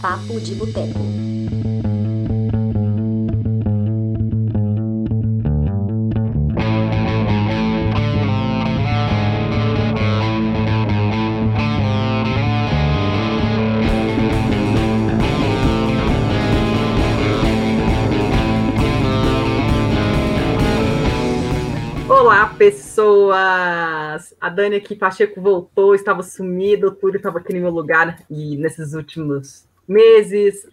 Papo de Boteco. Olá, pessoas! A Dani aqui, Pacheco voltou, estava sumido, o Túlio estava aqui no meu lugar e nesses últimos meses.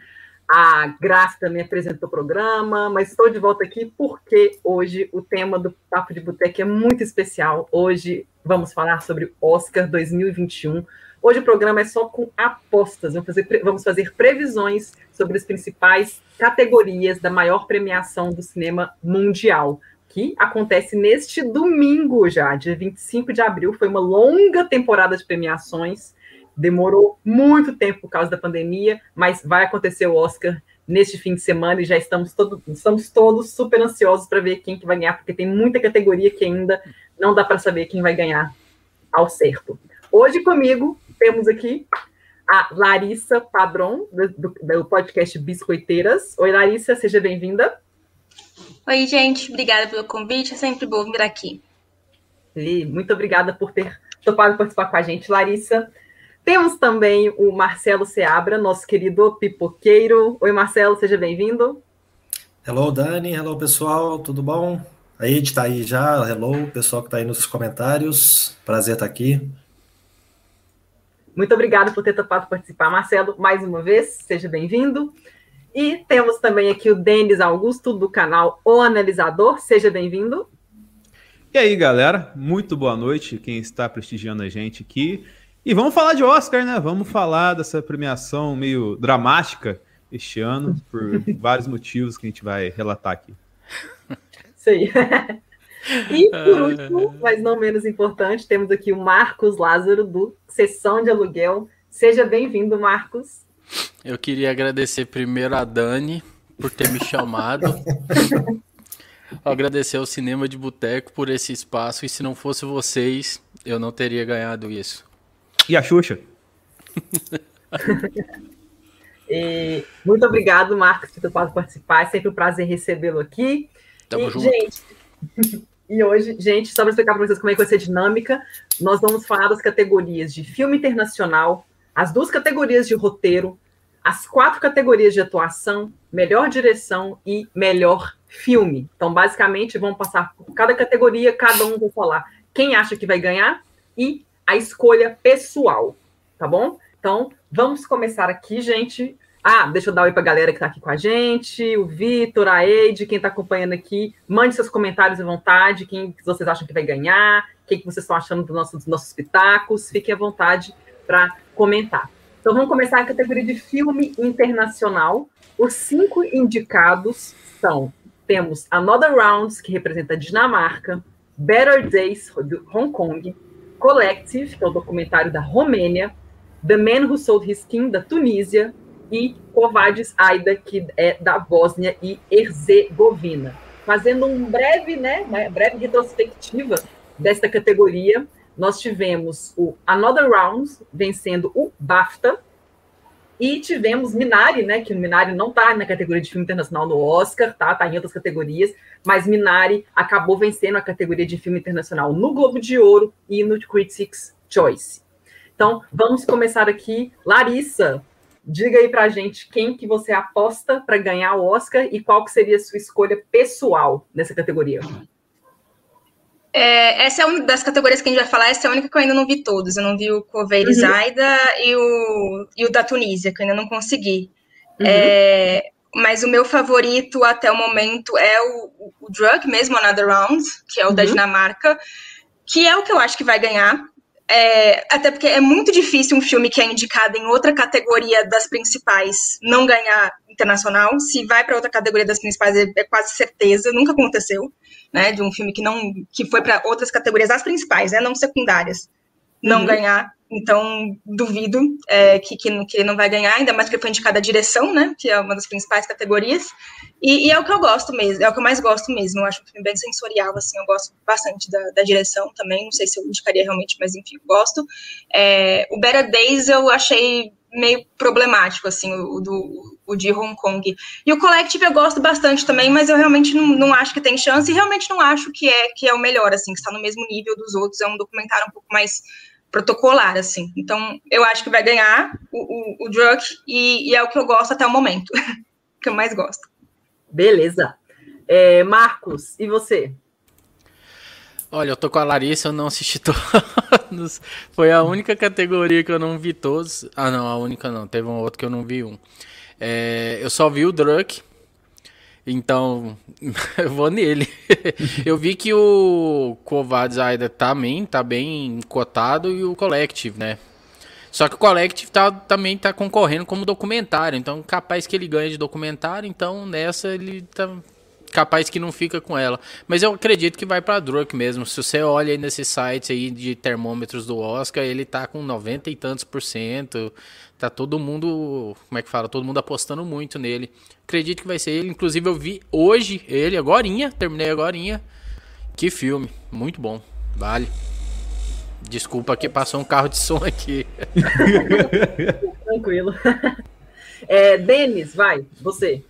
A Graça também apresentou o programa, mas estou de volta aqui porque hoje o tema do Papo de Boteco é muito especial. Hoje vamos falar sobre Oscar 2021. Hoje o programa é só com apostas. Vamos fazer, vamos fazer previsões sobre as principais categorias da maior premiação do cinema mundial que acontece neste domingo já, dia 25 de abril. Foi uma longa temporada de premiações, demorou muito tempo por causa da pandemia, mas vai acontecer o Oscar neste fim de semana e já estamos, todo, estamos todos super ansiosos para ver quem que vai ganhar, porque tem muita categoria que ainda não dá para saber quem vai ganhar ao certo. Hoje comigo temos aqui a Larissa Padron, do, do podcast Biscoiteiras. Oi, Larissa, seja bem-vinda. Oi, gente, obrigada pelo convite, é sempre bom vir aqui. E muito obrigada por ter topado participar com a gente, Larissa. Temos também o Marcelo Seabra, nosso querido pipoqueiro. Oi, Marcelo, seja bem-vindo. Hello, Dani. Hello, pessoal. Tudo bom? A Ed está aí já. Hello, pessoal que está aí nos comentários. Prazer estar aqui. Muito obrigada por ter topado participar, Marcelo, mais uma vez. Seja bem-vindo. E temos também aqui o Denis Augusto, do canal O Analisador. Seja bem-vindo. E aí, galera, muito boa noite, quem está prestigiando a gente aqui. E vamos falar de Oscar, né? Vamos falar dessa premiação meio dramática este ano, por vários motivos que a gente vai relatar aqui. Isso aí. E por último, mas não menos importante, temos aqui o Marcos Lázaro, do Sessão de Aluguel. Seja bem-vindo, Marcos. Eu queria agradecer primeiro a Dani por ter me chamado. agradecer ao Cinema de Boteco por esse espaço. E se não fosse vocês, eu não teria ganhado isso. E a Xuxa? e, muito obrigado, Marcos, por ter podido participar. É sempre um prazer recebê-lo aqui. Tamo e, junto. Gente, e hoje, gente, só para explicar para vocês como é que vai ser a dinâmica, nós vamos falar das categorias de filme internacional, as duas categorias de roteiro, as quatro categorias de atuação, melhor direção e melhor filme. Então, basicamente, vamos passar por cada categoria, cada um vai falar quem acha que vai ganhar e a escolha pessoal, tá bom? Então, vamos começar aqui, gente. Ah, deixa eu dar oi para a galera que está aqui com a gente, o Vitor, a Eide, quem está acompanhando aqui. Mande seus comentários à vontade, quem vocês acham que vai ganhar, o que, que vocês estão achando do nosso, dos nossos pitacos. Fiquem à vontade para comentar. Então vamos começar a categoria de filme internacional. Os cinco indicados são: temos Another Rounds, que representa a Dinamarca, Better Days, do Hong Kong, Collective, que é o documentário da Romênia, The Man Who Sold His Skin, da Tunísia, e Covades Aida, que é da Bósnia e Herzegovina. Fazendo um breve, né, uma breve retrospectiva desta categoria, nós tivemos o Another Round vencendo o BAFTA e tivemos Minari, né, que o Minari não está na categoria de filme internacional no Oscar, tá, tá em outras categorias, mas Minari acabou vencendo a categoria de filme internacional no Globo de Ouro e no Critics' Choice. Então, vamos começar aqui. Larissa, diga aí pra gente quem que você aposta para ganhar o Oscar e qual que seria a sua escolha pessoal nessa categoria. É, essa é uma das categorias que a gente vai falar, essa é a única que eu ainda não vi todos. Eu não vi o Coveiro uhum. Zaida e o, e o da Tunísia, que eu ainda não consegui. Uhum. É, mas o meu favorito até o momento é o, o, Drug, mesmo Another Round, que é o uhum. da Dinamarca, que é o que eu acho que vai ganhar. É, até porque é muito difícil um filme que é indicado em outra categoria das principais não ganhar internacional. Se vai para outra categoria das principais, é, é quase certeza, nunca aconteceu né, de um filme que não que foi para outras categorias, as principais, né, não secundárias, não uhum. ganhar. Então, duvido é, que, que, que, ele não vai ganhar, ainda mais porque foi indicada a direção, né? Que é uma das principais categorias. E, e, é o que eu gosto mesmo, é o que eu mais gosto mesmo. Eu acho um filme bem sensorial, assim, eu gosto bastante da, da direção também. Não sei se eu indicaria realmente, mas enfim, gosto. É, o Better Days eu achei meio problemático, assim, o, do, o de Hong Kong. E o Collective eu gosto bastante também, mas eu realmente não, não acho que tem chance e realmente não acho que é, que é o melhor, assim, que está no mesmo nível dos outros. É um documentário um pouco mais protocolar, assim. Então, eu acho que vai ganhar o, o, o Druk e, e, é o que eu gosto até o momento, que eu mais gosto. Beleza. É, Marcos, e você? Olha, eu tô com a Larissa, eu não assisti todos. Foi a única categoria que eu não vi todos. Ah, não, a única não. Teve um outro que eu não vi um. É, eu só vi o Druk. Então, eu vou nele. eu vi que o Kovacs ainda também tá bem cotado e o Collective, né? Só que o Collective tá, também tá concorrendo como documentário. Então, capaz que ele ganhe de documentário. Então, nessa ele tá, capaz que não fica com ela. Mas eu acredito que vai para Druk mesmo. Se você olha aí nesses sites aí de termômetros do Oscar, ele tá com 90 e tantos por cento. Tá todo mundo, como é que fala? Todo mundo apostando muito nele. Acredito que vai ser ele. Inclusive eu vi hoje ele, agorinha, terminei agorinha. Que filme, muito bom. Vale. Desculpa que passou um carro de som aqui. Tranquilo. É, Denis, vai, você.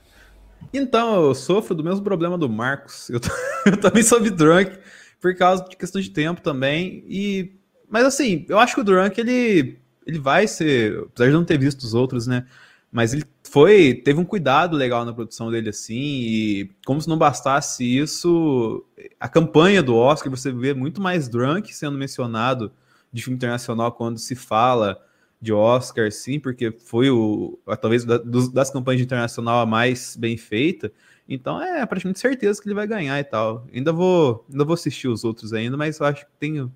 Então, eu sofro do mesmo problema do Marcos. Eu, eu também sou drunk por causa de questão de tempo também. E mas assim, eu acho que o Drunk ele ele vai ser, apesar de não ter visto os outros, né? Mas ele foi, teve um cuidado legal na produção dele assim, e como se não bastasse isso, a campanha do Oscar você vê muito mais Drunk sendo mencionado de filme internacional quando se fala de Oscar, sim, porque foi o talvez da, das campanhas internacional a mais bem feita. Então é praticamente certeza que ele vai ganhar e tal. Ainda vou, ainda vou assistir os outros ainda, mas eu acho que tem,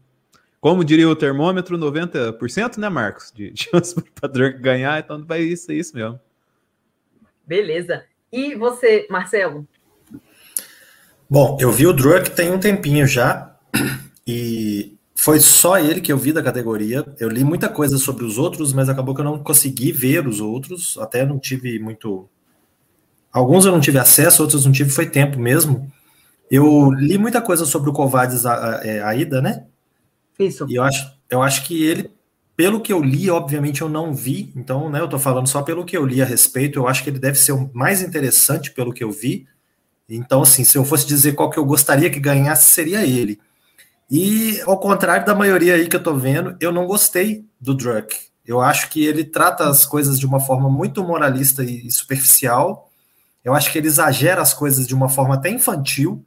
como diria o termômetro, 90%, né, Marcos? De chance para Drunk ganhar, então vai ser isso mesmo. Beleza. E você, Marcelo? Bom, eu vi o Drunk tem um tempinho já e foi só ele que eu vi da categoria. Eu li muita coisa sobre os outros, mas acabou que eu não consegui ver os outros. Até não tive muito. Alguns eu não tive acesso, outros não tive, foi tempo mesmo. Eu li muita coisa sobre o Covades é, Aida, né? Isso. E eu acho, eu acho que ele, pelo que eu li, obviamente eu não vi, então, né, eu tô falando só pelo que eu li a respeito, eu acho que ele deve ser o mais interessante pelo que eu vi. Então, assim, se eu fosse dizer qual que eu gostaria que ganhasse, seria ele. E ao contrário da maioria aí que eu tô vendo, eu não gostei do Druck. Eu acho que ele trata as coisas de uma forma muito moralista e superficial. Eu acho que ele exagera as coisas de uma forma até infantil.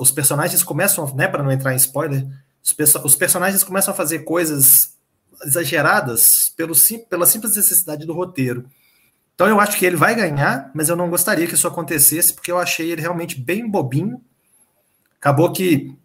Os personagens começam, né, para não entrar em spoiler, os, personagens começam a fazer coisas exageradas pelo, pela simples necessidade do roteiro. Então eu acho que ele vai ganhar, mas eu não gostaria que isso acontecesse, porque eu achei ele realmente bem bobinho. Acabou que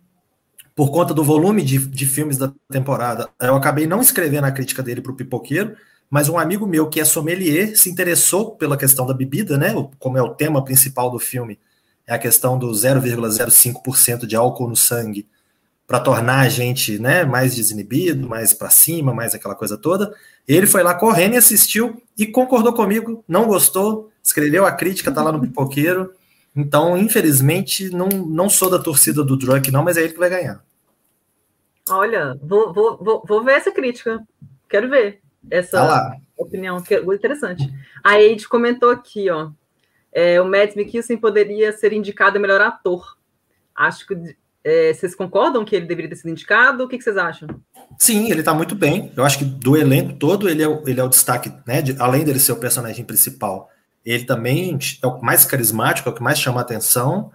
por conta do volume de, de filmes da temporada, eu acabei não escrevendo a crítica dele para o Pipoqueiro, mas um amigo meu que é sommelier se interessou pela questão da bebida, né? Como é o tema principal do filme, é a questão do 0,05% de álcool no sangue para tornar a gente, né, mais desinibido, mais para cima, mais aquela coisa toda. Ele foi lá correndo e assistiu e concordou comigo, não gostou, escreveu a crítica, tá lá no Pipoqueiro. Então, infelizmente, não, não sou da torcida do Drunk, não, mas é ele que vai ganhar. Olha, vou, vou, vou, vou ver essa crítica. Quero ver essa tá opinião, que é interessante. A Eide comentou aqui, ó. É, o Mads Mikkelsen poderia ser indicado a melhor ator. Acho que é, vocês concordam que ele deveria ter sido indicado? O que, que vocês acham? Sim, ele está muito bem. Eu acho que do elenco todo ele é, o, ele é o destaque, né? De, além dele ser o personagem principal, ele também é o mais carismático, é o que mais chama atenção.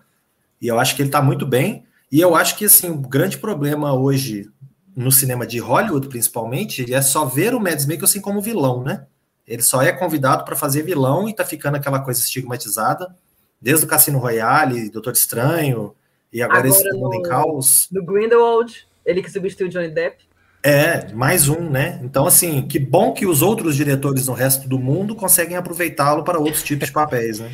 E eu acho que ele está muito bem. E eu acho que assim, o grande problema hoje no cinema de Hollywood, principalmente, é só ver o Mads Mikkelsen como vilão, né? Ele só é convidado para fazer vilão e tá ficando aquela coisa estigmatizada, desde o Cassino Royale, Doutor Estranho, e agora, agora esse Mundo em Caos. No Grindelwald, ele que substituiu Johnny Depp. É, mais um, né? Então, assim, que bom que os outros diretores no resto do mundo conseguem aproveitá-lo para outros tipos de papéis, né?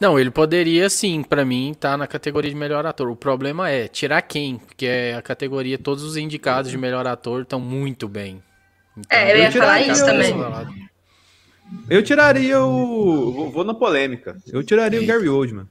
Não, ele poderia sim, para mim, estar tá na categoria de melhor ator. O problema é tirar quem, porque é a categoria, todos os indicados de melhor ator estão muito bem. Então, é, eu ia falar isso também. Eu tiraria o. Vou na polêmica. Eu tiraria Eita. o Gary Oldman.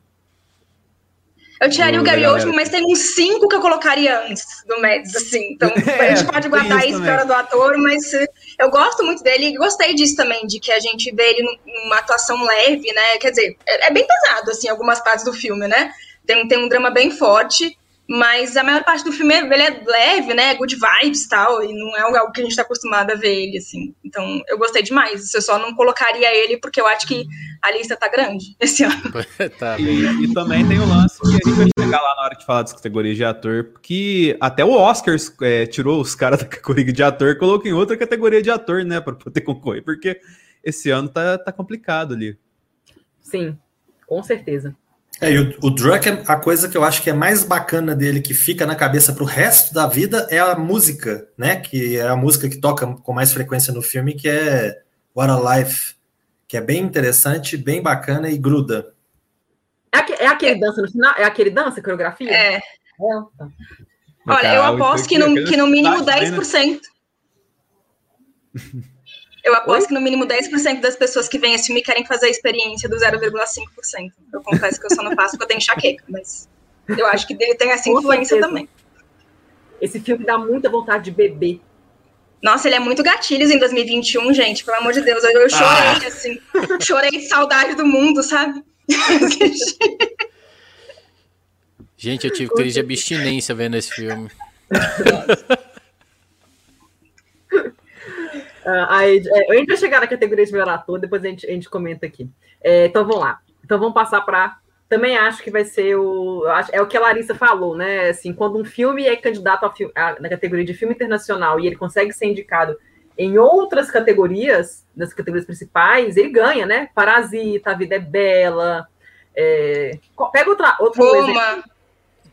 Eu tiraria o Gary Oldman, mas tem uns cinco que eu colocaria antes do Mads, assim. Então, é, a gente pode guardar isso pra hora do ator, mas eu gosto muito dele e gostei disso também, de que a gente vê ele numa atuação leve, né? Quer dizer, é, é bem pesado, assim, algumas partes do filme, né? Tem, tem um drama bem forte, mas a maior parte do filme ele é leve, né? Good vibes e tal, e não é algo que a gente tá acostumado a ver ele, assim. Então, eu gostei demais. Eu só não colocaria ele porque eu acho que a lista tá grande esse ano. tá e, e, também tem o lance que a gente vai chegar lá na hora de falar das categorias de ator, que até o Oscars é, tirou os caras da categoria de ator e colocou em outra categoria de ator, né? Pra poder concorrer, porque esse ano tá, tá complicado ali. Sim, com certeza. É, e o, o Druck, é a coisa que eu acho que é mais bacana dele, que fica na cabeça pro resto da vida, é a música, né? Que é a música que toca com mais frequência no filme, que é What a Life, que é bem interessante, bem bacana e gruda. É, é aquele dança no final? É aquele dança, coreografia? É. é. Olha, eu aposto que no, que no mínimo 10%. Eu aposto Oi? que no mínimo 10% das pessoas que vêm esse filme querem fazer a experiência do 0,5%. Eu confesso que eu só não faço porque eu tenho enxaqueca, mas eu acho que dele tem essa influência também. Esse filme dá muita vontade de beber. Nossa, ele é muito gatilhos em 2021, gente, pelo amor de Deus. Eu, eu chorei, ah. assim, chorei de saudade do mundo, sabe? gente, eu tive crise de abstinência vendo esse filme. Nossa. aí, é, a gente vai chegar na categoria de melhor ator, depois a gente, a gente comenta aqui. É, então vamos lá. Então vamos passar para. Também acho que vai ser o. É o que a Larissa falou, né? Assim, quando um filme é candidato a, a, na categoria de filme internacional e ele consegue ser indicado em outras categorias, nas categorias principais, ele ganha, né? Parasita, A Vida é Bela. É... Pega outra, outro Roma. Exemplo.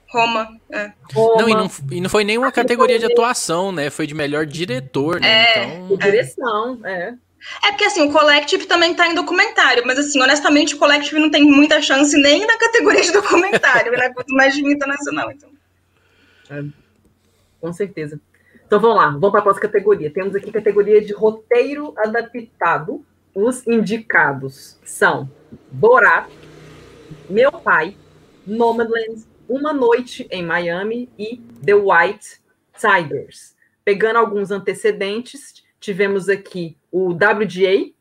Roma, é. Roma. Não, e não, e não foi nenhuma categoria de atuação, né? Foi de melhor diretor, né? É, então... direção, é. É porque assim, o Collective também tá em documentário, mas assim, honestamente, o Collective não tem muita chance nem na categoria de documentário, né? Quanto mais de internacional, então. É, com certeza. Então vamos lá, vamos para a próxima categoria. Temos aqui categoria de roteiro adaptado. Os indicados são Borat, Meu Pai, Nomadland, uma Noite em Miami e The White Tigers. Pegando alguns antecedentes, tivemos aqui o WGA,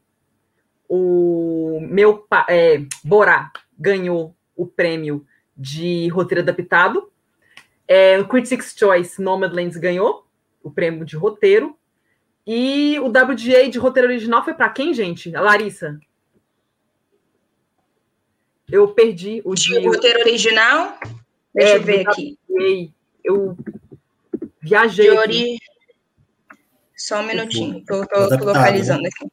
o meu é, Borá ganhou o prêmio de roteiro adaptado. É, o Critics' Choice Nomadlands ganhou o prêmio de roteiro. E o WGA de roteiro original foi para quem, gente? A Larissa. Eu perdi o de... roteiro original. Deixa é, eu ver aqui. Eu viajei. Ori... Só um minutinho, tô, tô localizando aqui.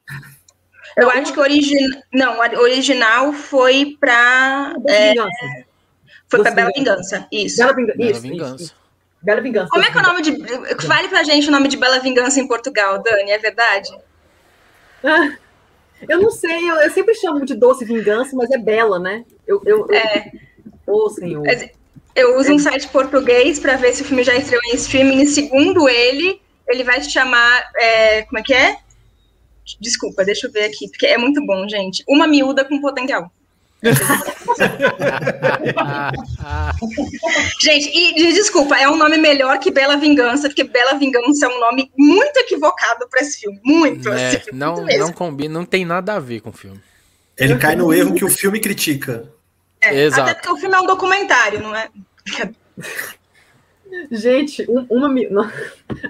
Eu acho que o original. Não, original foi para. É, foi para Bela Vingança. Isso. Bela, Vinga... Bela isso, Vingança. Isso. Bela Vingança. Como é que é o nome de. Fale pra gente o nome de Bela Vingança em Portugal, Dani, é verdade? Ah, eu não sei, eu, eu, sempre chamo de Doce Vingança, mas é Bela, né? Eu, eu, eu... É. Ô, oh, senhor. Eu uso um site português para ver se o filme já estreou em streaming. E segundo ele, ele vai se chamar. É, como é que é? Desculpa, deixa eu ver aqui, porque é muito bom, gente. Uma miúda com potencial. gente, e desculpa, é um nome melhor que Bela Vingança, porque Bela Vingança é um nome muito equivocado para esse filme. Muito. É, assim, não, muito não combina, não tem nada a ver com o filme. Ele cai no erro que o filme critica. É, Exato. Até porque o filme é um documentário, não é? gente, um, uma. Não,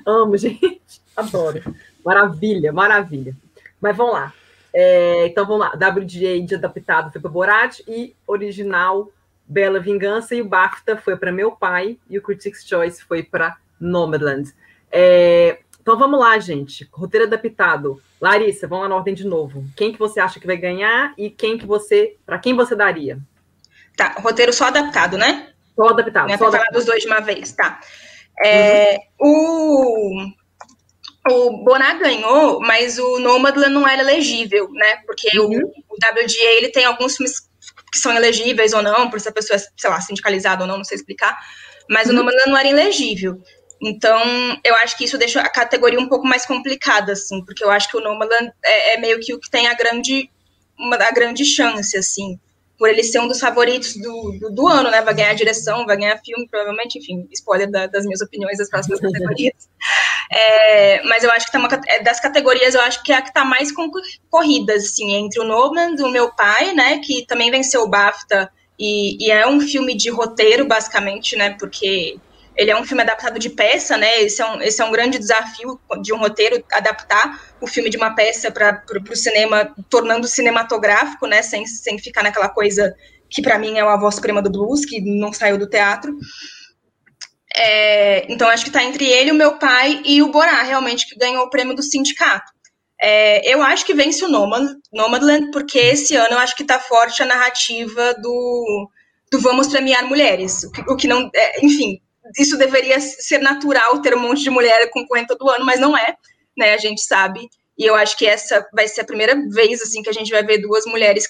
amo, gente. Adoro. Maravilha, maravilha. Mas vamos lá. É, então vamos lá. WGA de adaptado foi para Borat e original Bela Vingança e o BAFTA foi para Meu Pai e o Critics' Choice foi para Nomadland. É, então vamos lá, gente. Roteiro adaptado. Larissa, vamos lá na ordem de novo. Quem que você acha que vai ganhar e quem que você, para quem você daria? Tá, roteiro só adaptado, né? Só adaptado. Não é só adaptado. dos dois de uma vez, tá. É, uhum. O, o Bonar ganhou, mas o Nomadland não era elegível, né? Porque uhum. o, o WGA, ele tem alguns filmes que são elegíveis ou não, por se a pessoa é, sei lá, sindicalizada ou não, não sei explicar. Mas uhum. o Nomadland não era elegível. Então, eu acho que isso deixa a categoria um pouco mais complicada, assim, porque eu acho que o Nomadland é, é meio que o que tem a grande, uma, a grande chance, assim por ele ser um dos favoritos do, do, do, ano, né? Vai ganhar direção, vai ganhar filme, provavelmente, enfim, spoiler da, das minhas opiniões das próximas categorias. É, mas eu acho que tá uma, é, das categorias, eu acho que é a que está mais concorrida, assim, entre o Nolan, do meu pai, né? Que também venceu o BAFTA e, e é um filme de roteiro, basicamente, né? Porque ele é um filme adaptado de peça, né? Esse é um, esse é um grande desafio de um roteiro, adaptar o filme de uma peça para o cinema, tornando cinematográfico, né? Sem, sem ficar naquela coisa que para mim é a voz suprema do blues, que não saiu do teatro. É, então, acho que está entre ele, o meu pai e o Borá, realmente, que ganhou o prêmio do sindicato. É, eu acho que vence o Nomad, Nomadland, porque esse ano eu acho que está forte a narrativa do, do vamos premiar mulheres. O que, o que não. É, enfim, isso deveria ser natural ter um monte de mulher concorrendo todo ano, mas não é, né? A gente sabe. E eu acho que essa vai ser a primeira vez assim que a gente vai ver duas mulheres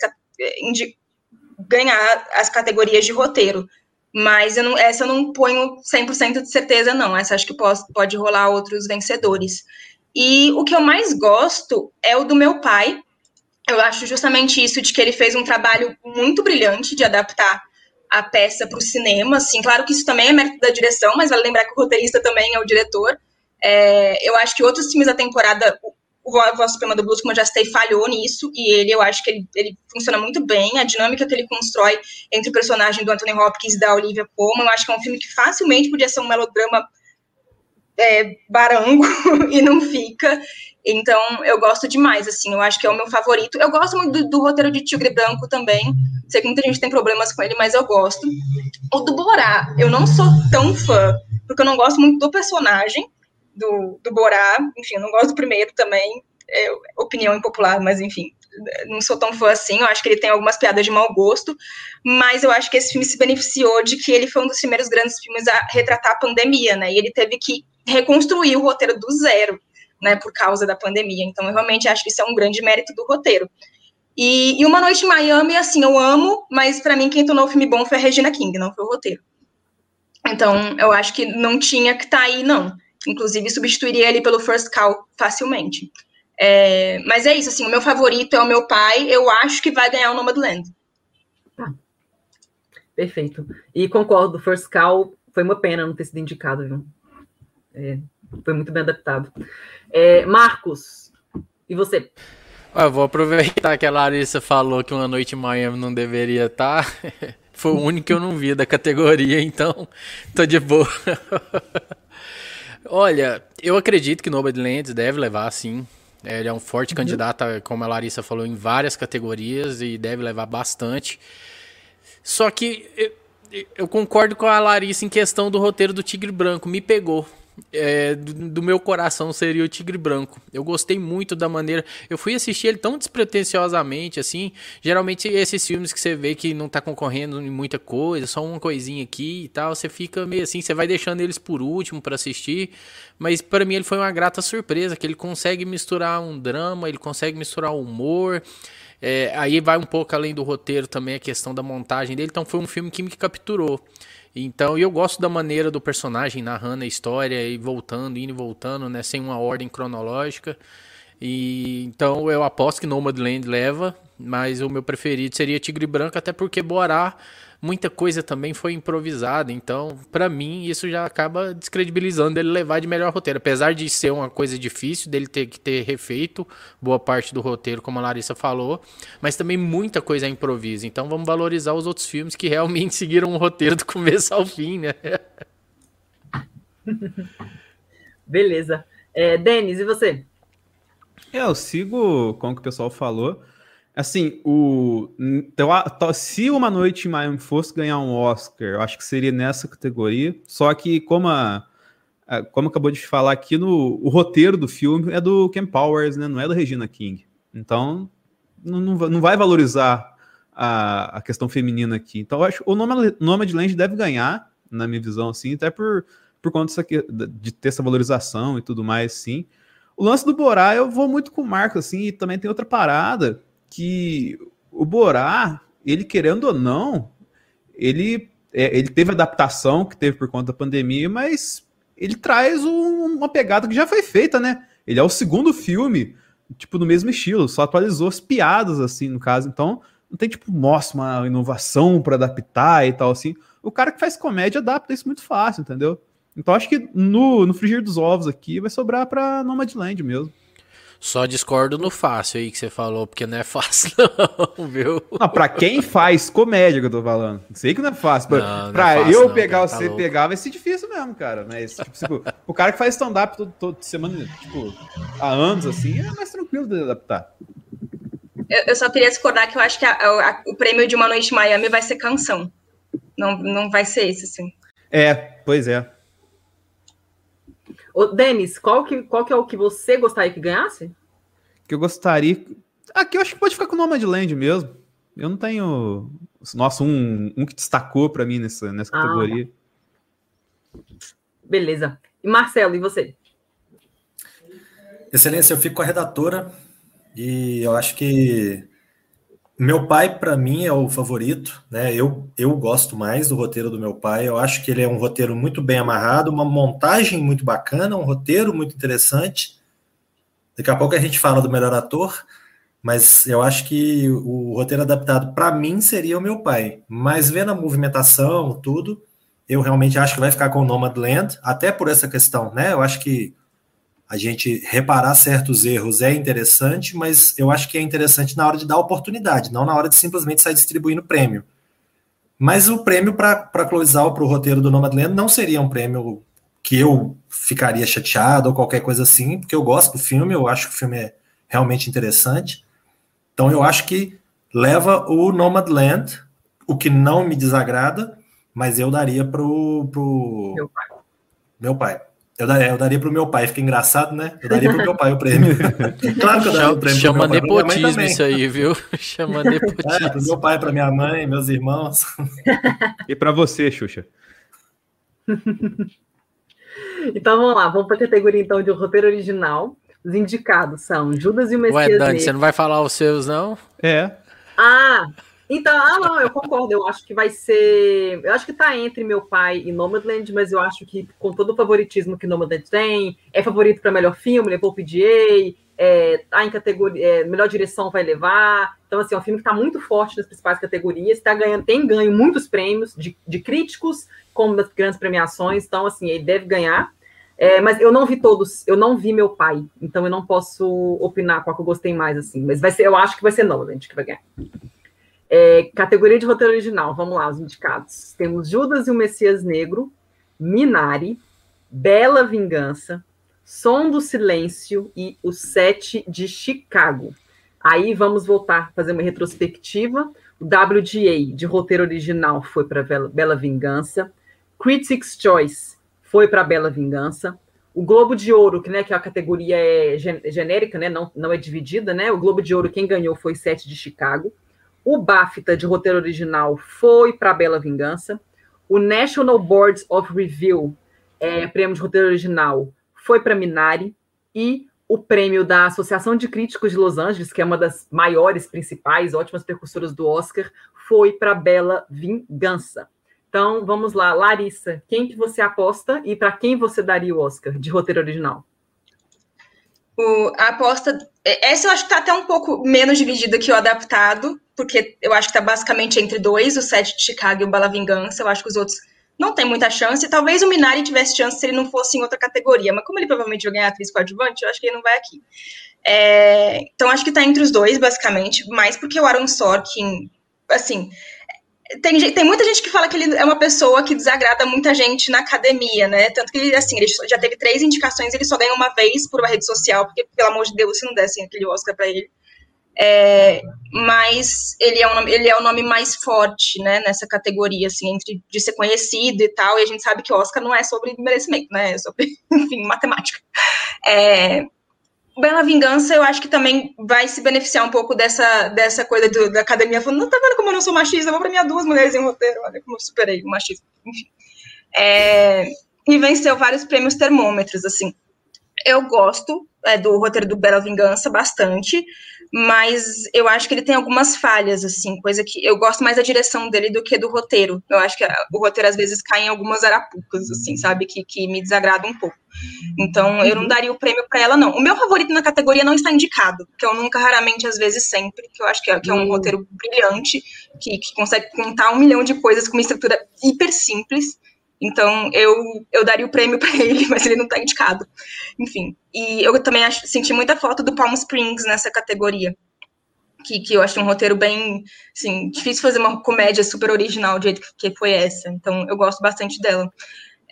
ganhar as categorias de roteiro. Mas eu não, essa eu não ponho 100% de certeza, não. Essa acho que pode, pode rolar outros vencedores. E o que eu mais gosto é o do meu pai. Eu acho justamente isso, de que ele fez um trabalho muito brilhante de adaptar a peça para o cinema. Assim, claro que isso também é mérito da direção, mas vale lembrar que o roteirista também é o diretor. É, eu acho que outros filmes da temporada, o Voz Suprema do Blues, como eu já citei, falhou nisso, e ele, eu acho que ele, ele, funciona muito bem. A dinâmica que ele constrói entre o personagem do Anthony Hopkins e da Olivia Colman, eu acho que é um filme que facilmente podia ser um melodrama é, barango e não fica. Então, eu gosto demais, assim, eu acho que é o meu favorito. Eu gosto muito do, do, roteiro de Tigre Branco também. Sei que muita gente tem problemas com ele, mas eu gosto. O do Borá, eu não sou tão fã, porque eu não gosto muito do personagem do, do Borá. Enfim, eu não gosto do primeiro também. É, opinião impopular, mas enfim, não sou tão fã assim. Eu acho que ele tem algumas piadas de mau gosto, mas eu acho que esse filme se beneficiou de que ele foi um dos primeiros grandes filmes a retratar a pandemia, né? E ele teve que reconstruir o roteiro do zero né, por causa da pandemia. Então, eu realmente acho que isso é um grande mérito do roteiro. E, e Uma Noite em Miami, assim, eu amo, mas para mim quem tornou o filme bom foi a Regina King, não foi o roteiro. Então, eu acho que não tinha que estar tá aí, não. Inclusive, substituiria ele pelo First Call facilmente. É, mas é isso, assim, o meu favorito é o meu pai, eu acho que vai ganhar o Nomadland. Tá. Perfeito. E concordo, First Call foi uma pena não ter sido indicado, viu? É, foi muito bem adaptado. É, Marcos, e você? Eu vou aproveitar que a Larissa falou que uma noite em Miami não deveria estar. Foi o único que eu não vi da categoria, então tô de boa. Olha, eu acredito que Nomadland deve levar, sim. Ele é um forte uhum. candidato, como a Larissa falou, em várias categorias e deve levar bastante. Só que eu, eu concordo com a Larissa em questão do roteiro do Tigre Branco. Me pegou é, do, do, meu coração seria o Tigre Branco. Eu gostei muito da maneira. Eu fui assistir ele tão despretensiosamente, assim. Geralmente esses filmes que você vê que não tá concorrendo em muita coisa, só uma coisinha aqui e tal, você fica meio assim, você vai deixando eles por último para assistir. Mas para mim ele foi uma grata surpresa, que ele consegue misturar um drama, ele consegue misturar humor. É, aí vai um pouco além do roteiro também a questão da montagem dele. Então foi um filme que me capturou. Então, eu gosto da maneira do personagem narrando a história e voltando, indo e voltando, né, sem uma ordem cronológica. E então eu aposto que Nomadland leva, mas o meu preferido seria Tigre Branco, até porque Borá muita coisa também foi improvisada. Então, para mim, isso já acaba descredibilizando ele levar de melhor roteiro. Apesar de ser uma coisa difícil, dele ter que ter refeito boa parte do roteiro, como a Larissa falou, mas também muita coisa é improviso. Então, vamos valorizar os outros filmes que realmente seguiram o roteiro do começo ao fim, né? Beleza. É, Denis, e você? É, eu sigo com o que o pessoal falou. Assim, o então, se Uma Noite em Miami fosse ganhar um Oscar, eu acho que seria nessa categoria. Só que, como, a, a, como acabou de falar aqui, no, o roteiro do filme é do Ken Powers, né? não é da Regina King. Então, não, não vai valorizar a, a questão feminina aqui. Então, eu acho o Nome de Land deve ganhar, na minha visão, assim, até por, por conta aqui, de ter essa valorização e tudo mais, sim. O lance do Borá, eu vou muito com o Marcos, assim, e também tem outra parada que o Borá, ele querendo ou não, ele, é, ele teve adaptação que teve por conta da pandemia, mas ele traz um, uma pegada que já foi feita, né? Ele é o segundo filme, tipo, no mesmo estilo, só atualizou as piadas, assim, no caso. Então, não tem, tipo, nossa, uma inovação para adaptar e tal, assim. O cara que faz comédia adapta isso muito fácil, entendeu? Então acho que no, no frigir dos ovos aqui vai sobrar pra Nomadland mesmo. Só discordo no fácil aí que você falou, porque não é fácil, não, viu? Não, pra quem faz comédia que eu tô falando. Sei que não é fácil. Pra, não, não pra é fácil, eu não, pegar, cara, você tá pegar, vai ser difícil mesmo, cara. Mas, tipo, o cara que faz stand-up toda semana, tipo, há anos, assim, é mais tranquilo de adaptar. Eu, eu só queria discordar que eu acho que a, a, o prêmio de Uma Noite em Miami vai ser canção. Não, não vai ser esse, assim. É, pois é. Ô, Denis, qual que, qual que é o que você gostaria que ganhasse? Que eu gostaria. Aqui eu acho que pode ficar com o Nomadland mesmo. Eu não tenho. Nossa, um, um que destacou para mim nessa, nessa ah, categoria. Beleza. E Marcelo, e você? Excelência, eu fico com a redatora e eu acho que meu pai, para mim, é o favorito, né? Eu, eu gosto mais do roteiro do meu pai. Eu acho que ele é um roteiro muito bem amarrado, uma montagem muito bacana, um roteiro muito interessante. Daqui a pouco a gente fala do melhor ator, mas eu acho que o roteiro adaptado para mim seria o meu pai. Mas vendo a movimentação, tudo, eu realmente acho que vai ficar com o Nomadland, até por essa questão, né? Eu acho que a gente reparar certos erros é interessante, mas eu acho que é interessante na hora de dar oportunidade, não na hora de simplesmente sair distribuindo prêmio. Mas o prêmio para Cloizal, para o roteiro do Nomadland, não seria um prêmio que eu ficaria chateado ou qualquer coisa assim, porque eu gosto do filme, eu acho que o filme é realmente interessante. Então eu acho que leva o Nomadland, o que não me desagrada, mas eu daria pro, pro meu pai. Meu pai. Eu daria, eu daria pro meu pai, fica engraçado, né? Eu daria pro meu pai o prêmio. claro que eu daria o prêmio Chama pro meu pai, nepotismo isso aí, viu? Chama nepotismo. É, pro meu pai, para minha mãe, meus irmãos. e para você, Xuxa? então vamos lá, vamos para a categoria então de roteiro original. Os indicados são Judas e o Messias Ué, Dani, você não vai falar os seus, não? É. Ah, então, ah, não, eu concordo. Eu acho que vai ser. Eu acho que tá entre meu pai e Nomadland, mas eu acho que, com todo o favoritismo que Nomadland tem, é favorito para melhor filme, levou o PDA, é, tá em categoria. É, melhor direção vai levar. Então, assim, é um filme que está muito forte nas principais categorias, tá ganhando, tem ganho muitos prêmios de, de críticos, como das grandes premiações. Então, assim, ele deve ganhar. É, mas eu não vi todos, eu não vi meu pai, então eu não posso opinar qual que eu gostei mais, assim. Mas vai ser, eu acho que vai ser Nomadland que vai ganhar. É, categoria de roteiro original, vamos lá, os indicados. Temos Judas e o Messias Negro, Minari, Bela Vingança, Som do Silêncio e O Sete de Chicago. Aí vamos voltar, fazer uma retrospectiva. O WGA de roteiro original foi para Bela Vingança. Critics' Choice foi para Bela Vingança. O Globo de Ouro, que, né, que a categoria é genérica, né, não, não é dividida, né? O Globo de Ouro, quem ganhou foi Sete de Chicago. O BAFTA de roteiro original foi para Bela Vingança. O National Boards of Review, é, prêmio de roteiro original, foi para Minari. E o prêmio da Associação de Críticos de Los Angeles, que é uma das maiores, principais, ótimas percussoras do Oscar, foi para Bela Vingança. Então, vamos lá, Larissa, quem que você aposta e para quem você daria o Oscar de roteiro original? O, a aposta. Essa eu acho que está até um pouco menos dividida que o adaptado, porque eu acho que está basicamente entre dois, o Sete de Chicago e o Bala Vingança. Eu acho que os outros não tem muita chance. Talvez o Minari tivesse chance se ele não fosse em outra categoria, mas como ele provavelmente vai ganhar atriz coadjuvante, eu acho que ele não vai aqui. É, então acho que está entre os dois, basicamente, mais porque o Aaron Sorkin, assim, tem, tem muita gente que fala que ele é uma pessoa que desagrada muita gente na academia, né? Tanto que ele, assim, ele já teve três indicações, ele só ganha uma vez por uma rede social, porque, pelo amor de Deus, se não dessem aquele Oscar para ele. É, mas ele é, um ele é o nome mais forte, né, nessa categoria, assim, entre de ser conhecido e tal, e a gente sabe que Oscar não é sobre merecimento, né, é sobre, enfim, matemática. É, Bela Vingança, eu acho que também vai se beneficiar um pouco dessa, dessa coisa do, da academia falando, não tá vendo como eu não sou machista, eu vou premiar duas mulheres em roteiro, olha como eu superei o machismo, enfim. É, e venceu vários prêmios termômetros, assim. Eu gosto é, do roteiro do Bela Vingança bastante, mas eu acho que ele tem algumas falhas, assim, coisa que eu gosto mais da direção dele do que do roteiro. Eu acho que o roteiro às vezes cai em algumas arapucas, assim, sabe, que, que me desagrada um pouco. Então, eu não daria o prêmio para ela, não. O meu favorito na categoria não está indicado, que eu nunca, raramente, às vezes, sempre, que eu acho que é, que é um uhum. roteiro brilhante, que, que consegue contar um milhão de coisas com uma estrutura hiper simples. Então, eu, eu daria o prêmio para ele, mas ele não está indicado. Enfim. E eu também acho, senti muita falta do Palm Springs nessa categoria. Que, que eu achei um roteiro bem, assim, difícil fazer uma comédia super original do jeito que foi essa. Então, eu gosto bastante dela.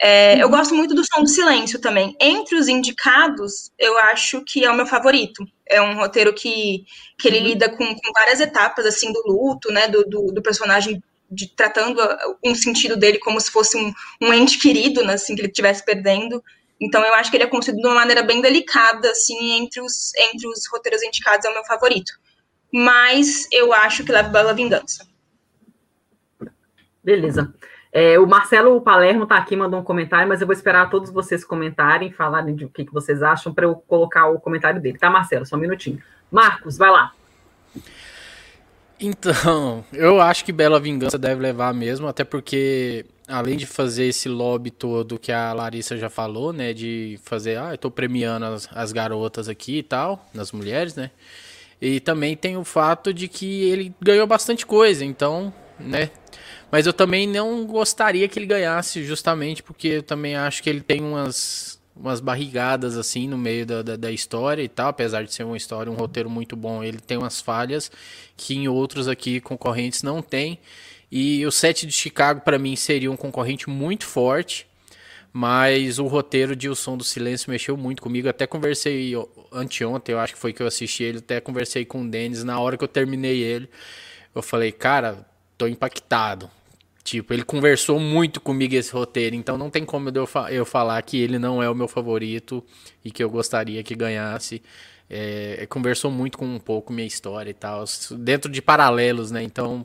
É, eu uhum. gosto muito do Som do Silêncio também. Entre os indicados, eu acho que é o meu favorito. É um roteiro que, que ele uhum. lida com, com várias etapas, assim, do luto, né, do, do, do personagem de, tratando um sentido dele como se fosse um, um ente querido, né, assim, que ele estivesse perdendo. Então, eu acho que ele é construído de uma maneira bem delicada, assim, entre os, entre os roteiros indicados, é o meu favorito. Mas eu acho que leva Bela Vingança. Beleza. É, o Marcelo Palermo está aqui, mandou um comentário, mas eu vou esperar todos vocês comentarem, falarem de o que, que vocês acham, para eu colocar o comentário dele, tá, Marcelo? Só um minutinho. Marcos, vai lá. Então, eu acho que Bela Vingança deve levar mesmo, até porque, além de fazer esse lobby todo que a Larissa já falou, né, de fazer, ah, eu tô premiando as, as garotas aqui e tal, nas mulheres, né, e também tem o fato de que ele ganhou bastante coisa, então, né, mas eu também não gostaria que ele ganhasse, justamente porque eu também acho que ele tem umas umas barrigadas assim no meio da, da, da, história e tal, apesar de ser uma história, um roteiro muito bom, ele tem umas falhas que em outros aqui concorrentes não tem. E o set de Chicago para mim seria um concorrente muito forte, mas o roteiro de O Som do Silêncio mexeu muito comigo. Até conversei anteontem, eu acho que foi que eu assisti ele, até conversei com o Denis na hora que eu terminei ele. Eu falei, cara, tô impactado. Tipo, ele conversou muito comigo esse roteiro, então não tem como eu, eu falar que ele não é o meu favorito e que eu gostaria que ganhasse. É, conversou muito com um pouco minha história e tal, dentro de paralelos, né? Então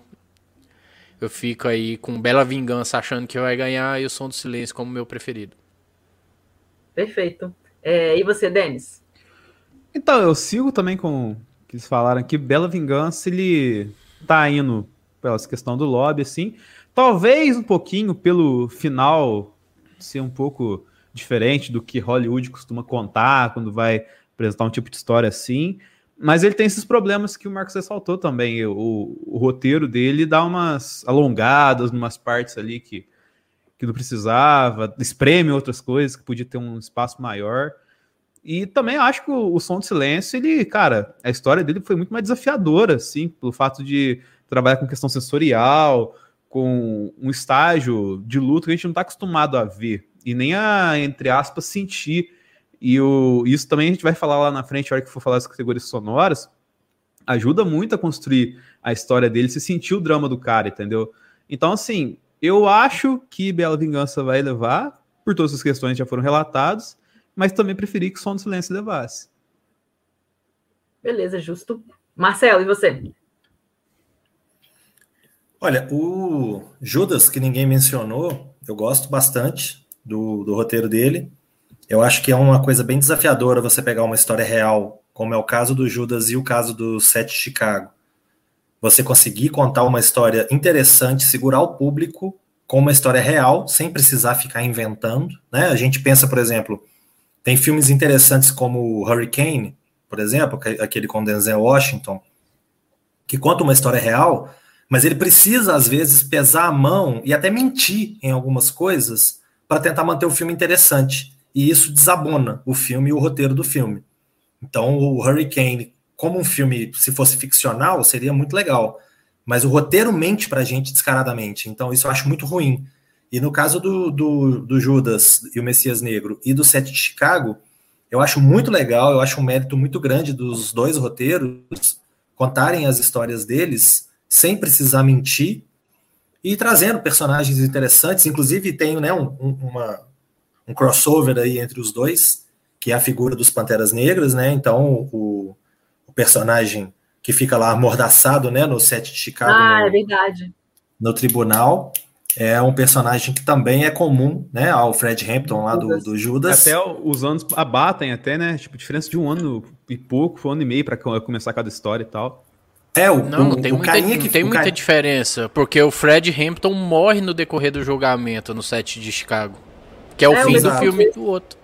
eu fico aí com Bela Vingança achando que vai ganhar e o Som do Silêncio como meu preferido. Perfeito. É, e você, Denis? Então, eu sigo também com o que eles falaram aqui. Bela Vingança, ele tá indo pela questão do lobby, assim. Talvez um pouquinho pelo final ser um pouco diferente do que Hollywood costuma contar quando vai apresentar um tipo de história assim. Mas ele tem esses problemas que o Marcos ressaltou também. O, o roteiro dele dá umas alongadas, umas partes ali que, que não precisava, espreme outras coisas que podia ter um espaço maior. E também acho que o, o Som do Silêncio, ele, cara, a história dele foi muito mais desafiadora, assim, pelo fato de trabalhar com questão sensorial, com um estágio de luto que a gente não está acostumado a ver e nem a, entre aspas, sentir. E o, isso também a gente vai falar lá na frente, a hora que for falar das categorias sonoras, ajuda muito a construir a história dele, se sentir o drama do cara, entendeu? Então, assim, eu acho que Bela Vingança vai levar, por todas as questões que já foram relatadas, mas também preferi que Som do Silêncio levasse. Beleza, justo. Marcelo, e você? Olha, o Judas, que ninguém mencionou, eu gosto bastante do, do roteiro dele. Eu acho que é uma coisa bem desafiadora você pegar uma história real, como é o caso do Judas e o caso do Sete Chicago. Você conseguir contar uma história interessante, segurar o público com uma história real, sem precisar ficar inventando. Né? A gente pensa, por exemplo, tem filmes interessantes como Hurricane, por exemplo, aquele com Denzel Washington, que conta uma história real, mas ele precisa, às vezes, pesar a mão e até mentir em algumas coisas para tentar manter o filme interessante. E isso desabona o filme e o roteiro do filme. Então, o Hurricane, como um filme, se fosse ficcional, seria muito legal. Mas o roteiro mente para a gente descaradamente. Então, isso eu acho muito ruim. E no caso do, do, do Judas e o Messias Negro e do Sete de Chicago, eu acho muito legal, eu acho um mérito muito grande dos dois roteiros contarem as histórias deles sem precisar mentir e trazendo personagens interessantes. Inclusive, tem né, um, uma, um crossover aí entre os dois, que é a figura dos Panteras Negras, né? Então, o, o personagem que fica lá amordaçado, né, no set de Chicago. Ah, no, é verdade. No tribunal. é um personagem que também é comum, né, ao Fred Hampton lá do, do Judas. Até os anos abatem até, né? Tipo, diferença de um ano e pouco, um ano e meio para começar cada história e tal. É, o, não, não tem, o muita, não tem muita diferença, porque o Fred Hampton morre no decorrer do julgamento no set de Chicago, que é o é, fim do filme do outro.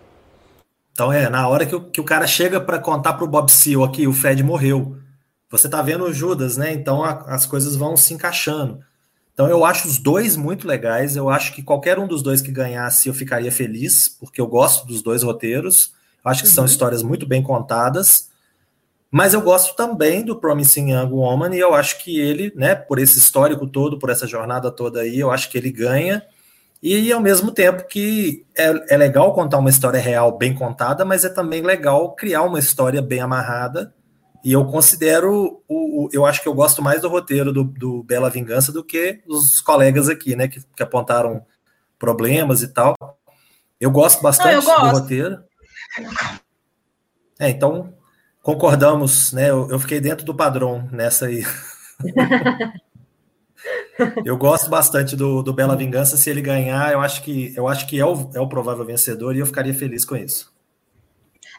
Então é, na hora que o, que o cara chega para contar pro Bob Seal aqui, o Fred morreu. Você tá vendo o Judas, né? Então a, as coisas vão se encaixando. Então eu acho os dois muito legais. Eu acho que qualquer um dos dois que ganhasse eu ficaria feliz, porque eu gosto dos dois roteiros. Eu acho que uhum. são histórias muito bem contadas. Mas eu gosto também do Promising Young Woman e eu acho que ele, né, por esse histórico todo, por essa jornada toda aí, eu acho que ele ganha. E ao mesmo tempo que é, é legal contar uma história real bem contada, mas é também legal criar uma história bem amarrada e eu considero, o, o, eu acho que eu gosto mais do roteiro do, do Bela Vingança do que os colegas aqui, né, que, que apontaram problemas e tal. Eu gosto bastante Não, eu gosto. do roteiro. É, então concordamos, né? Eu, eu, fiquei dentro do padrão nessa aí. eu gosto bastante do, do Bela Vingança. Se ele ganhar, eu acho que eu acho que é o, é o provável vencedor e eu ficaria feliz com isso.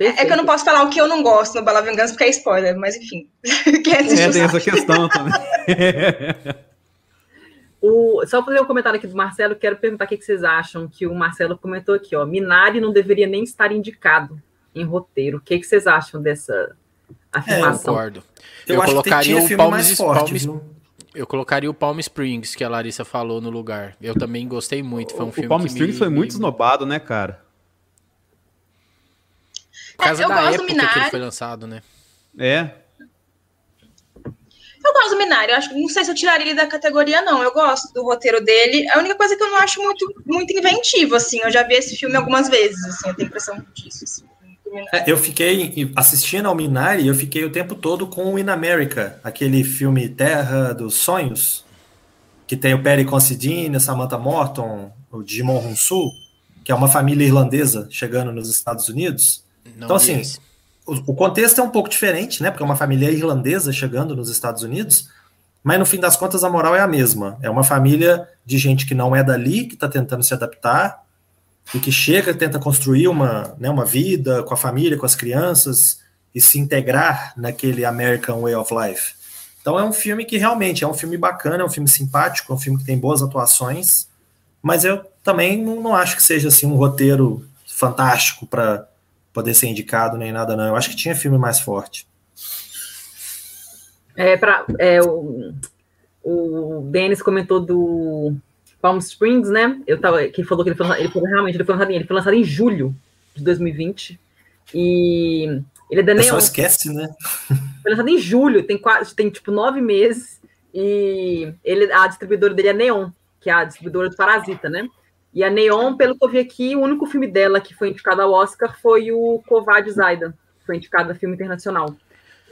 É que eu não posso falar o que eu não gosto no Bela Vingança, porque é spoiler, mas enfim. é, tem essa questão também. o, só fazer um comentário aqui do Marcelo, quero perguntar o que vocês acham, que o Marcelo comentou aqui, ó, Minari não deveria nem estar indicado em roteiro. O que, que vocês acham dessa afirmação? É, eu concordo. Eu, eu colocaria o Palm, forte, Palm, eu colocaria o Palm Springs, que a Larissa falou no lugar. Eu também gostei muito. Foi um o, filme o Palm Springs me, foi muito me... esnobado, né, cara? Por causa é, da época que ele foi lançado, né? É. Eu gosto do Minari, eu acho, não sei se eu tiraria ele da categoria, não. Eu gosto do roteiro dele. A única coisa que eu não acho muito, muito inventivo, assim. Eu já vi esse filme algumas vezes, assim, eu tenho impressão disso. Assim, é, eu fiquei assistindo ao Minari, eu fiquei o tempo todo com o In America, aquele filme Terra dos Sonhos, que tem o Perry Considine, Samantha Morton, o Jimon Hunsu, que é uma família irlandesa chegando nos Estados Unidos. Não então, assim, o, o, contexto é um pouco diferente, né? Porque é uma família irlandesa chegando nos Estados Unidos, mas no fim das contas a moral é a mesma. É uma família de gente que não é dali, que está tentando se adaptar e que chega, tenta construir uma, né, uma vida com a família, com as crianças e se integrar naquele American Way of Life. Então é um filme que realmente é um filme bacana, é um filme simpático, é um filme que tem boas atuações, mas eu também não, não acho que seja assim um roteiro fantástico para poder ser indicado nem nada, não. Eu acho que tinha filme mais forte. É, pra, é, o, o Denis comentou do Palm Springs, né? Eu tava, que falou que ele foi, ele foi realmente ele foi, lançado, ele foi lançado em julho de 2020. E ele é da Neon. Só esquece, né? Foi lançado em julho, tem quase, tem tipo nove meses. E ele, a distribuidora dele é Neon, que é a distribuidora do Parasita, né? E a Neon, pelo que eu vi aqui, o único filme dela que foi indicado ao Oscar foi o Covarde Zaidan, que foi indicado a filme internacional.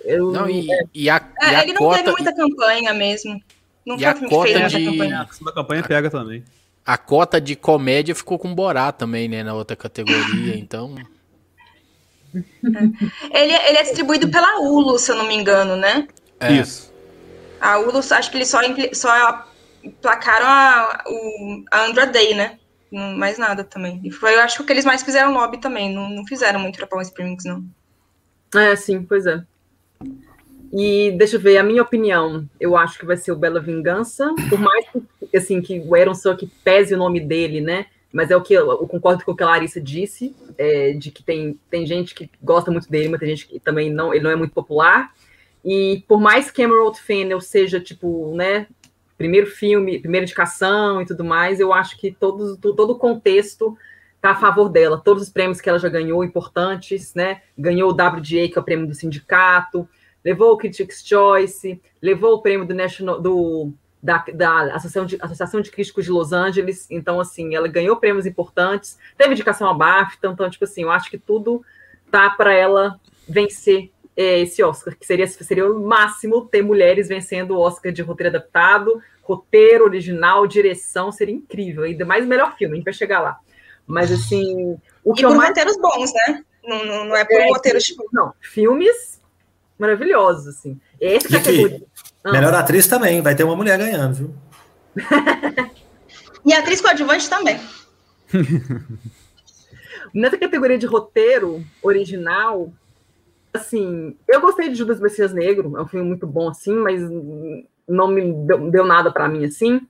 Eu, não, e, é. e a, é, e a ele não teve muita campanha mesmo. Não e a cota de... campanha. A campanha pega também. A cota de comédia ficou com Borá também, né, na outra categoria, então... É. Ele, ele é distribuído pela Hulu, se eu não me engano, né? É. Isso. A Hulu, acho que eles só, só placaram a, o, a Andra Day, né? mais nada também. E foi, eu acho que eles mais fizeram lobby também, não, não fizeram muito pra Palm Springs, não. É, sim, pois é. E deixa eu ver, a minha opinião, eu acho que vai ser o Bela Vingança, por mais que, assim, que o Aaron que pese o nome dele, né? Mas é o que eu, eu concordo com o que a Larissa disse, é, de que tem, tem gente que gosta muito dele, mas tem gente que também não, ele não é muito popular. E por mais que Emerald Fennel seja, tipo, né, primeiro filme, primeira indicação e tudo mais, eu acho que todos, todo o contexto está a favor dela. Todos os prêmios que ela já ganhou, importantes, né? Ganhou o WGA, que é o prêmio do sindicato, levou o Critics' Choice, levou o prêmio do National, do, da, da Associação, de, Associação de Críticos de Los Angeles. Então, assim, ela ganhou prêmios importantes, teve indicação a BAFTA, então, tipo assim, eu acho que tudo tá para ela vencer é, esse Oscar, que seria, seria o máximo ter mulheres vencendo o Oscar de roteiro adaptado, roteiro original, direção, seria incrível. Ainda mais o melhor filme, a gente vai chegar lá. Mas assim. O que e por mais... roteiros bons, né? Não, não, não é por é, roteiros tipo. Não, filmes maravilhosos, assim. Esse e aqui, ah. Melhor atriz também, vai ter uma mulher ganhando, viu? E atriz coadjuvante também. Nessa categoria de roteiro original, assim, eu gostei de Judas Messias Negro, é um filme muito bom, assim, mas não me deu, deu nada para mim, assim.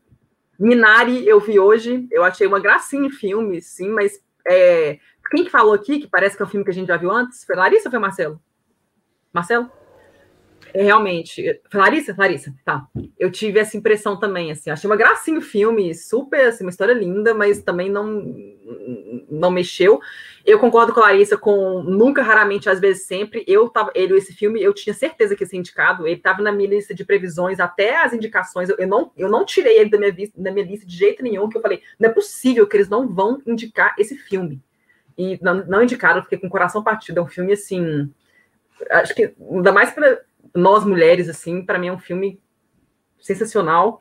Minari eu vi hoje, eu achei uma gracinha em filme, sim, mas é, quem que falou aqui, que parece que é um filme que a gente já viu antes, foi Larissa ou foi Marcelo? Marcelo? É, realmente. Larissa? Larissa, tá. Eu tive essa impressão também, assim. Achei uma gracinha o filme, super, assim, uma história linda, mas também não, não mexeu. Eu concordo com a Larissa com nunca, raramente, às vezes sempre. Eu tava, ele, esse filme, eu tinha certeza que ia ser indicado. Ele estava na minha lista de previsões, até as indicações. Eu, eu, não, eu não tirei ele da minha, da minha lista de jeito nenhum, que eu falei, não é possível que eles não vão indicar esse filme. E não, não indicaram, eu fiquei com o coração partido. É um filme, assim. Acho que, ainda mais para nós mulheres, assim, para mim é um filme sensacional.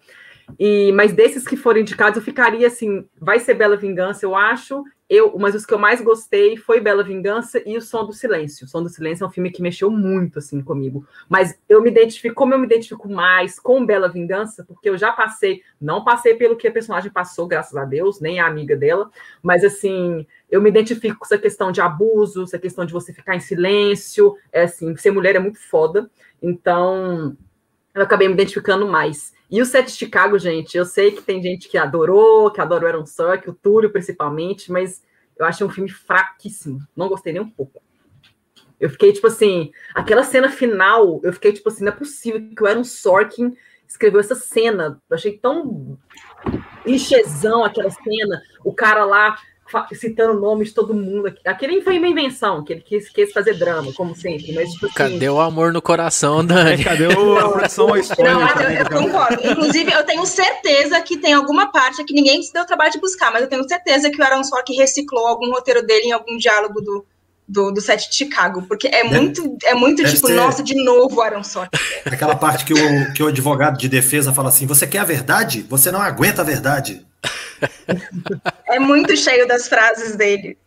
E, mas desses que foram indicados, eu ficaria assim, vai ser Bela Vingança, eu acho. Eu, mas os que eu mais gostei foi Bela Vingança e O Som do Silêncio. O Som do Silêncio é um filme que mexeu muito assim comigo. Mas eu me identifico, como eu me identifico mais com Bela Vingança, porque eu já passei, não passei pelo que a personagem passou, graças a Deus, nem a amiga dela, mas assim, eu me identifico com essa questão de abuso, essa questão de você ficar em silêncio, é assim, ser mulher é muito foda. Então, eu acabei me identificando mais. E o Set de Chicago, gente, eu sei que tem gente que adorou, que adora o Aaron Sorkin, o Túlio principalmente, mas eu achei um filme fraquíssimo. Não gostei nem um pouco. Eu fiquei, tipo assim, aquela cena final, eu fiquei, tipo assim, não é possível que o Aaron Sorkin escreveu essa cena. Eu achei tão lixezão aquela cena. O cara lá citando o nome de todo mundo. Aquele foi uma invenção, que ele quis, quis fazer drama, como sempre. Mas, tipo, assim, cadê o amor no coração, Dani? cadê o, a produção? Não, eu, eu concordo. Inclusive, eu tenho certeza que tem alguma parte que ninguém se deu o trabalho de buscar, mas eu tenho certeza que o Aaron Sorkin reciclou algum roteiro dele em algum diálogo do, do, do set de Chicago, porque é deve, muito, é muito tipo, ser... nossa, de novo Aaron Sorkin. Aquela parte que o, que o advogado de defesa fala assim: você quer a verdade? Você não aguenta a verdade. É muito cheio das frases dele.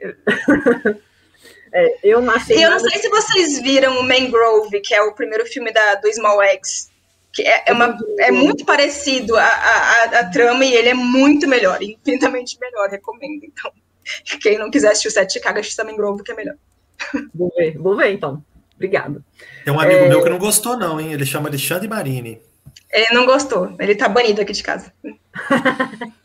É, eu não achei. E eu não sei se vocês viram o Mangrove, que é o primeiro filme da, do Small X. Que é, é, uma, é muito parecido a, a, a, trama e ele é muito melhor, infinitamente melhor, recomendo. Então, quem não quiser assistir o Sete Chicago, assista Mangrove, que é melhor. Vou ver, vou ver então. Obrigado. Tem um amigo é... meu que não gostou, não, hein? Ele chama Alexandre Marini. Ele não gostou, ele tá banido aqui de casa.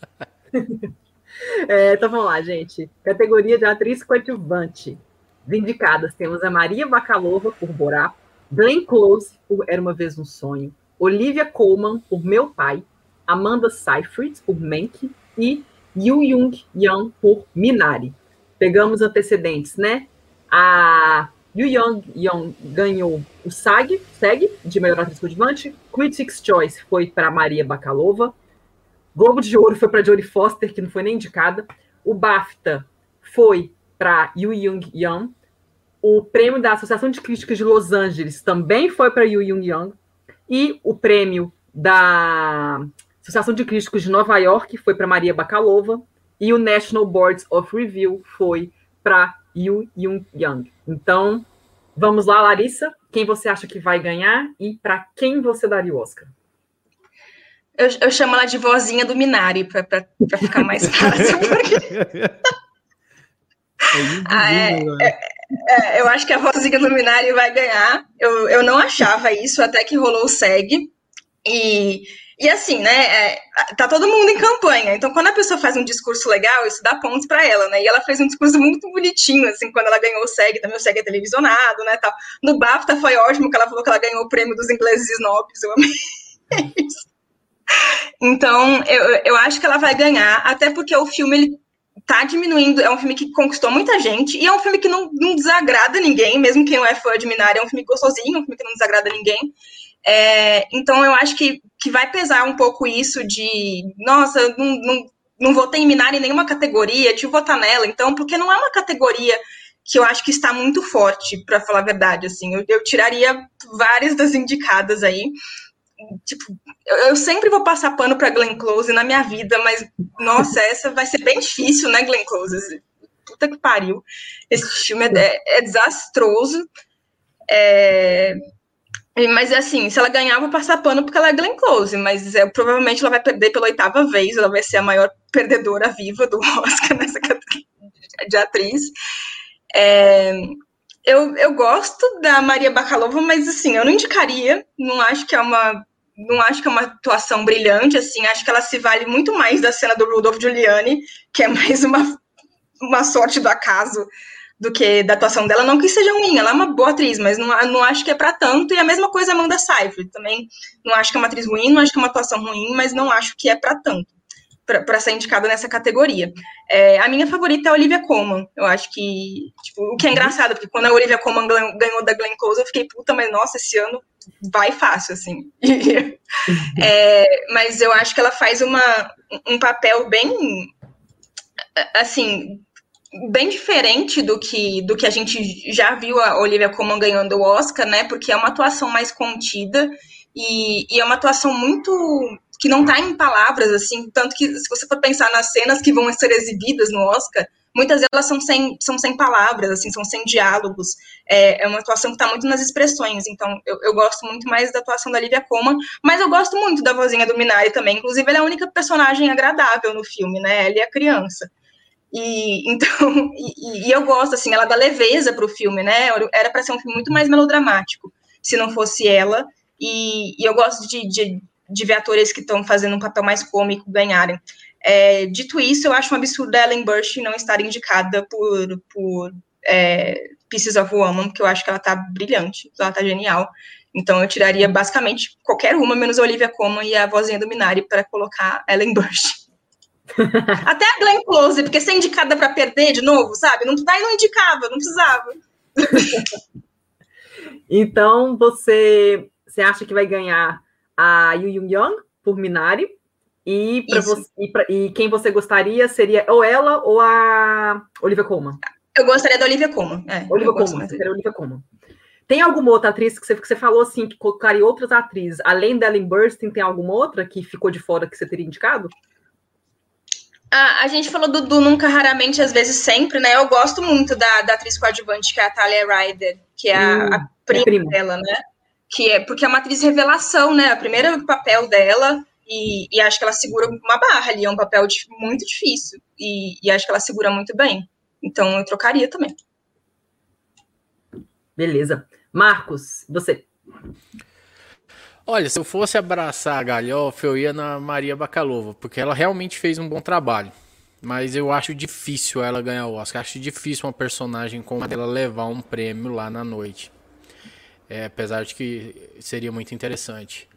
é, então vamos lá, gente. Categoria de atriz coadjuvante. Vindicadas temos a Maria Bakalova por Borá, Glenn Close por Era Uma Vez um Sonho, Olivia Colman por Meu Pai, Amanda Seyfried por Mank e Yu Jung Yang por Minari. Pegamos antecedentes, né? A Yu Young Young ganhou o SAG, SAG de melhor atriz coadjuvante. Critics' Choice foi para Maria Bakalova. Globo de Ouro foi para Jodie Foster, que não foi nem indicada. O BAFTA foi para Yu Young Young. O prêmio da Associação de Críticas de Los Angeles também foi para Yu Young Young. E o prêmio da Associação de Críticos de Nova York foi para Maria Bakalova. E o National Boards of Review foi para Yu Young Young. Então, vamos lá, Larissa. Quem você acha que vai ganhar e para quem você daria o Oscar? Eu, eu chamo ela de vozinha do Minari, para ficar mais fácil. Porque... ah, é, é, é, eu acho que a vozinha do Minari vai ganhar. Eu, eu não achava isso até que rolou o SEG. E, e assim, né? É, tá todo mundo em campanha. Então, quando a pessoa faz um discurso legal, isso dá pontos para ela, né? E ela fez um discurso muito bonitinho, assim, quando ela ganhou o SEG, também o SEG é televisionado, né? Tal. No BAFTA foi ótimo que ela falou que ela ganhou o prêmio dos ingleses snobs. Eu amei isso. Então, eu, eu acho que ela vai ganhar, até porque o filme ele tá diminuindo, é um filme que conquistou muita gente, e é um filme que não, não desagrada ninguém, mesmo quem não é fã de Minari, é um filme gostosinho, um filme que não desagrada ninguém. É, então, eu acho que, que vai pesar um pouco isso de, nossa, não, não, não votei em Minari em nenhuma categoria, deixa eu votar nela, então, porque não é uma categoria que eu acho que está muito forte, para falar a verdade, assim, eu, eu tiraria várias das indicadas aí, tipo, eu sempre vou passar pano para Glenn Close na minha vida, mas nossa, essa vai ser bem difícil, né, Glenn Close? Puta que pariu. Esse filme é, é, é desastroso. É, Mas assim, se ela ganhar, vou passar pano porque ela é Glenn Close, mas é, provavelmente ela vai perder pela oitava vez, ela vai ser a maior perdedora viva do Oscar nessa categoria de atriz. É, eu, eu gosto da Maria Bakalova, mas assim, eu não indicaria, não acho que é uma não acho que é uma atuação brilhante, assim, acho que ela se vale muito mais da cena do Rudolph Giuliani, que é mais uma, uma sorte do acaso do que da atuação dela. Não que seja ruim, ela é uma boa atriz, mas não, não acho que é para tanto. E a mesma coisa a Amanda Seyfried, também não acho que é uma atriz ruim, não acho que é uma atuação ruim, mas não acho que é para tanto para ser indicada nessa categoria. É, a minha favorita é a Olivia Colman. Eu acho que, tipo, o que é engraçado, porque quando a Olivia Colman ganhou da Glenn Close, eu fiquei, puta, mas nossa, esse ano vai fácil, assim. é, mas eu acho que ela faz uma, um papel bem, assim, bem diferente do que, do que a gente já viu a Olivia Colman ganhando o Oscar, né? Porque é uma atuação mais contida e, e é uma atuação muito que não está em palavras, assim, tanto que se você for pensar nas cenas que vão ser exibidas no Oscar, muitas delas são sem, são sem palavras, assim, são sem diálogos. É, é uma atuação que está muito nas expressões. Então, eu, eu, gosto muito mais da atuação da Lívia Colman, mas eu gosto muito da vozinha do Minari também. Inclusive, ela é a única personagem agradável no filme, né? Ela é a criança. E então, e, e eu gosto assim, ela dá leveza para o filme, né? Era para ser um filme muito mais melodramático, se não fosse ela. E, e eu gosto de, de, de ver atores que estão fazendo um papel mais cômico ganharem. É, dito isso, eu acho um absurdo a Ellen Burstyn não estar indicada por, por é, Pieces of Woman, porque eu acho que ela tá brilhante, ela tá genial. Então eu tiraria basicamente qualquer uma, menos a Olivia Colman e a vozinha do Minari, para colocar Ellen Burstyn. Até a Glenn Close, porque ser indicada para perder de novo, sabe? Não, daí não indicava, não precisava. então você, você acha que vai ganhar a Yu Yung Young por Minari. E, você, e, pra, e, quem você gostaria seria ou ela ou a Olivia Colman? Eu gostaria da Olivia Colman. É, Olivia Colman, queria Olivia Colman. Tem alguma outra atriz que você, que você falou assim, que colocaria outras atrizes, além da Ellen Burstyn, tem alguma outra que ficou de fora que você teria indicado? Ah, a gente falou do, do, Nunca Raramente, às vezes sempre, né? Eu gosto muito da, da atriz coadjuvante, que é a Talia Ryder, que é hum, a, a prima, prima dela, né? que é porque é uma atriz revelação, né? O primeiro papel dela, e, e, acho que ela segura uma barra ali, é um papel de, muito difícil, e, e, acho que ela segura muito bem. Então eu trocaria também. Beleza. Marcos, você. Olha, se eu fosse abraçar a Galhofa, eu ia na Maria Bacalova, porque ela realmente fez um bom trabalho. Mas eu acho difícil ela ganhar o Oscar. Acho difícil uma personagem como ela levar um prêmio lá na noite. É, apesar de que seria muito interessante.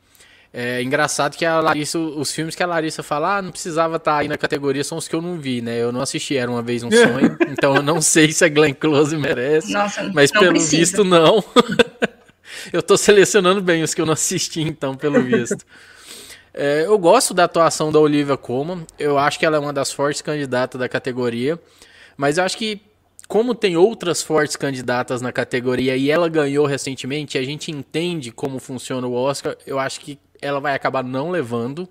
É engraçado que a Larissa, os filmes que a Larissa fala, ah, não precisava estar tá aí na categoria, são os que eu não vi, né? Eu não assisti, era uma vez um sonho, então eu não sei se a Glenn Close merece, Nossa, mas pelo precisa. visto não. eu tô selecionando bem os que eu não assisti, então, pelo visto. É, eu gosto da atuação da Olivia Colman, eu acho que ela é uma das fortes candidatas da categoria, mas eu acho que como tem outras fortes candidatas na categoria e ela ganhou recentemente, a gente entende como funciona o Oscar, eu acho que ela vai acabar não levando.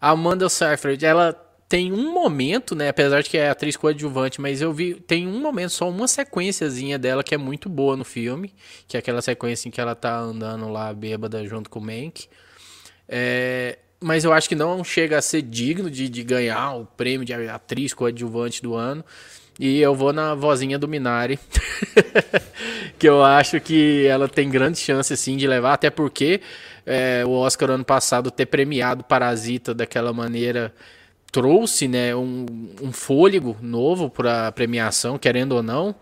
A Amanda Seyfried, ela tem um momento, né, apesar de que é atriz coadjuvante, mas eu vi, tem um momento, só uma sequenciazinha dela que é muito boa no filme, que é aquela sequência em que ela tá andando lá bêbada junto com o Mank. É, mas eu acho que não chega a ser digno de, de ganhar o prêmio de atriz coadjuvante do ano. E eu vou na vozinha do Minari, que eu acho que ela tem grande chance sim de levar, até porque é, o Oscar ano passado ter premiado Parasita daquela maneira trouxe né, um, um fôlego novo para a premiação, querendo ou não.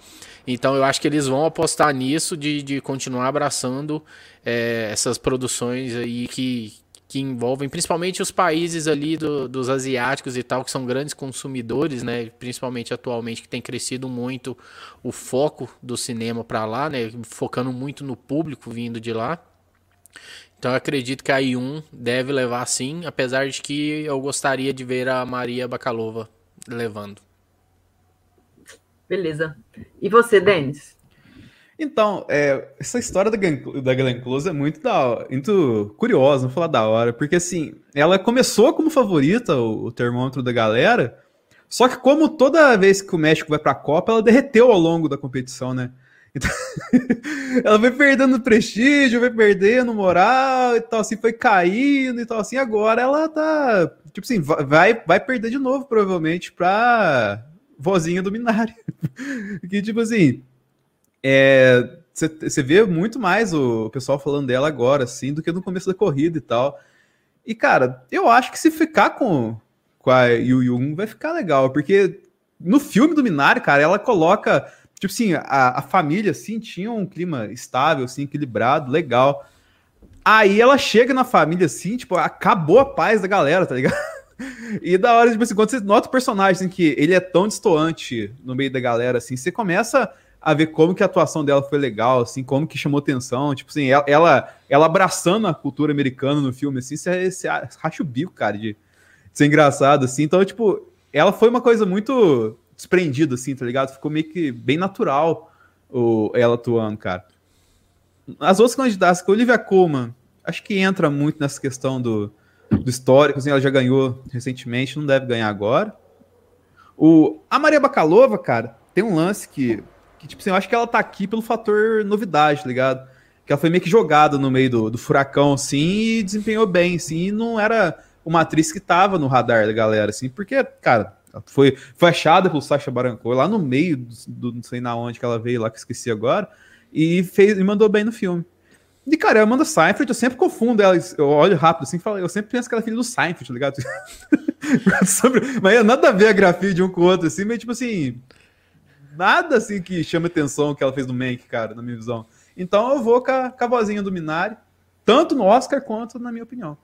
Então eu acho que eles vão apostar nisso de, de continuar abraçando é, essas produções aí que, que envolvem principalmente os países ali do, dos asiáticos e tal, que são grandes consumidores, né? Principalmente atualmente, que tem crescido muito o foco do cinema para lá, né? Focando muito no público vindo de lá. Então eu acredito que a I1 deve levar sim, apesar de que eu gostaria de ver a Maria Bacalova levando. Beleza. E você, Denis? Então, é, essa história da, da Glenn Close é muito, da, muito curiosa, vou falar da hora, porque assim, ela começou como favorita, o, o, termômetro da galera, só que como toda vez que o México vai pra Copa, ela derreteu ao longo da competição, né? Então, ela foi perdendo prestígio, foi perdendo moral e tal, assim, foi caindo e tal, assim. Agora ela tá, tipo assim, vai, vai perder de novo, provavelmente, pra vozinha do Minari. que, tipo assim, é, você vê muito mais o pessoal falando dela agora, assim, do que no começo da corrida e tal. E, cara, eu acho que se ficar com, com a Yu Yung vai ficar legal, porque no filme do Minari, cara, ela coloca Tipo assim, a, a família, assim, tinha um clima estável, assim, equilibrado, legal. Aí ela chega na família, assim, tipo, acabou a paz da galera, tá ligado? E da hora, tipo assim, quando você nota o personagem, assim, que ele é tão distoante no meio da galera, assim, você começa a ver como que a atuação dela foi legal, assim, como que chamou atenção, tipo assim, ela, ela, abraçando a cultura americana no filme, assim, você, você racha o bico, cara, de, de ser engraçado, assim, então, tipo, ela foi uma coisa muito desprendido, assim, tá ligado? Ficou meio que bem natural o, ela atuando, cara. As outras candidatas, que a Olivia Colman, acho que entra muito nessa questão do, do histórico, assim, ela já ganhou recentemente, não deve ganhar agora. O, a Maria Bakalova, cara, tem um lance que, que, tipo assim, eu acho que ela tá aqui pelo fator novidade, tá ligado? Que ela foi meio que jogada no meio do, do furacão, assim, e desempenhou bem, assim, e não era uma atriz que tava no radar da galera, assim, porque, cara, foi, foi achada pelo Sacha Baron Cohen lá no meio do, do, não sei na onde que ela veio lá, que esqueci agora, e fez e mandou bem no filme. E, cara, a Amanda Seinfeld, eu sempre confundo ela, eu olho rápido assim, falo, eu sempre penso que ela é filha do Seinfeld, tá ligado? Mas é nada a ver a grafia de um com o outro, assim, mas tipo assim, nada assim que chama atenção que ela fez no Mank, cara, na minha visão. Então eu vou com a, com a vozinha do Minari, tanto no Oscar quanto na minha opinião.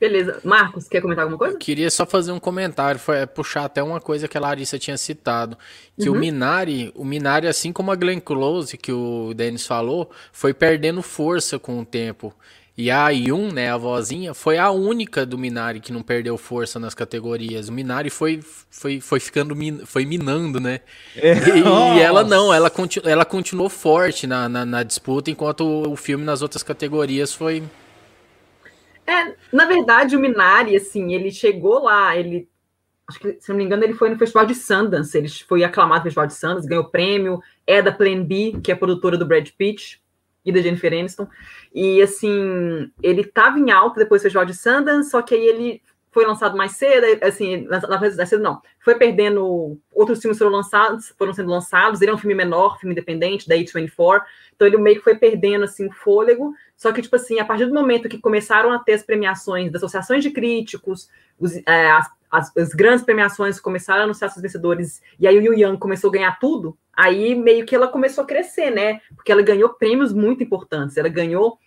Beleza. Marcos, quer comentar alguma coisa? Eu queria só fazer um comentário, foi é, puxar até uma coisa que a Larissa tinha citado, que uhum. o Minari, o Minari, assim como a Glenn Close, que o Denis falou, foi perdendo força com o tempo. E a Yun, né, a vozinha, foi a única do Minari que não perdeu força nas categorias. O Minari foi, foi, foi ficando, min, foi minando, né? É. E, e, ela não, ela, continu, ela continuou forte na, na, na disputa, enquanto o filme nas outras categorias foi, é, na verdade, o Minari, assim, ele chegou lá, ele. Acho que, se não me engano, ele foi no Festival de Sundance, ele foi aclamado no Festival de Sundance, ganhou prêmio, é da Plan B, que é produtora do Brad Pitt e da Jennifer Aniston. E, assim, ele estava em alta depois do Festival de Sundance, só que aí ele foi lançado mais cedo, assim, na cedo não, foi perdendo, outros filmes foram lançados, foram sendo lançados, ele é um filme menor, filme independente, da A24, então ele meio que foi perdendo, assim, o fôlego, só que, tipo assim, a partir do momento que começaram a ter as premiações das associações de críticos, os, é, as, as, as, grandes premiações começaram a anunciar seus vencedores, e aí o Yu Yang começou a ganhar tudo, aí meio que ela começou a crescer, né, porque ela ganhou prêmios muito importantes, ela ganhou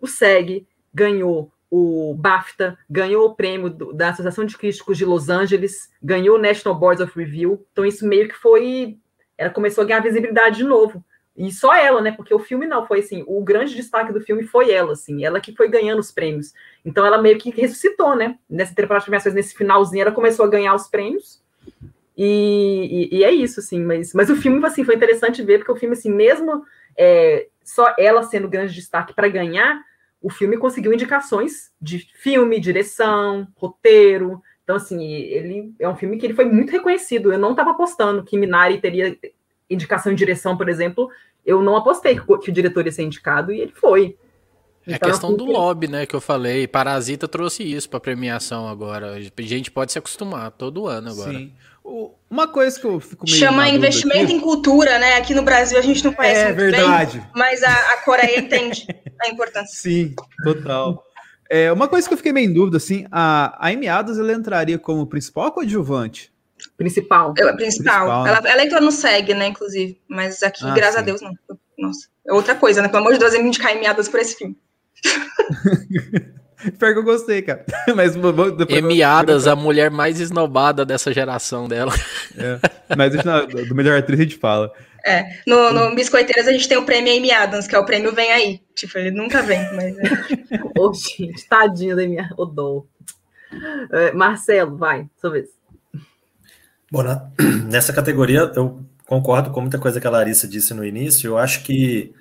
o SEG, ganhou o BAFTA, ganhou o prêmio do, da Associação de Críticos de Los Angeles, ganhou o National Board of Review. Então, isso meio que foi. Ela começou a ganhar visibilidade de novo. E só ela, né? Porque o filme não foi assim. O grande destaque do filme foi ela, assim. Ela que foi ganhando os prêmios. Então, ela meio que ressuscitou, né? Nessa temporada de premiações, nesse finalzinho, ela começou a ganhar os prêmios. E, e, e, é isso, assim. Mas, mas o filme, assim, foi interessante ver, porque o filme, assim, mesmo é, só ela sendo grande destaque para ganhar o filme conseguiu indicações de filme, direção, roteiro. Então, assim, ele é um filme que ele foi muito reconhecido. Eu não estava apostando que Minari teria indicação em direção, por exemplo. Eu não apostei que o diretor ia ser indicado e ele foi. É então, questão do lobby, né, que eu falei. Parasita trouxe isso para premiação agora. A gente pode se acostumar todo ano agora. Sim. Uma coisa que eu fico meio. Chama investimento aqui, em cultura, né? Aqui no Brasil a gente não conhece é, verdade. Bem, mas a, a Coreia entende a importância. Sim, total. É, uma coisa que eu fiquei meio em dúvida, assim, a, a Amy Adams ela entraria como principal ou coadjuvante? Principal. Eu, principal. principal ela, ela entrou no SEG, né, inclusive. Mas aqui, ah, graças sim. a Deus, não. Nossa. É outra coisa, né? Pelo amor de Deus, eu me indicar Amy Adams por esse filme. Pior que eu gostei, cara. Mas Emiadas, a mulher mais esnobada dessa geração dela. É, mas do melhor atriz a gente fala. É, no, no Biscoiteiras a gente tem o prêmio Amy Adams, que é o prêmio Vem Aí. Tipo, ele nunca vem, mas. Ô, oh, gente, tadinho da minha. Ô, dó. É, Marcelo, vai, sua vez. Bom, na, nessa categoria eu concordo com muita coisa que a Larissa disse no início. Eu acho que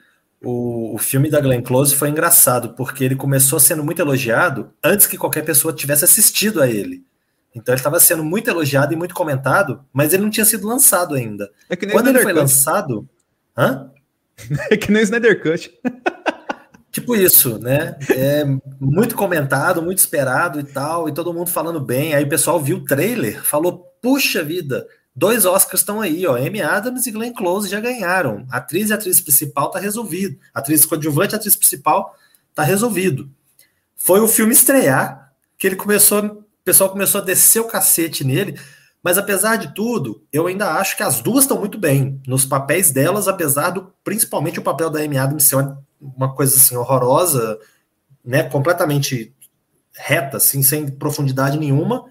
o, o filme da Glenn Close foi engraçado, porque ele começou sendo muito elogiado antes que qualquer pessoa tivesse assistido a ele. Então ele estava sendo muito elogiado e muito comentado, mas ele não tinha sido lançado ainda. É Quando ele foi lançado. Hã? É que nem o Snyder Cut. Tipo isso, né? É muito comentado, muito esperado e tal, e todo mundo falando bem. Aí o pessoal viu o trailer, falou: puxa vida, dois Oscars estão aí, ó. Amy Adams e Glenn Close já ganharam. Atriz e atriz principal tá resolvido. Atriz coadjuvante e atriz principal tá resolvido. Foi o filme estrear que ele começou, o pessoal começou a descer o cacete nele. Mas apesar de tudo, eu ainda acho que as duas estão muito bem nos papéis delas, apesar do principalmente o papel da Amy Adams ser uma uma coisa assim horrorosa, né, completamente reta, assim, sem profundidade nenhuma.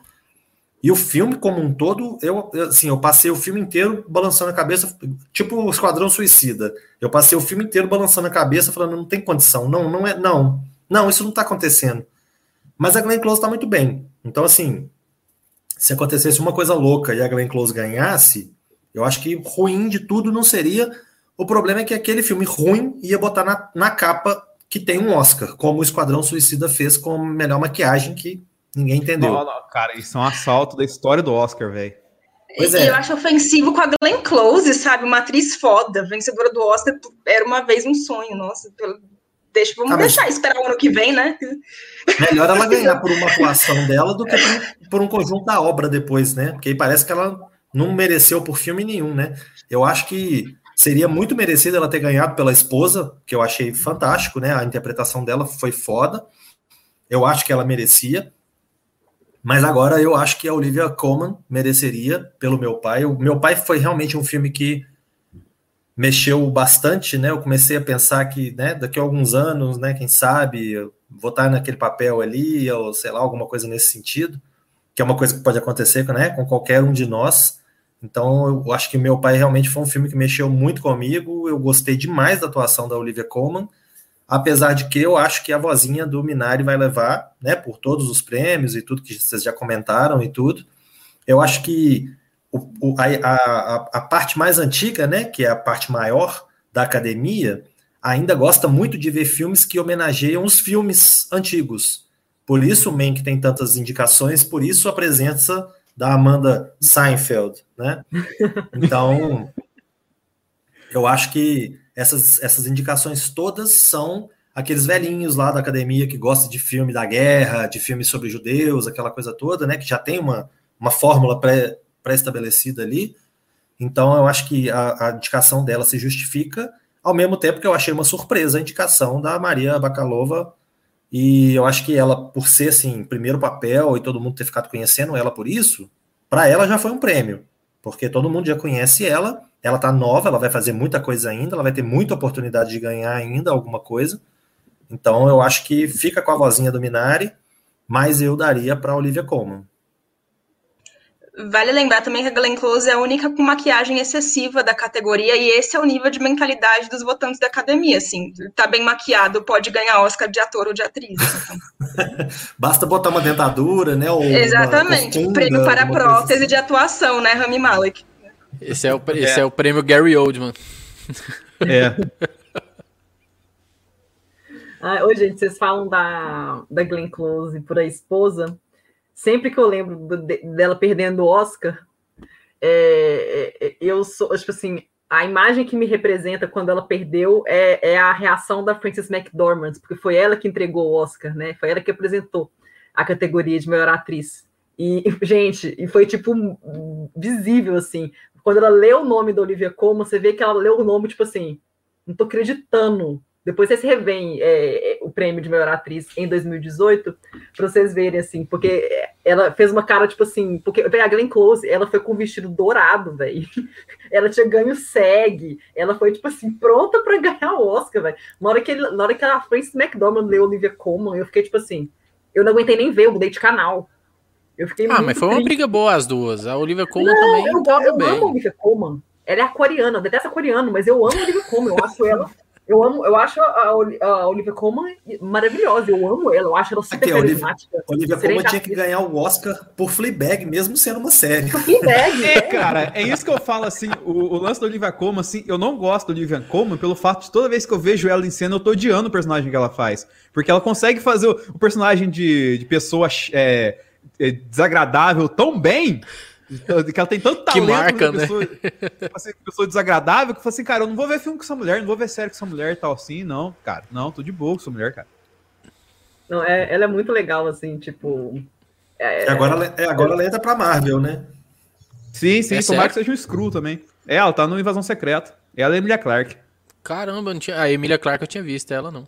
E o filme como um todo, eu assim, eu passei o filme inteiro balançando a cabeça, tipo o Esquadrão Suicida. Eu passei o filme inteiro balançando a cabeça, falando não tem condição, não, não é, não. Não, isso não tá acontecendo. Mas a Glenn Close tá muito bem. Então assim, se acontecesse uma coisa louca e a Glenn Close ganhasse, eu acho que ruim de tudo não seria o problema é que aquele filme ruim ia botar na, na capa que tem um Oscar, como o Esquadrão Suicida fez com melhor maquiagem que ninguém entendeu. Não, não, cara, isso é um assalto da história do Oscar, velho. Pois é. Eu acho ofensivo com a Glenn Close, sabe? Uma atriz foda, vencedora do Oscar, era uma vez um sonho, nossa. Deixa, vamos ah, deixar esperar o ano que vem, né? Melhor ela ganhar por uma atuação dela do que por, por um conjunto da obra depois, né? Porque aí parece que ela não mereceu por filme nenhum, né? Eu acho que Seria muito merecido ela ter ganhado pela esposa, que eu achei fantástico, né? A interpretação dela foi foda. Eu acho que ela merecia. Mas agora eu acho que a Olivia Colman mereceria pelo meu pai. O meu pai foi realmente um filme que mexeu bastante, né? Eu comecei a pensar que, né, daqui a alguns anos, né, quem sabe, votar naquele papel ali, ou sei lá, alguma coisa nesse sentido, que é uma coisa que pode acontecer, né, com qualquer um de nós. Então, eu acho que meu pai realmente foi um filme que mexeu muito comigo. Eu gostei demais da atuação da Olivia Colman, apesar de que eu acho que a vozinha do Minari vai levar, né, por todos os prêmios e tudo que vocês já comentaram e tudo. Eu acho que o, o, a, a, a, parte mais antiga, né, que é a parte maior da academia, ainda gosta muito de ver filmes que homenageiam os filmes antigos. Por isso o Mank tem tantas indicações, por isso a presença da Amanda Seinfeld, né? Então, eu acho que essas, essas indicações todas são aqueles velhinhos lá da academia que gostam de filme da guerra, de filmes sobre judeus, aquela coisa toda, né? Que já tem uma, uma fórmula pré-estabelecida pré ali. Então, eu acho que a, a, indicação dela se justifica, ao mesmo tempo que eu achei uma surpresa a indicação da Maria Bakalova e eu acho que ela, por ser assim, primeiro papel e todo mundo ter ficado conhecendo ela por isso, para ela já foi um prêmio, porque todo mundo já conhece ela, ela tá nova, ela vai fazer muita coisa ainda, ela vai ter muita oportunidade de ganhar ainda alguma coisa. Então eu acho que fica com a vozinha do Minari, mas eu daria para Olivia Colman. Vale lembrar também que a Glenn Close é a única com maquiagem excessiva da categoria e esse é o nível de mentalidade dos votantes da academia, assim, tá bem maquiado, pode ganhar Oscar de ator ou de atriz. Então. Basta botar uma dentadura, né? Exatamente, costura, prêmio para prótese assim. de atuação, né, Rami Malek. Esse é o, esse é. é o prêmio Gary Oldman. É. ah, oi, gente, vocês falam da, da Glenn Close por a esposa sempre que eu lembro do, dela perdendo o Oscar, é, é, é, eu sou, tipo assim, a imagem que me representa quando ela perdeu é, é, a reação da Frances McDormand, porque foi ela que entregou o Oscar, né? Foi ela que apresentou a categoria de melhor atriz. E, gente, e foi tipo visível assim. Quando ela leu o nome da Olivia Colman, você vê que ela leu o nome, tipo assim, não tô acreditando depois vocês revêem é, é, o prêmio de melhor atriz em 2018, para vocês verem, assim, porque ela fez uma cara, tipo assim, porque a Glenn Close, ela foi com um vestido dourado, velho. Ela tinha ganho SEG, ela foi, tipo assim, pronta para ganhar o Oscar, velho. Na, hora que na hora que a Frances McDormand leu Olivia Colman, eu fiquei, tipo assim, eu não aguentei nem ver, eu mudei de canal. Eu fiquei ah, mas foi triste. uma briga boa as duas. A Olivia Colman não, também eu, eu, eu amo a Olivia Colman. Ela é coreana, eu detesto a coreana, mas eu amo a Olivia Colman, eu acho ela eu amo, eu acho a, a Olivia Colman maravilhosa, eu amo ela, eu acho ela super Aqui, carismática. Olivia, Olivia Colman tinha que ganhar o Oscar por Fleabag, mesmo sendo uma série. Fleabag, é, cara, é isso que eu falo, assim, o, o, lance da Olivia Colman, assim, eu não gosto da Olivia Colman pelo fato de toda vez que eu vejo ela em cena, eu tô odiando o personagem que ela faz, porque ela consegue fazer o, o personagem de, de pessoa é, é, desagradável tão bem Que ela tem tanto Que talento, marca, né? pessoa, tipo assim, pessoa desagradável, que fala assim, cara, eu não vou ver filme com essa mulher, não vou ver série com essa mulher e tal, assim, não, cara, não, tô de boa com essa mulher, cara. Não, é, ela é muito legal, assim, tipo. é- agora, ela- é, agora ela entra pra Marvel, né? Sim, sim, É tomara certo? que seja um Screw também. É, ela tá no Invasão Secreta. Ela é Emilia Clarke. Caramba, eu não tinha... a Emília Clarke eu tinha visto, ela não.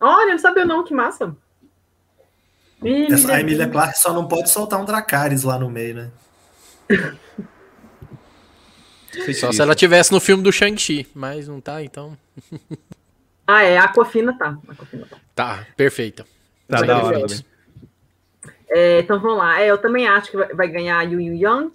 Olha, não sabia não, que massa. Ih, Essa, a Emilia Emilia- Clarke só não pode soltar um Dracarys lá no meio, né? Só se ela tivesse no filme do Shang-Chi, mas não tá, então. Ah, é, a Aquafina tá. Aquafina tá. Tá, perfeita. Tá da hora. É, então vamos lá. É, eu também acho que vai, ganhar a Yu Yu Yang.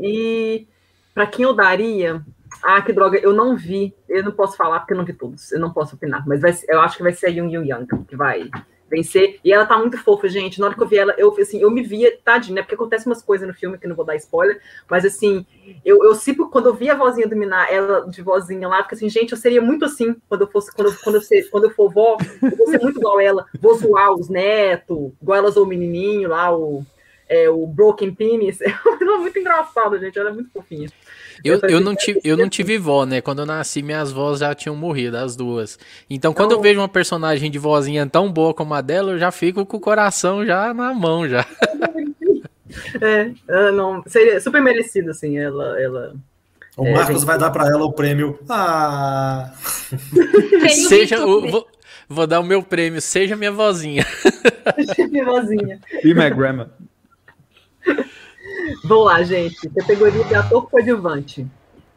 E pra quem eu daria. Ah, que droga, eu não vi. Eu não posso falar porque eu não vi todos. Eu não posso opinar. Mas vai eu acho que vai ser a Yu Yu Yang que vai vencer. E ela tá muito fofa, gente. Na hora que eu vi ela, eu assim, eu me via, tadinha, né? Porque acontece umas coisas no filme que não vou dar spoiler. Mas assim, eu, eu sempre, quando eu vi a vozinha dominar ela de vozinha lá, porque assim, gente, eu seria muito assim quando eu fosse, quando, eu- quando, eu, ser, quando eu for vó, eu vou ser muito igual ela. Vou zoar os netos, igual ela zoou o menininho lá, o, é, o Broken Penis. Ela é muito engraçada, gente. Ela é muito fofinha. Eu, Eu eu, não tive, eu não tive vó, né? Quando eu nasci, minhas vós já tinham morrido, as duas. Então, quando eu Oh. vejo uma personagem de vozinha tão boa como a dela, eu já fico com o coração já na mão, já. É, ela não, seria super merecido, assim, ela. ela... O É, Marcos gente. vai dar pra ela o prêmio. Ah! Seja, o- vou, vou dar o meu prêmio, seja minha vozinha. vozinha. E my grandma. Vamos lá, gente. Categoria de ator coadjuvante.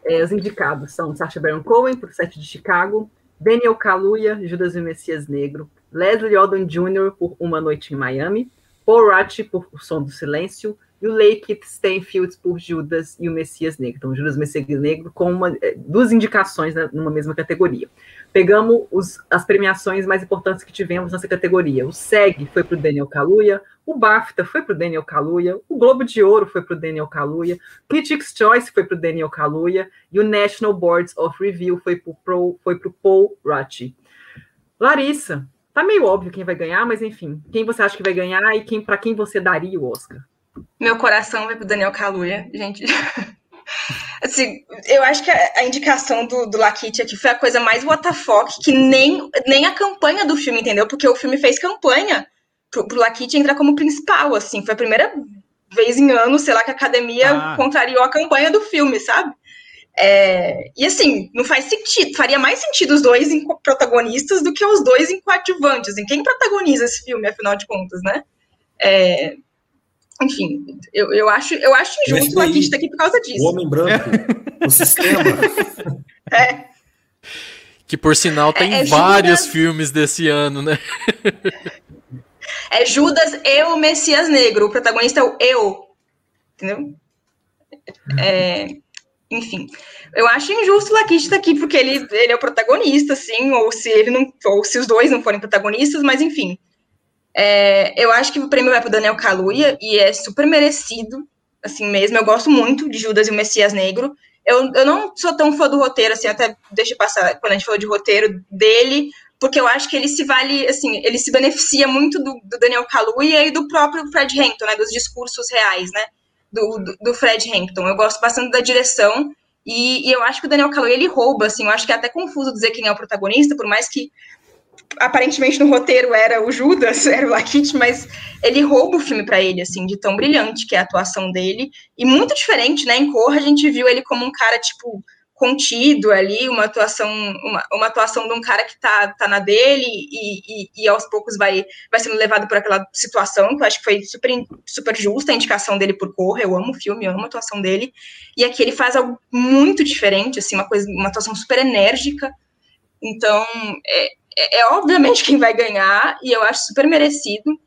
É, os indicados são Sacha Baron Cohen, por Sete de Chicago, Daniel Kaluuya, Judas e o Messias Negro, Leslie Odom Jr., por Uma Noite em Miami, Paul Rudd, por O Som do Silêncio, e o Lakeith Stanfield, por Judas e o Messias Negro. Então, Judas e o Messias Negro com uma, eh, duas indicações né, numa mesma categoria. Pegamos os- as premiações mais importantes que tivemos nessa categoria. O SEG foi para o Daniel Kaluuya, o BAFTA foi para o Daniel Kaluuya, o Globo de Ouro foi para o Daniel Kaluuya, Critics' Choice foi para o Daniel Kaluuya e o National Boards of Review foi para o Paul Rudd. Larissa, tá meio óbvio quem vai ganhar, mas enfim, quem você acha que vai ganhar e quem para quem você daria o Oscar? Meu coração vai pro Daniel Kaluuya, gente. Assim, eu acho que a, a indicação do, do Lakit aqui foi a coisa mais WTF que nem, nem a campanha do filme, entendeu? Porque o filme fez campanha pro, pro Lakit entrar como principal, assim. Foi a primeira vez em anos, sei lá, que a academia Ah. contrariou a campanha do filme, sabe? É, e assim, não faz sentido, faria mais sentido os dois em protagonistas do que os dois em coadjuvantes. Em quem protagoniza esse filme, afinal de contas, né? É, enfim, eu, eu, acho, eu acho injusto o estar aqui por causa O disso. homem branco, o sistema. Que por sinal tem É, é vários Judas- filmes desse ano, né? É Judas e o Messias Negro. O protagonista é o eu. Entendeu? É, enfim. Eu acho injusto o Lakit estar aqui, porque ele, ele é o protagonista, assim, ou se ele não. Ou se os dois não forem protagonistas, mas enfim. É, eu acho que o prêmio vai para Daniel Kaluuya e é super merecido, assim mesmo. Eu gosto muito de Judas e o Messias Negro. Eu, eu não sou tão fã do roteiro, assim, até deixa passar quando a gente falou de roteiro dele, porque eu acho que ele se vale, assim, ele se beneficia muito do, do Daniel Kaluuya e do próprio Fred Hampton, né, dos discursos reais, né, do, do, do Fred Hampton. Eu gosto bastante da direção e, e eu acho que o Daniel Kaluuya, ele rouba, assim, eu acho que é até confuso dizer quem é o protagonista, por mais que aparentemente no roteiro era o Judas, era o Lakit, mas ele rouba o filme para ele, assim, de tão brilhante que é a atuação dele, e muito diferente, né, em Corra a gente viu ele como um cara, tipo, contido ali, uma atuação, uma, uma atuação de um cara que tá, tá na dele e, e, e aos poucos vai, vai sendo levado por aquela situação, que eu acho que foi super, super justa a indicação dele por Corra, eu amo o filme, eu amo a atuação dele, e aqui ele faz algo muito diferente, assim, uma coisa, uma atuação super enérgica, então, é, é, é obviamente quem vai ganhar, e eu acho super merecido.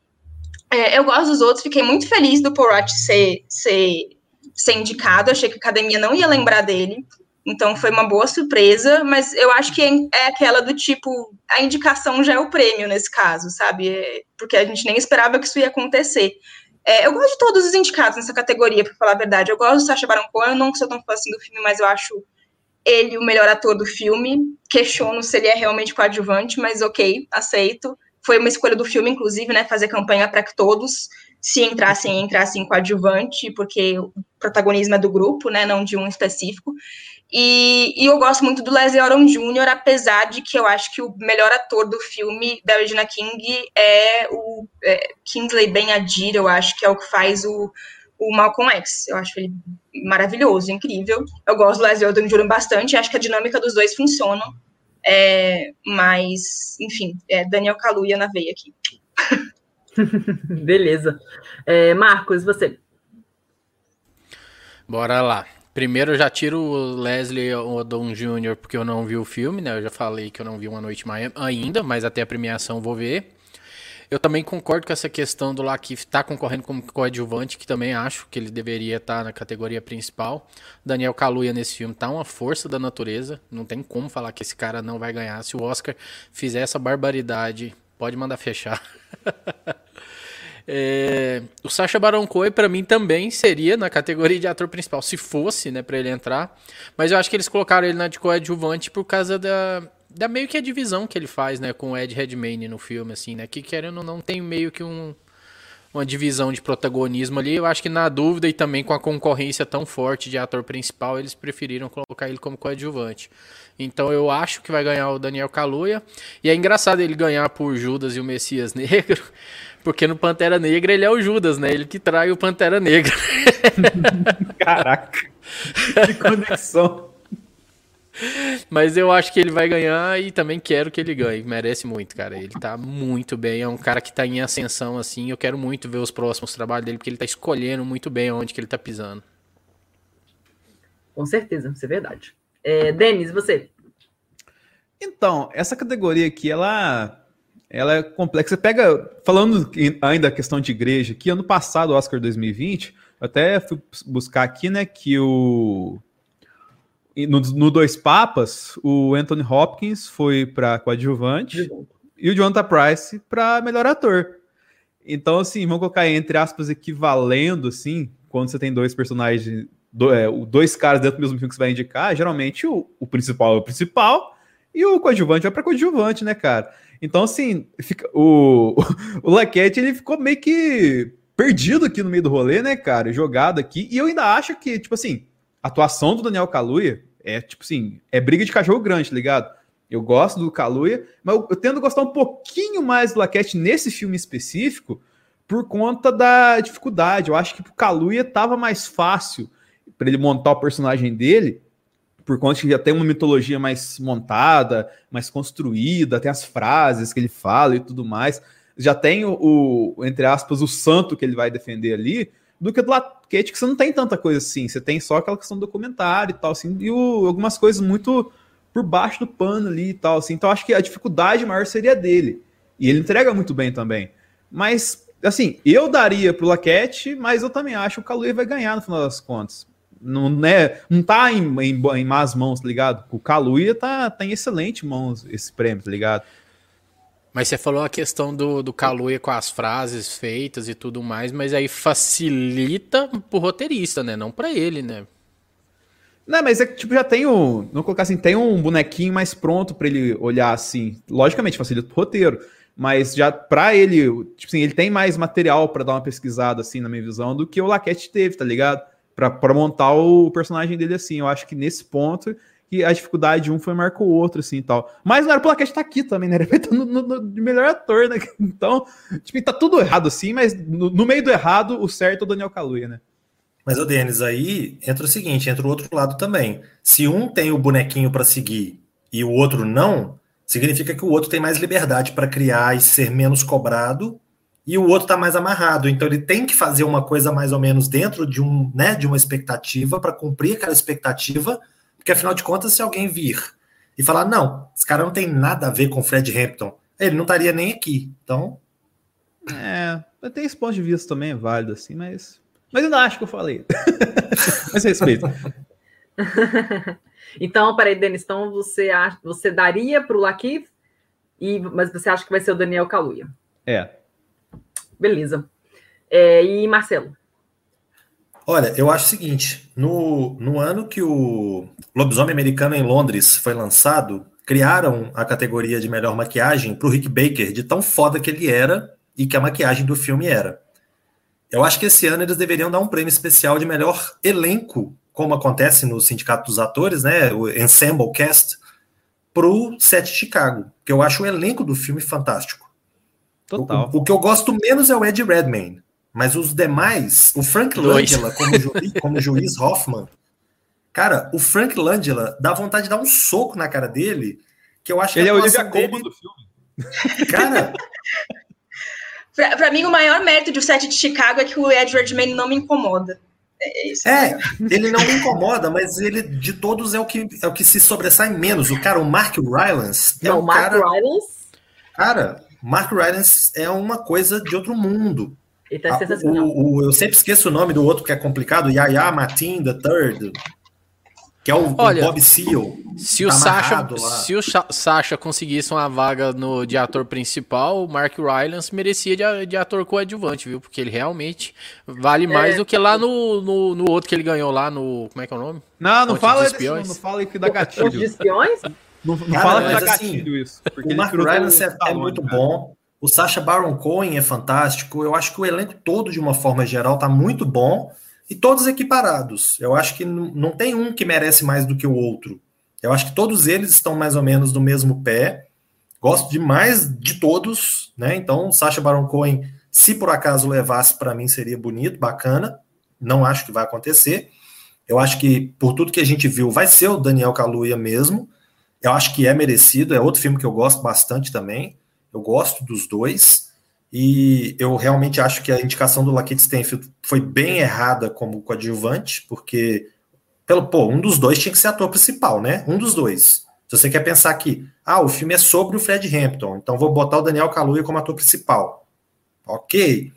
É, eu gosto dos outros, fiquei muito feliz do Porat ser, ser, ser indicado, achei que a academia não ia lembrar dele, então foi uma boa surpresa, mas eu acho que é aquela do tipo, a indicação já é o prêmio nesse caso, sabe? É, porque a gente nem esperava que isso ia acontecer. É, eu gosto de todos os indicados nessa categoria, para falar a verdade. Eu gosto do Sacha Baron Cohen, eu não sou tão fã assim do filme, mas eu acho ele o melhor ator do filme. Questiono se ele é realmente coadjuvante, mas ok, aceito. foi uma escolha do filme, inclusive, né, fazer campanha para que todos, se entrassem, entrassem coadjuvante, porque o protagonismo é do grupo, né, não de um específico. E, e, eu gosto muito do Leslie Odom Jr., apesar de que eu acho que o melhor ator do filme da Regina King é o é, Kingsley Ben-Adir, eu acho que é o que faz o, o Malcolm X. Eu acho ele maravilhoso, incrível. Eu gosto do Leslie Odom Jr. bastante, acho que a dinâmica dos dois funciona. É, mas, enfim, é Daniel Kaluuya na veia aqui. Beleza. É, Marcos, você? Bora lá. Primeiro eu já tiro o Leslie Odom Jr. porque eu não vi o filme, né? Eu já falei que eu não vi Uma Noite Miami ainda, mas até a premiação vou ver. Eu também concordo com essa questão do Lakif estar tá concorrendo como coadjuvante, que também acho que ele deveria estar tá na categoria principal. Daniel Kaluuya nesse filme tá uma força da natureza, não tem como falar que esse cara não vai ganhar. Se o Oscar fizer essa barbaridade, pode mandar fechar. É, o Sacha Baron Cohen para mim também seria na categoria de ator principal, se fosse, né, para ele entrar. Mas eu acho que eles colocaram ele na de coadjuvante por causa da, da meio que a divisão que ele faz, né, com o Ed Redmayne no filme, assim, né, que querendo não tem meio que um uma divisão de protagonismo ali. Eu acho que na dúvida e também com a concorrência tão forte de ator principal, eles preferiram colocar ele como coadjuvante. Então eu acho que vai ganhar o Daniel Kaluuya. E é engraçado ele ganhar por Judas e o Messias Negro, porque no Pantera Negra ele é o Judas, né? Ele que trai o Pantera Negra. Caraca. Que conexão. Mas eu acho que ele vai ganhar e também quero que ele ganhe. Merece muito, cara. Ele tá muito bem. É um cara que tá em ascensão, assim. Eu quero muito ver os próximos trabalhos dele, porque ele tá escolhendo muito bem onde que ele tá pisando. Com certeza, isso é verdade. É, Denis, você? Então, essa categoria aqui, ela ela é complexa. Você pega, falando ainda da questão de igreja, que ano passado, Oscar 2020, até fui buscar aqui, né, que o no, no Dois Papas, o Anthony Hopkins foi para coadjuvante e o Jonathan Price para melhor ator. Então, assim, vamos colocar entre aspas equivalendo, assim, quando você tem dois personagens, é, dois caras dentro do mesmo filme que você vai indicar, geralmente o, o principal é o principal e o coadjuvante vai para coadjuvante, né, cara? Então, assim, fica, o, o Laquette, ele ficou meio que perdido aqui no meio do rolê, né, cara? Jogado aqui. E eu ainda acho que, tipo assim, a atuação do Daniel Kaluuya é, tipo assim, é briga de cachorro grande, tá ligado? Eu gosto do Kaluuya, mas eu, eu tendo gostar um pouquinho mais do Laquette nesse filme específico por conta da dificuldade. Eu acho que o Kaluuya tava mais fácil para ele montar o personagem dele por conta que já tem uma mitologia mais montada, mais construída, tem as frases que ele fala e tudo mais. Já tem o, o entre aspas, o santo que ele vai defender ali, do que do Laquete, que você não tem tanta coisa assim. Você tem só aquela questão do documentário e tal, assim, e o, algumas coisas muito por baixo do pano ali e tal, assim. Então acho que a dificuldade maior seria dele. E ele entrega muito bem também. Mas, assim, eu daria pro Laquete, mas eu também acho que o Kaluuya vai ganhar no final das contas não, né, não tá em, em, em más mãos, tá ligado? O Kaluuya tá, tá em excelente mãos esse prêmio, tá ligado? Mas você falou a questão do, do Kaluuya com as frases feitas e tudo mais, mas aí facilita pro roteirista, né? Não para ele, né? Não, mas é que tipo, já tem um. Não colocar assim, tem um bonequinho mais pronto para ele olhar assim. Logicamente, facilita o roteiro. Mas já para ele, tipo assim, ele tem mais material para dar uma pesquisada, assim, na minha visão, do que o Laquette teve, tá ligado? para montar o personagem dele assim. Eu acho que nesse ponto que a dificuldade de um foi marcou o outro, assim e tal. Mas era pela que tá aqui também, né? Ele vai estar no, no, no, melhor ator, né? Então, tipo, tá tudo errado assim, mas no, no meio do errado, o certo é o Daniel Kaluuya, né? Mas o Denis, aí entra o seguinte, entra o outro lado também. Se um tem o bonequinho para seguir e o outro não, significa que o outro tem mais liberdade para criar e ser menos cobrado e o outro está mais amarrado. Então ele tem que fazer uma coisa mais ou menos dentro de um, né, de uma expectativa para cumprir aquela expectativa, porque afinal de contas, se alguém vir e falar não, esse cara não tem nada a ver com Fred Hampton, ele não estaria nem aqui. Então, é, tem esse ponto de vista também é válido assim, mas mas eu não acho que eu falei. mas respeito. então, peraí, Denis, então você acha, você daria para o Lakif, e mas você acha que vai ser o Daniel Kaluuya? É. Beleza. É, e Marcelo? Olha, eu acho o seguinte: no, no ano que o Lobisomem Americano em Londres foi lançado, criaram a categoria de melhor maquiagem para o Rick Baker, de tão foda que ele era e que a maquiagem do filme era. Eu acho que esse ano eles deveriam dar um prêmio especial de melhor elenco, como acontece no Sindicato dos Atores, né? O Ensemble Cast, pro set de Chicago, que eu acho o elenco do filme fantástico. Total. O, o, que eu gosto menos é o Ed Redmayne, mas os demais, o Frank Langella como, ju, como juiz Hoffman, cara, o Frank Langella dá vontade de dar um soco na cara dele, que eu acho ele que é o Olivia dele... do filme. Cara, pra, pra, mim o maior mérito de o set de Chicago é que o Ed Redmayne não me incomoda. É, é, ele não me incomoda, mas ele de todos é o que é o que se sobressai menos. O cara, o Mark Rylance, é não, o Mark cara, Rylance. Cara, Mark Rylance é uma coisa de outro mundo. Ele tá sensacional. O, o, eu sempre esqueço o nome do outro que é complicado, Yaya Matin the Third que é o, Olha, o Bob Seal. Se, tá o Sasha, se o Sasha conseguisse uma vaga no, de ator principal, o Mark Rylance merecia de, de ator coadjuvante, viu? Porque ele realmente vale mais é. do que lá no, no, no, outro que ele ganhou lá no. Como é que é o nome? Não, não fala desse, não, não fala que dá gatilho. espiões? Não, não Cara, fala que dá assim, gatilho isso. o Mark Rylance é, é, muito cara. bom. O Sacha Baron Cohen é fantástico. Eu acho que o elenco todo, de uma forma geral, tá muito bom e todos equiparados. Eu acho que não tem um que merece mais do que o outro. Eu acho que todos eles estão mais ou menos no mesmo pé. Gosto demais de todos, né? Então, Sacha Baron Cohen, se por acaso levasse para mim, seria bonito, bacana. Não acho que vai acontecer. Eu acho que, por tudo que a gente viu, vai ser o Daniel Kaluuya mesmo. Eu acho que é merecido. É outro filme que eu gosto bastante também. Eu gosto dos dois. E eu realmente acho que a indicação do Lakeith Stanfield foi bem errada como coadjuvante, porque pelo pô, um dos dois tinha que ser ator principal, né? Um dos dois. Se você quer pensar que, ah, o filme é sobre o Fred Hampton, então vou botar o Daniel Kaluuya como ator principal. OK.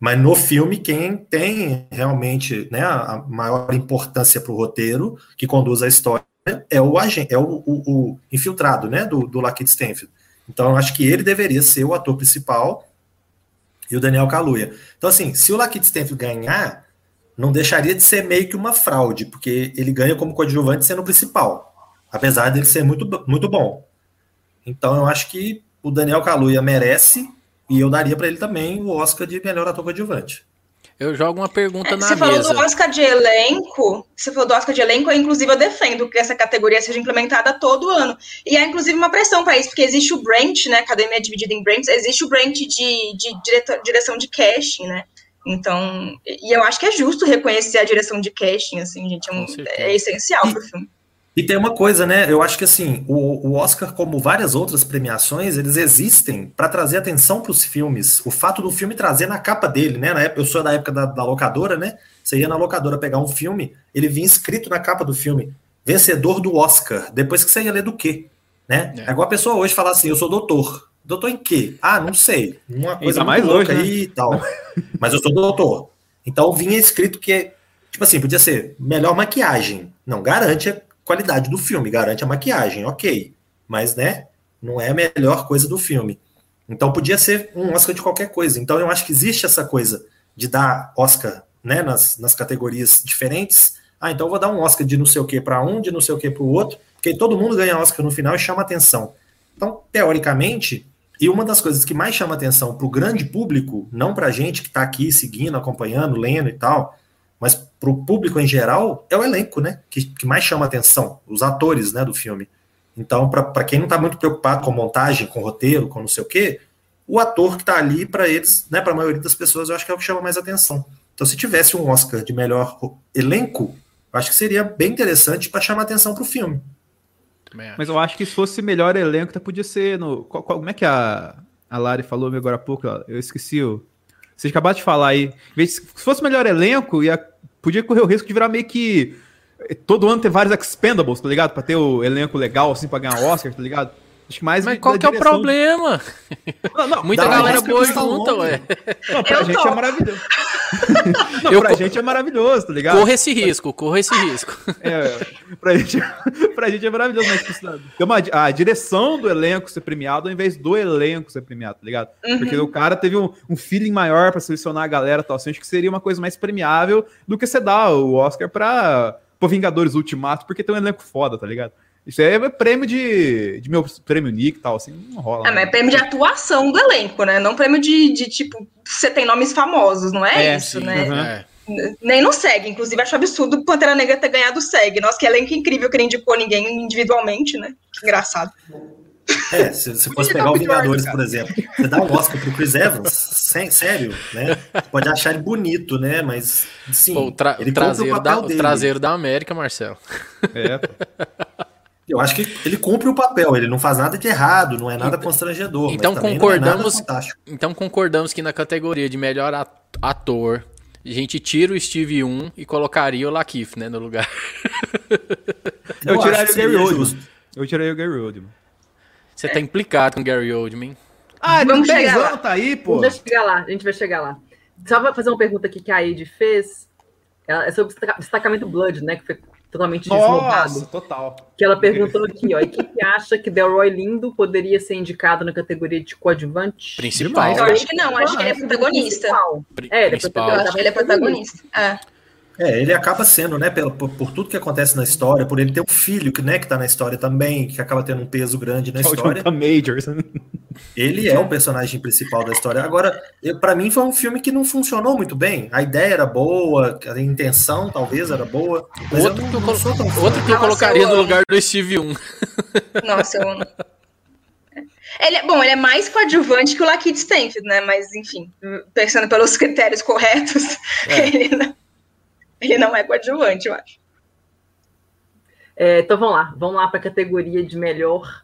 Mas no filme quem tem realmente, né, a maior importância para o roteiro, que conduz a história, é o agente, é o, o, o infiltrado, né, do, do Lakeith Stanfield. Então acho que ele deveria ser o ator principal e o Daniel Kaluuya. Então, assim, se o Lakeith Stanfield ganhar, não deixaria de ser meio que uma fraude, porque ele ganha como coadjuvante sendo o principal, apesar dele ser muito, muito bom. Então, eu acho que o Daniel Kaluuya merece, e eu daria para ele também o Oscar de melhor ator coadjuvante. Eu jogo uma pergunta é, na você mesa. Você falou do Oscar de elenco, você falou do Oscar de elenco, eu, inclusive eu defendo que essa categoria seja implementada todo ano. E há inclusive uma pressão para isso, porque existe o branch, né? A academia é dividida em branches, existe o branch de, de diretor, direção de casting, né? Então, e eu acho que é justo reconhecer a direção de casting, assim, gente, é, um, é essencial para o filme. E tem uma coisa, né? Eu acho que assim, o, o Oscar, como várias outras premiações, eles existem para trazer atenção para os filmes. O fato do filme trazer na capa dele, né? Na época, eu sou da época da, da, locadora, né? Você ia na locadora pegar um filme, ele vinha escrito na capa do filme, vencedor do Oscar. Depois que você ia ler do quê? Né? É, é igual a pessoa hoje falar assim, eu sou doutor. Doutor em quê? Ah, não sei. Uma coisa mais louca hoje, né? aí e tal. Mas eu sou doutor. Então vinha escrito que, tipo assim, podia ser melhor maquiagem. Não garante qualidade do filme, garante a maquiagem, ok. Mas, né, não é a melhor coisa do filme. Então podia ser um Oscar de qualquer coisa. Então eu acho que existe essa coisa de dar Oscar né, nas, nas categorias diferentes. Ah, então eu vou dar um Oscar de não sei o que para um, de não sei o que para o outro, porque todo mundo ganha Oscar no final e chama atenção. Então, teoricamente, e uma das coisas que mais chama atenção para o grande público, não para a gente que está aqui seguindo, acompanhando, lendo e tal, mas para o público em geral, é o elenco, né? Que, que mais chama atenção, os atores né, do filme. Então, para quem não está muito preocupado com montagem, com roteiro, com não sei o quê, o ator que está ali, para eles, né, para a maioria das pessoas, eu acho que é o que chama mais atenção. Então, se tivesse um Oscar de melhor elenco, eu acho que seria bem interessante para chamar atenção para o filme. Mas eu acho que se fosse melhor elenco, podia ser no. Qual, qual, como é que a, a Lari falou agora há pouco? Eu esqueci o. Vocês acabaram de falar aí. Se fosse melhor elenco, ia, podia correr o risco de virar meio que. Todo ano ter vários Expendables, tá ligado? Pra ter o elenco legal, assim, pra ganhar Oscar, tá ligado? Acho que mais Mas qual que é o problema? Não, não, Muita galera boa junta, ué. Não, pra eu gente tô. é maravilhoso. não, eu pra gente é maravilhoso, tá ligado? Corra esse risco, corra esse risco. É, pra gente, pra gente é maravilhoso, mas tipo, uma, a direção do elenco ser premiado ao invés do elenco ser premiado, tá ligado? Uhum. Porque o cara teve um, um feeling maior pra selecionar a galera tal, assim, acho que seria uma coisa mais premiável do que você dar o Oscar pra, pra Vingadores Ultimato, porque tem um elenco foda, tá ligado? Isso aí é prêmio de, de meu prêmio Nick e tal, assim, não rola. É, mas é prêmio de atuação do elenco, né? Não prêmio de, de tipo, você tem nomes famosos, não é, é isso, sim, né? Uhum. É. Nem no SEG, inclusive acho absurdo Pantera Negra ter ganhado o SEG. Nossa, que elenco incrível que não indicou ninguém individualmente, né? Que engraçado. É, se você fosse pegar o Vingadores, por exemplo, você dá um Oscar pro Chris Evans, sem, sério, né? pode achar ele bonito, né? Mas, sim, Pô, tra ele traseiro o da, O traseiro da América, Marcelo. É. Eu acho que ele cumpre o papel, ele não faz nada de errado, não é nada então, constrangedor. Então é concordamos, é então concordamos que na categoria de melhor ator, a gente tira o Steve 1 e colocaria o Lakif, né, no lugar. Eu, Eu tiraria o Gary Oldman. Eu tiraria o Gary Oldman. Você tá implicado com o Gary Oldman. Ah, vamos chegar lá. tá aí, pô. Deixa chegar lá, a gente vai chegar lá. Só vou fazer uma pergunta aqui que a Aide fez. É sobre o destacamento Blood, né? Que foi totalmente Nossa, total. Que ela perguntou aqui, ó, e quem que acha que Delroy Lindo poderia ser indicado na categoria de coadjuvante? Principal. Eu acho que não, acho que ele é protagonista. É, ele é protagonista. Ele é protagonista. É. É, ele acaba sendo, né, por, por, tudo que acontece na história, por ele ter um filho que, né, que tá na história também, que acaba tendo um peso grande na história. Majors. Ele é o personagem principal da história. Agora, para mim foi um filme que não funcionou muito bem. A ideia era boa, a intenção talvez era boa. outro eu não, que eu, não outro que eu colocaria no lugar do Steve 1. Nossa, eu amo. Ele é, bom, ele é mais coadjuvante que o Lakeith Stanfield, né? Mas, enfim, pensando pelos critérios corretos, é. ele não ele não é coadjuvante, eu acho. É, então vamos lá, vamos lá para a categoria de melhor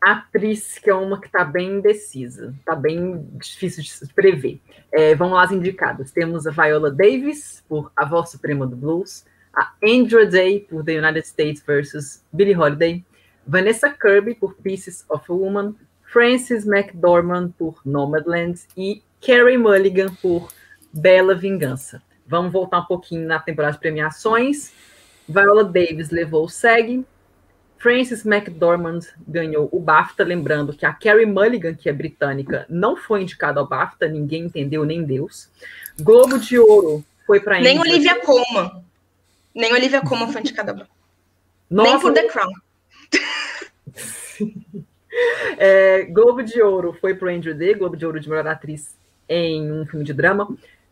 atriz, que é uma que está bem indecisa, está bem difícil de prever. É, vamos lá as indicadas. Temos a Viola Davis, por A Voz Suprema do Blues, a Andrea Day, por The United States vs. Billie Holiday, Vanessa Kirby, por Pieces of a Woman, Frances McDormand, por Nomadland, e Carrie Mulligan, por Bela Vingança. Vamos voltar um pouquinho na temporada de premiações. Viola Davis levou o SEG. Frances McDormand ganhou o BAFTA, lembrando que a Carrie Mulligan, que é britânica, não foi indicada ao BAFTA, ninguém entendeu, nem Deus. Globo de Ouro foi para Nem Olivia Colman. Nem Olivia Colman foi indicada ao BAFTA. Nem por The Crown. é, Globo de Ouro foi para Andrew Day, Globo de Ouro de melhor atriz em um filme de drama.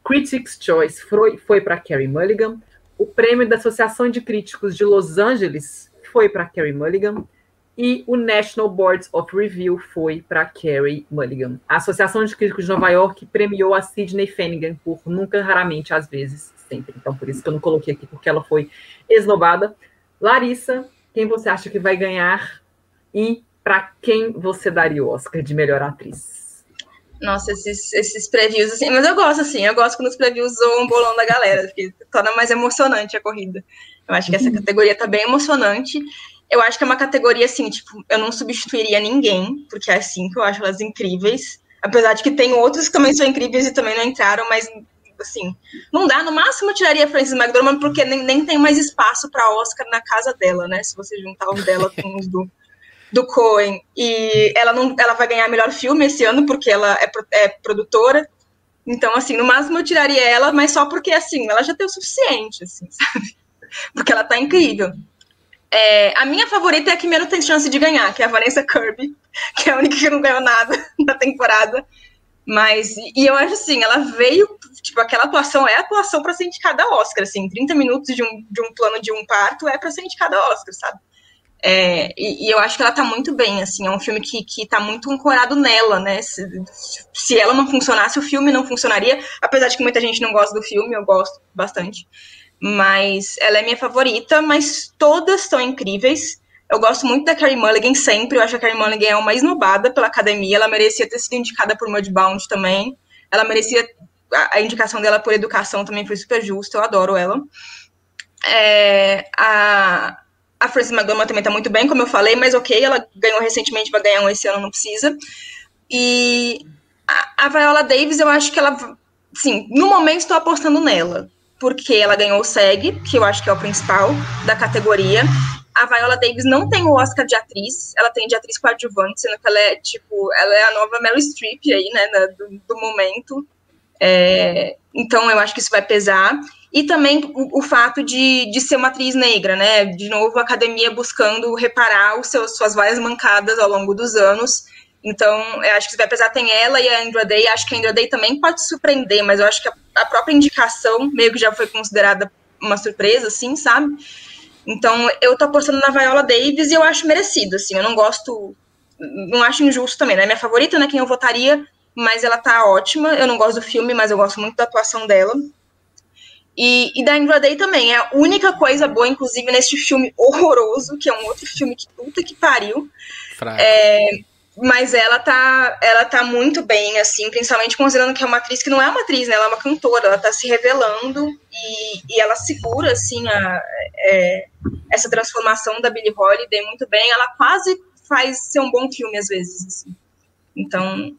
Critics' Choice foi, foi para Carrie Mulligan. O prêmio da Associação de Críticos de Los Angeles foi para Carrie Mulligan. E o National Boards of Review foi para Carrie Mulligan. A Associação de Críticos de Nova York premiou a Sidney Flanagan por nunca, raramente, às vezes, sempre. Então, por isso que eu não coloquei aqui, porque ela foi esnobada. Larissa, quem você acha que vai ganhar? E para quem você daria o Oscar de melhor atriz? Nossa, esses, esses previews, assim, mas eu gosto, assim, eu gosto quando os previews zoam o bolão da galera, porque torna mais emocionante a corrida. Eu acho que essa uhum. categoria tá bem emocionante. Eu acho que é uma categoria, assim, tipo, eu não substituiria ninguém, porque é assim que eu acho elas incríveis. Apesar de que tem outros que também são incríveis e também não entraram, mas, assim, não dá. No máximo eu tiraria a Frances McDormand, porque nem, nem tem mais espaço para Oscar na casa dela, né? Se você juntar os dela com os do do Coen. E ela não ela vai ganhar melhor filme esse ano porque ela é, é produtora. Então assim no máximo eu tiraria ela mas só porque assim ela já tem o suficiente assim sabe? Porque ela tá incrível. É, a minha favorita é a que menos tem chance de ganhar que é a Vanessa Kirby que é a única que não ganhou nada na temporada. Mas e eu acho assim ela veio tipo aquela atuação é atuação para ser indicada a Oscar assim 30 minutos de um, de um plano de um parto é para ser indicada a Oscar sabe é, e, e, eu acho que ela tá muito bem, assim, é um filme que, que tá muito ancorado nela, né? Se, se ela não funcionasse, o filme não funcionaria, apesar de que muita gente não gosta do filme, eu gosto bastante. Mas ela é minha favorita, mas todas estão incríveis. Eu gosto muito da Carrie Mulligan sempre, eu acho que a Carrie Mulligan é uma esnobada pela academia, ela merecia ter sido indicada por Mudbound também, ela merecia, a, a indicação dela por educação também foi super justa, eu adoro ela. É, a, a Frances McDormand também tá muito bem, como eu falei, mas ok, ela ganhou recentemente, vai ganhar um esse ano, não precisa. E a, a Viola Davis, eu acho que ela, sim, no momento estou apostando nela, porque ela ganhou o SEG, que eu acho que é o principal da categoria. A Viola Davis não tem o Oscar de atriz, ela tem de atriz coadjuvante, sendo que ela é, tipo, ela é a nova Meryl Streep aí, né, do, do momento. É, então eu acho que isso vai pesar. E também o, o, fato de, de ser uma atriz negra, né? De novo, a academia buscando reparar os seus, suas várias mancadas ao longo dos anos. Então, acho que apesar tem ela e a Andra Day, acho que a Andra Day também pode surpreender, mas eu acho que a, a própria indicação meio que já foi considerada uma surpresa, assim, sabe? Então, eu tô apostando na Viola Davis e eu acho merecido, assim, eu não gosto, não acho injusto também, né? Minha favorita, né, quem eu votaria, mas ela tá ótima, eu não gosto do filme, mas eu gosto muito da atuação dela. E, e da Day também, é a única coisa boa, inclusive, neste filme horroroso, que é um outro filme que puta que pariu. É, mas ela tá, ela tá muito bem, assim, principalmente considerando que é uma atriz que não é uma atriz, né? Ela é uma cantora, ela tá se revelando e, e ela segura, assim, a, é, essa transformação da Billie Holiday muito bem. Ela quase faz ser um bom filme, às vezes, assim. Então,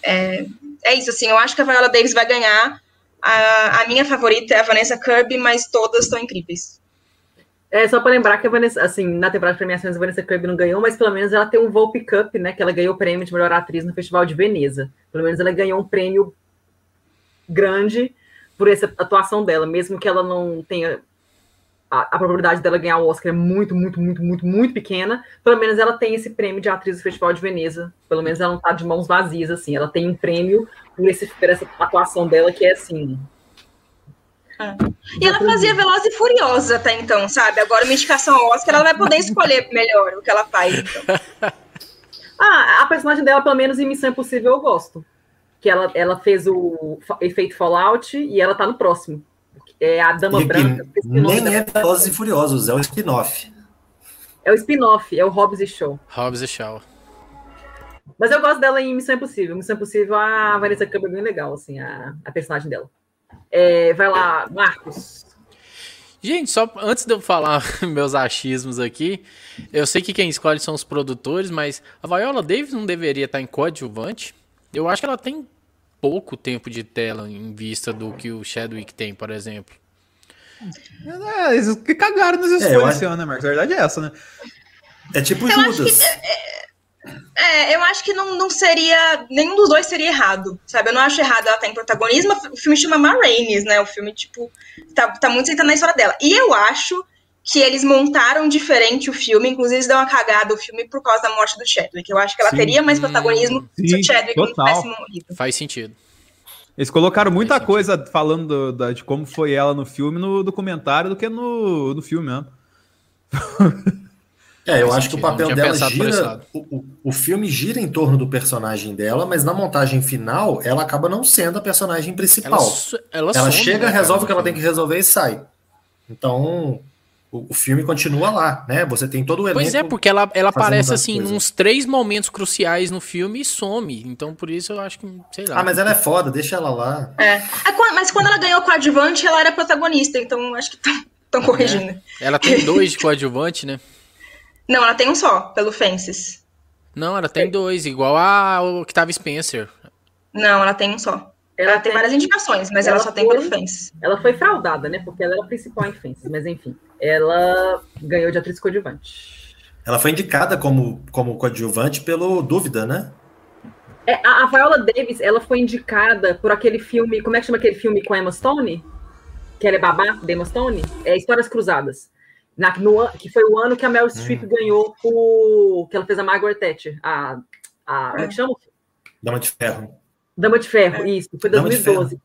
é, é isso, assim, eu acho que a Viola Davis vai ganhar. A, a minha favorita é a Vanessa Kirby, mas todas estão incríveis. É só para lembrar que a Vanessa, assim, na temporada de premiações a Vanessa Kirby não ganhou, mas pelo menos ela tem um Volpe Cup, né? Que ela ganhou o prêmio de melhor atriz no Festival de Veneza. Pelo menos ela ganhou um prêmio grande por essa atuação dela, mesmo que ela não tenha a, a, probabilidade dela ganhar o Oscar é muito, muito, muito, muito, muito pequena. Pelo menos ela tem esse prêmio de atriz do Festival de Veneza. Pelo menos ela não tá de mãos vazias, assim. Ela tem um prêmio por, esse, por essa atuação dela que é assim é. E ela fazia Veloz e Furiosa até então, sabe? Agora, uma indicação ao Oscar, ela vai poder escolher melhor o que ela faz. Então. ah, a personagem dela, pelo menos em Missão Impossível, eu gosto. Que ela, ela fez o efeito Fallout e ela tá no próximo. É a Dama e Branca. Nem é Velozes e Furiosos, é o spin-off. É o spin-off, é o Hobbs e Show. Hobbs e Show. Mas eu gosto dela em Missão Impossível. Missão Impossível, a Vanessa Campbell é bem legal, assim, a, a personagem dela. É, vai lá, Marcos. Gente, só antes de eu falar meus achismos aqui, eu sei que quem escolhe são os produtores, mas a Viola Davis não deveria estar em coadjuvante. Eu acho que ela tem pouco tempo de tela em vista do que o Chadwick tem, por exemplo. É, eles que cagaram nos escolhas é, esse ano, né, Marcos? A verdade é essa, né? É tipo eu Judas. É, é, é, eu acho que não, não seria. Nenhum dos dois seria errado, sabe? Eu não acho errado ela estar em protagonismo. O filme chama Ma Rainey's, né? O filme, tipo, tá, tá muito sentado na história dela. E eu acho que eles montaram diferente o filme, inclusive eles dão uma cagada o filme por causa da morte do Chadwick. Eu acho que ela sim, teria mais protagonismo sim, se o Chadwick total. não tivesse morrido. Faz sentido. Eles colocaram muita coisa falando do, da, de como foi ela no filme no documentário do que no, no filme mesmo. É, eu acho que o papel dela gira. O, o, filme gira em torno do personagem dela, mas na montagem final, ela acaba não sendo a personagem principal. Ela, ela, ela chega, né, resolve o que ela tem que resolver e sai. Então, o, o, filme continua lá, né? Você tem todo o elenco. Pois é, porque ela, ela aparece assim, coisa. nos três momentos cruciais no filme e some. Então, por isso eu acho que, sei lá. Ah, mas ela é foda, deixa ela lá. É. Mas quando ela ganhou o coadjuvante, ela era protagonista, então acho que estão corrigindo. É. Ela tem dois de coadjuvante, né? Não, ela tem um só, pelo Fences. Não, ela tem dois, igual a Octavia Spencer. Não, ela tem um só. Ela, ela tem, várias indicações, mas ela, ela só foi, tem pelo Fences. Ela foi fraudada, né? Porque ela era a principal em Fences, mas enfim. Ela ganhou de atriz coadjuvante. Ela foi indicada como, como coadjuvante pelo Dúvida, né? É, a, a Viola Davis, ela foi indicada por aquele filme, como é que chama aquele filme com a Emma Stone? Que ela é babá da Emma Stone? É Histórias Cruzadas. Na, no, que foi o ano que a Meryl Streep hum. ganhou por. que ela fez a Margaret Thatcher. A, a, como é que chama? Dama de Ferro. Dama de Ferro, é. isso. Foi 2012.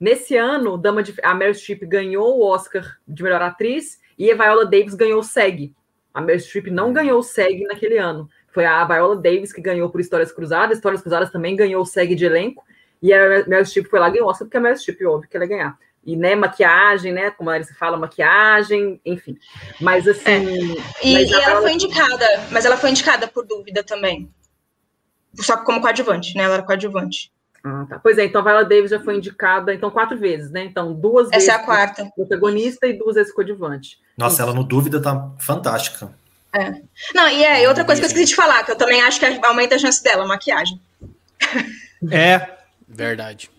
Nesse ano, Dama de, a Meryl Streep ganhou o Oscar de melhor atriz e a Viola Davis ganhou o SEG. A Meryl Streep não ganhou o SEG naquele ano. Foi a Viola Davis que ganhou por Histórias Cruzadas. Histórias Cruzadas também ganhou o SEG de elenco. E a Meryl Streep foi lá e ganhou o Oscar, porque a Meryl Streep, óbvio que ela ia ganhar e né, maquiagem, né, como a Larissa fala, maquiagem, enfim. Mas assim. É. E, mas e ela foi indicada, mas ela foi indicada por dúvida também. Só que como coadjuvante, né? Ela era coadjuvante. Ah, tá. Pois é, então a Viola Davis já foi indicada, então, quatro vezes, né? Então, duas Essa vezes. Essa é a quarta. Protagonista e duas vezes coadjuvante. Nossa, Isso. ela no dúvida tá fantástica. É. Não, e é, outra coisa que eu esqueci de falar, que eu também acho que aumenta a chance dela, maquiagem. É. Verdade.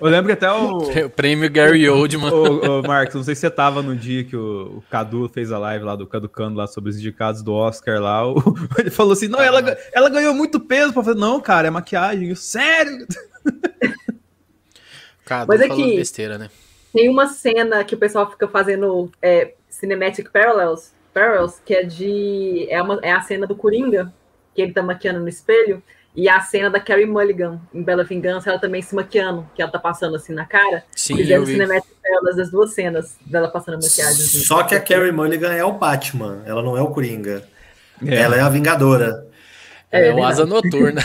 Eu lembro que até o. o prêmio Gary Oldman. O, o, Marcos, não sei se você tava no dia que o, o Cadu fez a live lá do Caducando lá sobre os indicados do Oscar lá. O, ele falou assim: não, ela, ela ganhou muito peso. Pra fazer, não, cara, é maquiagem. Eu, sério? Cadu Mas é falando que... besteira, né? Tem uma cena que o pessoal fica fazendo é, Cinematic Parallels, Parallels, que é de. É, uma, é a cena do Coringa, que ele tá maquiando no espelho, e a cena da Carrie Mulligan, em Bela Vingança, ela também se maquiando, que ela tá passando assim na cara. Sim, Fizeram. Cinematic Parallels das duas cenas dela passando a maquiagem. assim. Só que a Carrie Mulligan é o Batman, ela não é o Coringa. É. Ela é a Vingadora. É, É o. Asa Noturna.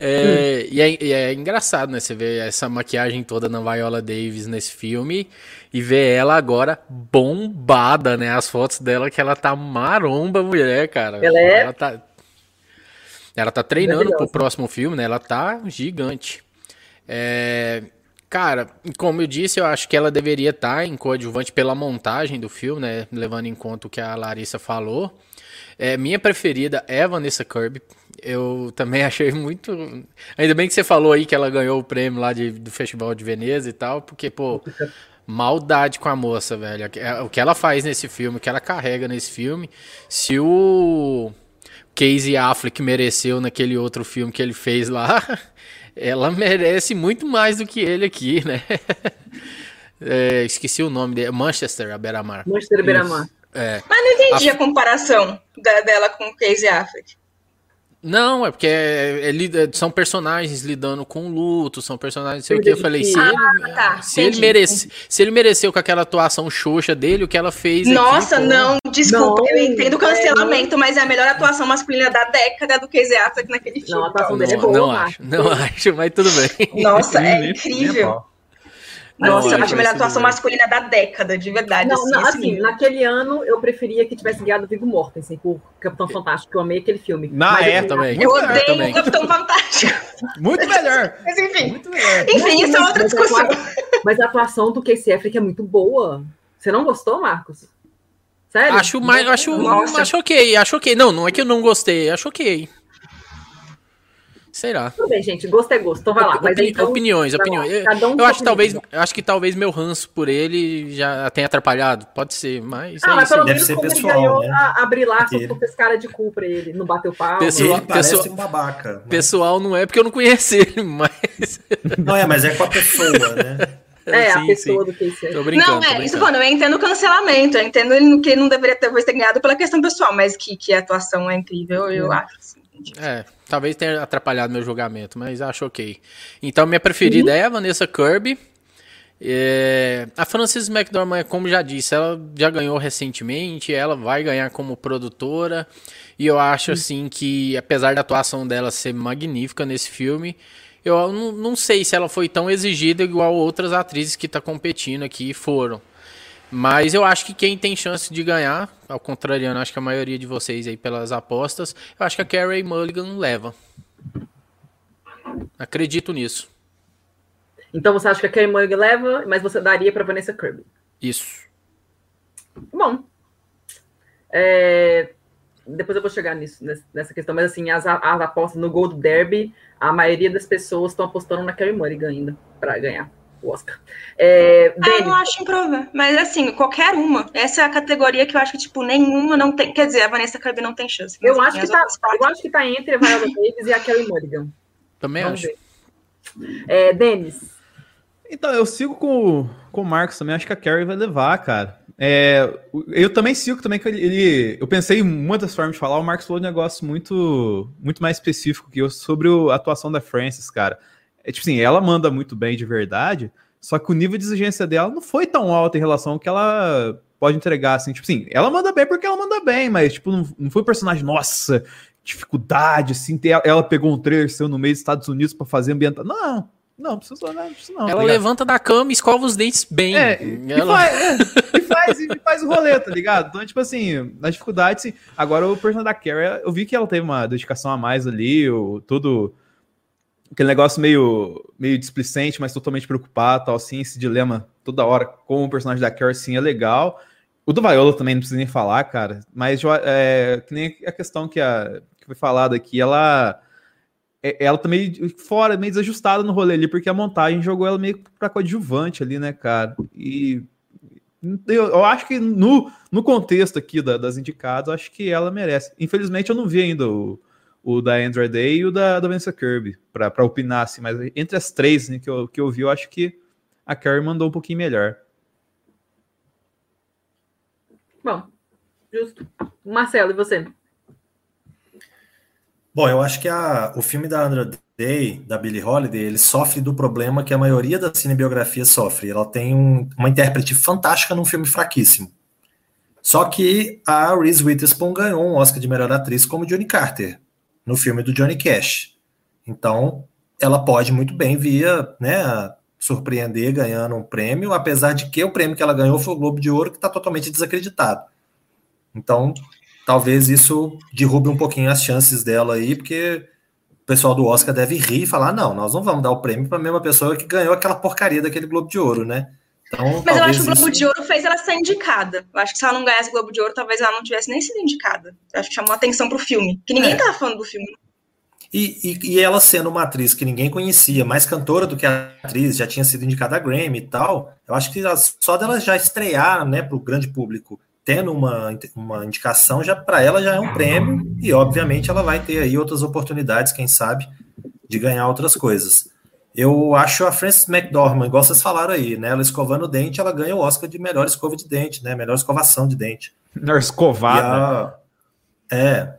É, e, é, e é engraçado, né? Você vê essa maquiagem toda na Viola Davis nesse filme e ver ela agora bombada, né? As fotos dela que ela tá maromba, mulher, cara. Ela é- Ela tá, ela tá treinando pro próximo filme, né? Ela tá gigante. É, cara, como eu disse, eu acho que ela deveria estar em coadjuvante pela montagem do filme, né? Levando em conta o que a Larissa falou. É, minha preferida é a Vanessa Kirby. Eu também achei muito. Ainda bem que você falou aí que ela ganhou o prêmio lá de- do Festival de Veneza e tal, porque, pô, maldade com a moça, velho. É, O que ela faz nesse filme, o que ela carrega nesse filme. Se o Casey Affleck mereceu naquele outro filme que ele fez lá, ela merece muito mais do que ele aqui, né? É, esqueci o nome dele. Manchester, a Beira-Mar. Manchester Beira-Mar. É. Mas não entendi a, comparação da- dela com o Casey Affleck. Não, é porque é- é são personagens lidando com luto, são personagens, não sei o que. Eu falei, se Ah, ele, tá, se, ele merece, se ele mereceu com aquela atuação xoxa dele, o que ela fez. Nossa, aqui, não, desculpa, Não, eu entendo o cancelamento, mas é a melhor atuação masculina da década do Casey Affleck naquele filme. Não, a atuação Não, dele é boa, não acho, não acho, mas tudo bem. Nossa, é incrível. Nossa, eu acho a melhor atuação masculina da década, de verdade. Não, assim, não, assim, naquele ano eu preferia que tivesse guiado o Viggo Mortensen por Capitão Fantástico, eu amei aquele filme. Na Mas, época assim, também. Eu Muito melhor odeio também. o Capitão Fantástico. Muito melhor. Mas enfim, Muito melhor. enfim, isso é outra discussão. Mas a atuação do Casey Affleck é muito boa. Você não gostou, Marcos? Sério? Acho mais, acho, Nossa. acho ok, acho ok. Não, não é que eu não gostei, acho ok. Será? Tudo bem, gente. Gosto é gosto. Então vai lá. Opi- Mas então, opiniões, vai lá. opiniões. Eu, Cada um eu com acho que talvez, eu acho que talvez meu ranço por ele já tenha atrapalhado. Pode ser, mas Ah, é mas isso. pelo menos ser como pessoal, ele ganhou né? a, a brilhar, Porque- só fez cara de cu pra ele. Não bateu pau. Pessoal- Ele parece pessoal- um babaca. né? Pessoal não é porque eu não conheci ele, mas. Não é, mas é com a pessoa, né? É, a Sim, pessoa sim. do Affleck. Tô brincando. Não, é, isso falando, eu entendo o cancelamento, eu entendo que ele não deveria ter, ter ganhado pela questão pessoal, mas que, que a atuação é incrível, eu acho. assim. É, talvez tenha atrapalhado meu julgamento, mas acho ok. Então, minha preferida é a Vanessa Kirby. É, a Frances McDormand, como já disse, ela já ganhou recentemente, ela vai ganhar como produtora. E eu acho assim que, apesar da atuação dela ser magnífica nesse filme, eu não, não sei se ela foi tão exigida igual outras atrizes que tá competindo aqui foram. Mas eu acho que quem tem chance de ganhar, ao contrariando, acho que a maioria de vocês aí pelas apostas, eu acho que a Carrie Mulligan leva. Acredito nisso. Então você acha que a Carey Mulligan leva, mas você daria pra Vanessa Kirby. Isso. Bom. É, Depois eu vou chegar nisso, ness- nessa questão, mas assim, as, as apostas no Gold Derby, a maioria das pessoas estão apostando na Carey Mulligan ainda, pra ganhar o Oscar. É, Ah, eu acho improvável, mas assim, qualquer uma. Essa é a categoria que eu acho que, tipo, nenhuma não tem. Quer dizer, a Vanessa Kirby não tem chance. eu, acho que tá, eu acho que tá entre a Viola Davis e a Carey Mulligan. Também Vamos acho. ver. É, Denis, Então, eu sigo com, o- com o Marcos também, acho que a Carrie vai levar, cara. É, eu também sigo também que ele, ele- Eu pensei em muitas formas de falar, o Marcos falou um negócio muito, muito mais específico que eu sobre o- a atuação da Frances, cara. É tipo assim, ela manda muito bem de verdade, só que o nível de exigência dela não foi tão alto em relação ao que ela pode entregar, assim, tipo assim, ela manda bem porque ela manda bem, mas tipo, não, não foi um personagem, nossa, dificuldade, assim, ter, ela pegou um trailer seu no meio dos Estados Unidos pra fazer ambiental. Não, não, precisa não, precisa não. tá Ela ligado? levanta da cama e escova os dentes bem. É, e, Ela- faz, é, e faz, e faz o rolê, tá ligado? Então, tipo assim, na dificuldade, sim. Agora, o personagem da Carrie, eu vi que ela teve uma dedicação a mais ali, o, tudo. Aquele negócio meio, meio displicente, mas totalmente preocupado, tal, assim, esse dilema toda hora com o personagem da Carrie, sim, é legal. O do Viola também não precisa nem falar, cara, mas é, que nem a questão que, a, que foi falada aqui, ela é- ela tá fora, meio desajustada no rolê ali, porque a montagem jogou ela meio pra coadjuvante ali, né, cara? E eu, eu acho que no, no contexto aqui da- das indicadas, acho que ela merece. Infelizmente, eu não vi ainda o, o da Andrew Day e o da, da Vanessa Kirby, para opinar, assim, mas entre as três né, que, eu, que eu vi, eu acho que a Carrie mandou um pouquinho melhor. Bom, justo. Marcelo, e você? Bom, eu acho que a, o filme da Andrew Day, da Billie Holiday, ele sofre do problema que a maioria da cinebiografia sofre. Ela tem um, uma intérprete fantástica num filme fraquíssimo. Só que a Reese Witherspoon ganhou um Oscar de melhor atriz como Johnny Carter no filme do Johnny Cash. Então, ela pode muito bem vir, né, surpreender ganhando um prêmio, apesar de que o prêmio que ela ganhou foi o Globo de Ouro, que está totalmente desacreditado. Então, talvez isso derrube um pouquinho as chances dela aí, porque o pessoal do Oscar deve rir e falar: não, nós não vamos dar o prêmio para a mesma pessoa que ganhou aquela porcaria daquele Globo de Ouro, né? Então, Mas eu acho que o Globo isso... de Ouro fez ela ser indicada. Eu acho que se ela não ganhasse o Globo de Ouro, talvez ela não tivesse nem sido indicada. Eu acho que chamou atenção pro filme. Que ninguém é. tava falando do filme. E, e, e, ela sendo uma atriz que ninguém conhecia, mais cantora do que atriz, já tinha sido indicada a Grammy e tal, eu acho que só dela já estrear né, para o grande público, tendo uma, uma indicação, já para ela já é um prêmio, e obviamente ela vai ter aí outras oportunidades, quem sabe, de ganhar outras coisas. Eu acho a Frances McDormand, igual vocês falaram aí, né? Ela escovando o dente, ela ganha o Oscar de melhor escova de dente, né? Melhor escovação de dente. Melhor escovada. A, é.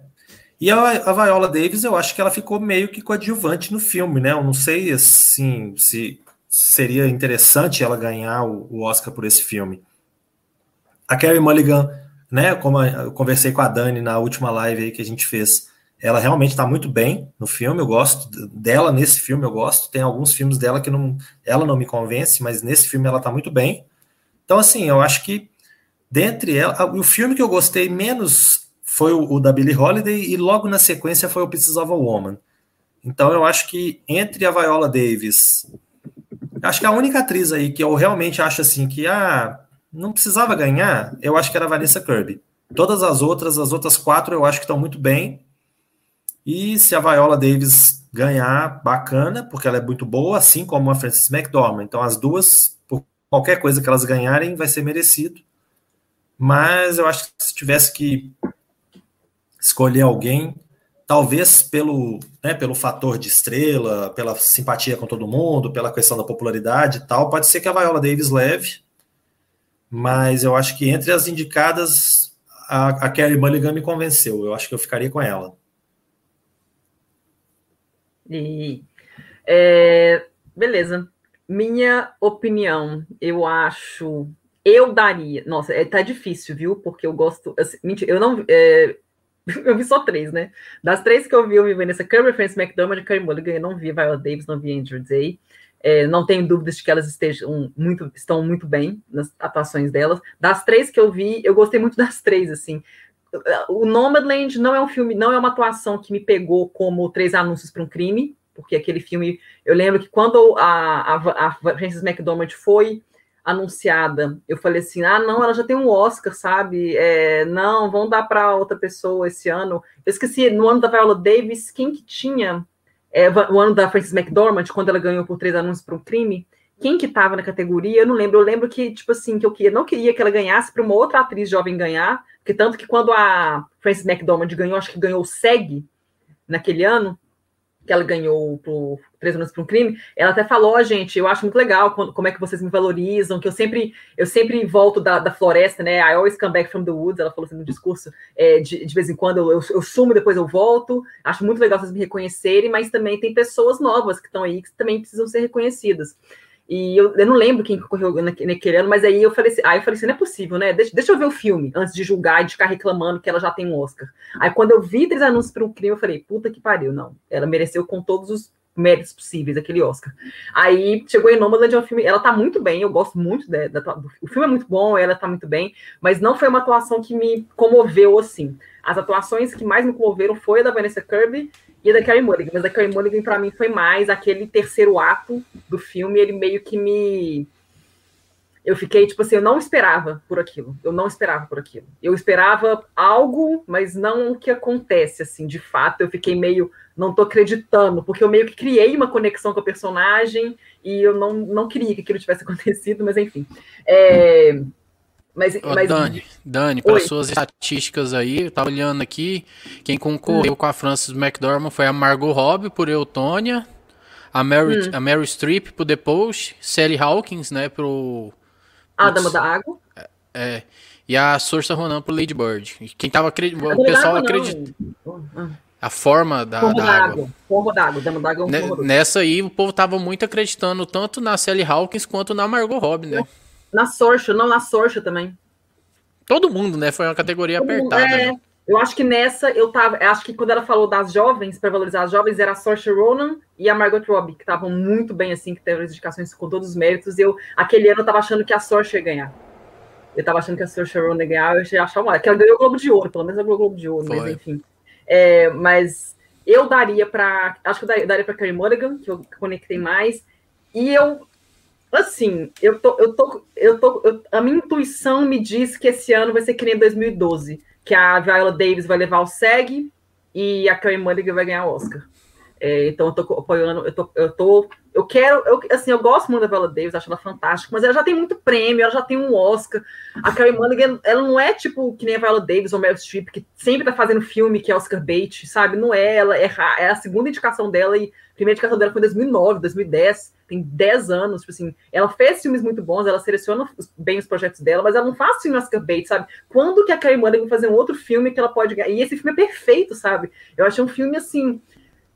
E a, a Viola Davis, eu acho que ela ficou meio que coadjuvante no filme, né? Eu não sei, assim, se seria interessante ela ganhar o, o Oscar por esse filme. A Carrie Mulligan, né? Como eu conversei com a Dani na última live aí que a gente fez, ela realmente está muito bem no filme, eu gosto dela nesse filme, eu gosto. Tem alguns filmes dela que não, ela não me convence, mas nesse filme ela está muito bem. Então, assim, eu acho que dentre ela, o filme que eu gostei menos foi o, o da Billie Holiday e logo na sequência foi o Pieces of a Woman. Então, eu acho que entre a Viola Davis, acho que a única atriz aí que eu realmente acho assim que ah, não precisava ganhar, eu acho que era a Vanessa Kirby. Todas as outras, as outras quatro, eu acho que estão muito bem. E se a Viola Davis ganhar, bacana, porque ela é muito boa, assim como a Frances McDormand. Então, as duas, por qualquer coisa que elas ganharem, vai ser merecido. Mas eu acho que se tivesse que escolher alguém, talvez pelo, né, pelo fator de estrela, pela simpatia com todo mundo, pela questão da popularidade e tal, pode ser que a Viola Davis leve. Mas eu acho que entre as indicadas, a, a Carrie Mulligan me convenceu. Eu acho que eu ficaria com ela. E, é, beleza. Minha opinião, eu acho. Eu daria. Nossa, é, tá difícil, viu? Porque eu gosto. Assim, mentira, eu não. É, eu vi só três, né? Das três que eu vi, eu vi Vanessa Kirby, Frances McDormand, Carey Mulligan. Eu não vi Viola Davis, não vi Andrew Day. É, não tenho dúvidas de que elas estejam muito, estão muito bem nas atuações delas. Das três que eu vi, eu gostei muito das três, assim o Nomadland não é um filme, não é uma atuação que me pegou como três anúncios para um crime, porque aquele filme, eu lembro que quando a, a, a Frances McDormand foi anunciada, eu falei assim, ah, não, ela já tem um Oscar, sabe? É, não, vão dar para outra pessoa esse ano. Eu esqueci, no ano da Viola Davis, quem que tinha? É, o ano da Frances McDormand, quando ela ganhou por três anúncios para um crime, quem que estava na categoria, eu não lembro. Eu lembro que, tipo assim, que eu queria, não queria que ela ganhasse para uma outra atriz jovem ganhar, porque tanto que quando a Frances McDormand ganhou, acho que ganhou o SEG naquele ano, que ela ganhou por três anos para um crime, ela até falou, gente, eu acho muito legal quando, como é que vocês me valorizam, que eu sempre eu sempre volto da, da floresta, né? I always come back from the woods, ela falou assim no discurso, é, de, de vez em quando eu, eu, eu sumo, depois eu volto. Acho muito legal vocês me reconhecerem, mas também tem pessoas novas que estão aí que também precisam ser reconhecidas. E eu, eu não lembro quem correu naquele ano, mas aí eu falei assim, aí eu falei assim, não é possível, né? Deixa, deixa eu ver o filme antes de julgar e de ficar reclamando que ela já tem um Oscar. Aí quando eu vi três anúncios para um crime, eu falei, puta que pariu, não. Ela mereceu com todos os méritos possíveis, aquele Oscar. Aí chegou em Nomadland, é um filme, ela tá muito bem, eu gosto muito da, da, do, o filme é muito bom, ela tá muito bem, mas não foi uma atuação que me comoveu assim. As atuações que mais me comoveram foi a da Vanessa Kirby e da Carrie Mulligan, mas a Carrie Mulligan para mim foi mais aquele terceiro ato do filme, ele meio que me eu fiquei tipo assim, eu não esperava por aquilo. Eu não esperava por aquilo. Eu esperava algo, mas não o que acontece assim, de fato. Eu fiquei meio não tô acreditando, porque eu meio que criei uma conexão com a personagem e eu não, não queria que aquilo tivesse acontecido, mas enfim. É, Mas, Ô, mas Dani, Dani, para suas estatísticas aí, eu tava olhando aqui, quem concorreu com a Frances McDormand foi a Margot Robbie por Eutônia, a Mary, a Mary Streep por The Post, Sally Hawkins, né, pro... a Dama da Água. É, e a Saoirse Ronan por Lady Bird. E Quem tava acreditando, o pessoal acredita, Ah, a forma da, Forma da da água. água. Forma da água. Dama da água é um. Nessa aí, o povo tava muito acreditando tanto na Sally Hawkins quanto na Margot Robbie, né? Na Sorcha, não, na Sorcha também. Todo mundo, né? Foi uma categoria Todo mundo- apertada. é, né? Eu acho que nessa eu tava. Acho que quando ela falou das jovens, para valorizar as jovens, era a Saoirse Ronan e a Margot Robbie, que estavam muito bem, assim, que teve as indicações com todos os méritos. E eu, aquele ano, eu tava achando que a Saoirse ia ganhar. Eu tava achando que a Saoirse Ronan ia ganhar, eu achei uma. Que ela ganhou o Globo de Ouro, pelo menos ela ganhou o Globo de Ouro, mas Foi. enfim. É, mas eu daria para. Acho que eu daria, daria para Carey Mulligan, que eu conectei mais. E eu. Assim, eu tô, eu tô, eu tô, eu- a minha intuição me diz que esse ano vai ser que nem 2012, que a Viola Davis vai levar o SEG e a Carey Mulligan vai ganhar o Oscar. É, então eu tô apoiando, eu tô, eu tô, eu quero, eu, assim, eu gosto muito da Viola Davis, acho ela fantástica, mas ela já tem muito prêmio, ela já tem um Oscar. A Carey Mulligan, ela não é tipo que nem a Viola Davis ou Meryl Streep, que sempre tá fazendo filme que é Oscar bait, sabe? Não é, ela é, é a segunda indicação dela e a primeira indicação dela foi em 2009, 2010, tem 10 anos, tipo assim, ela fez filmes muito bons, ela seleciona bem os projetos dela, mas ela não faz filme Oscar bait, sabe? Quando que a Carey Mulligan vai fazer um outro filme que ela pode ganhar? E esse filme é perfeito, sabe? Eu achei um filme, assim,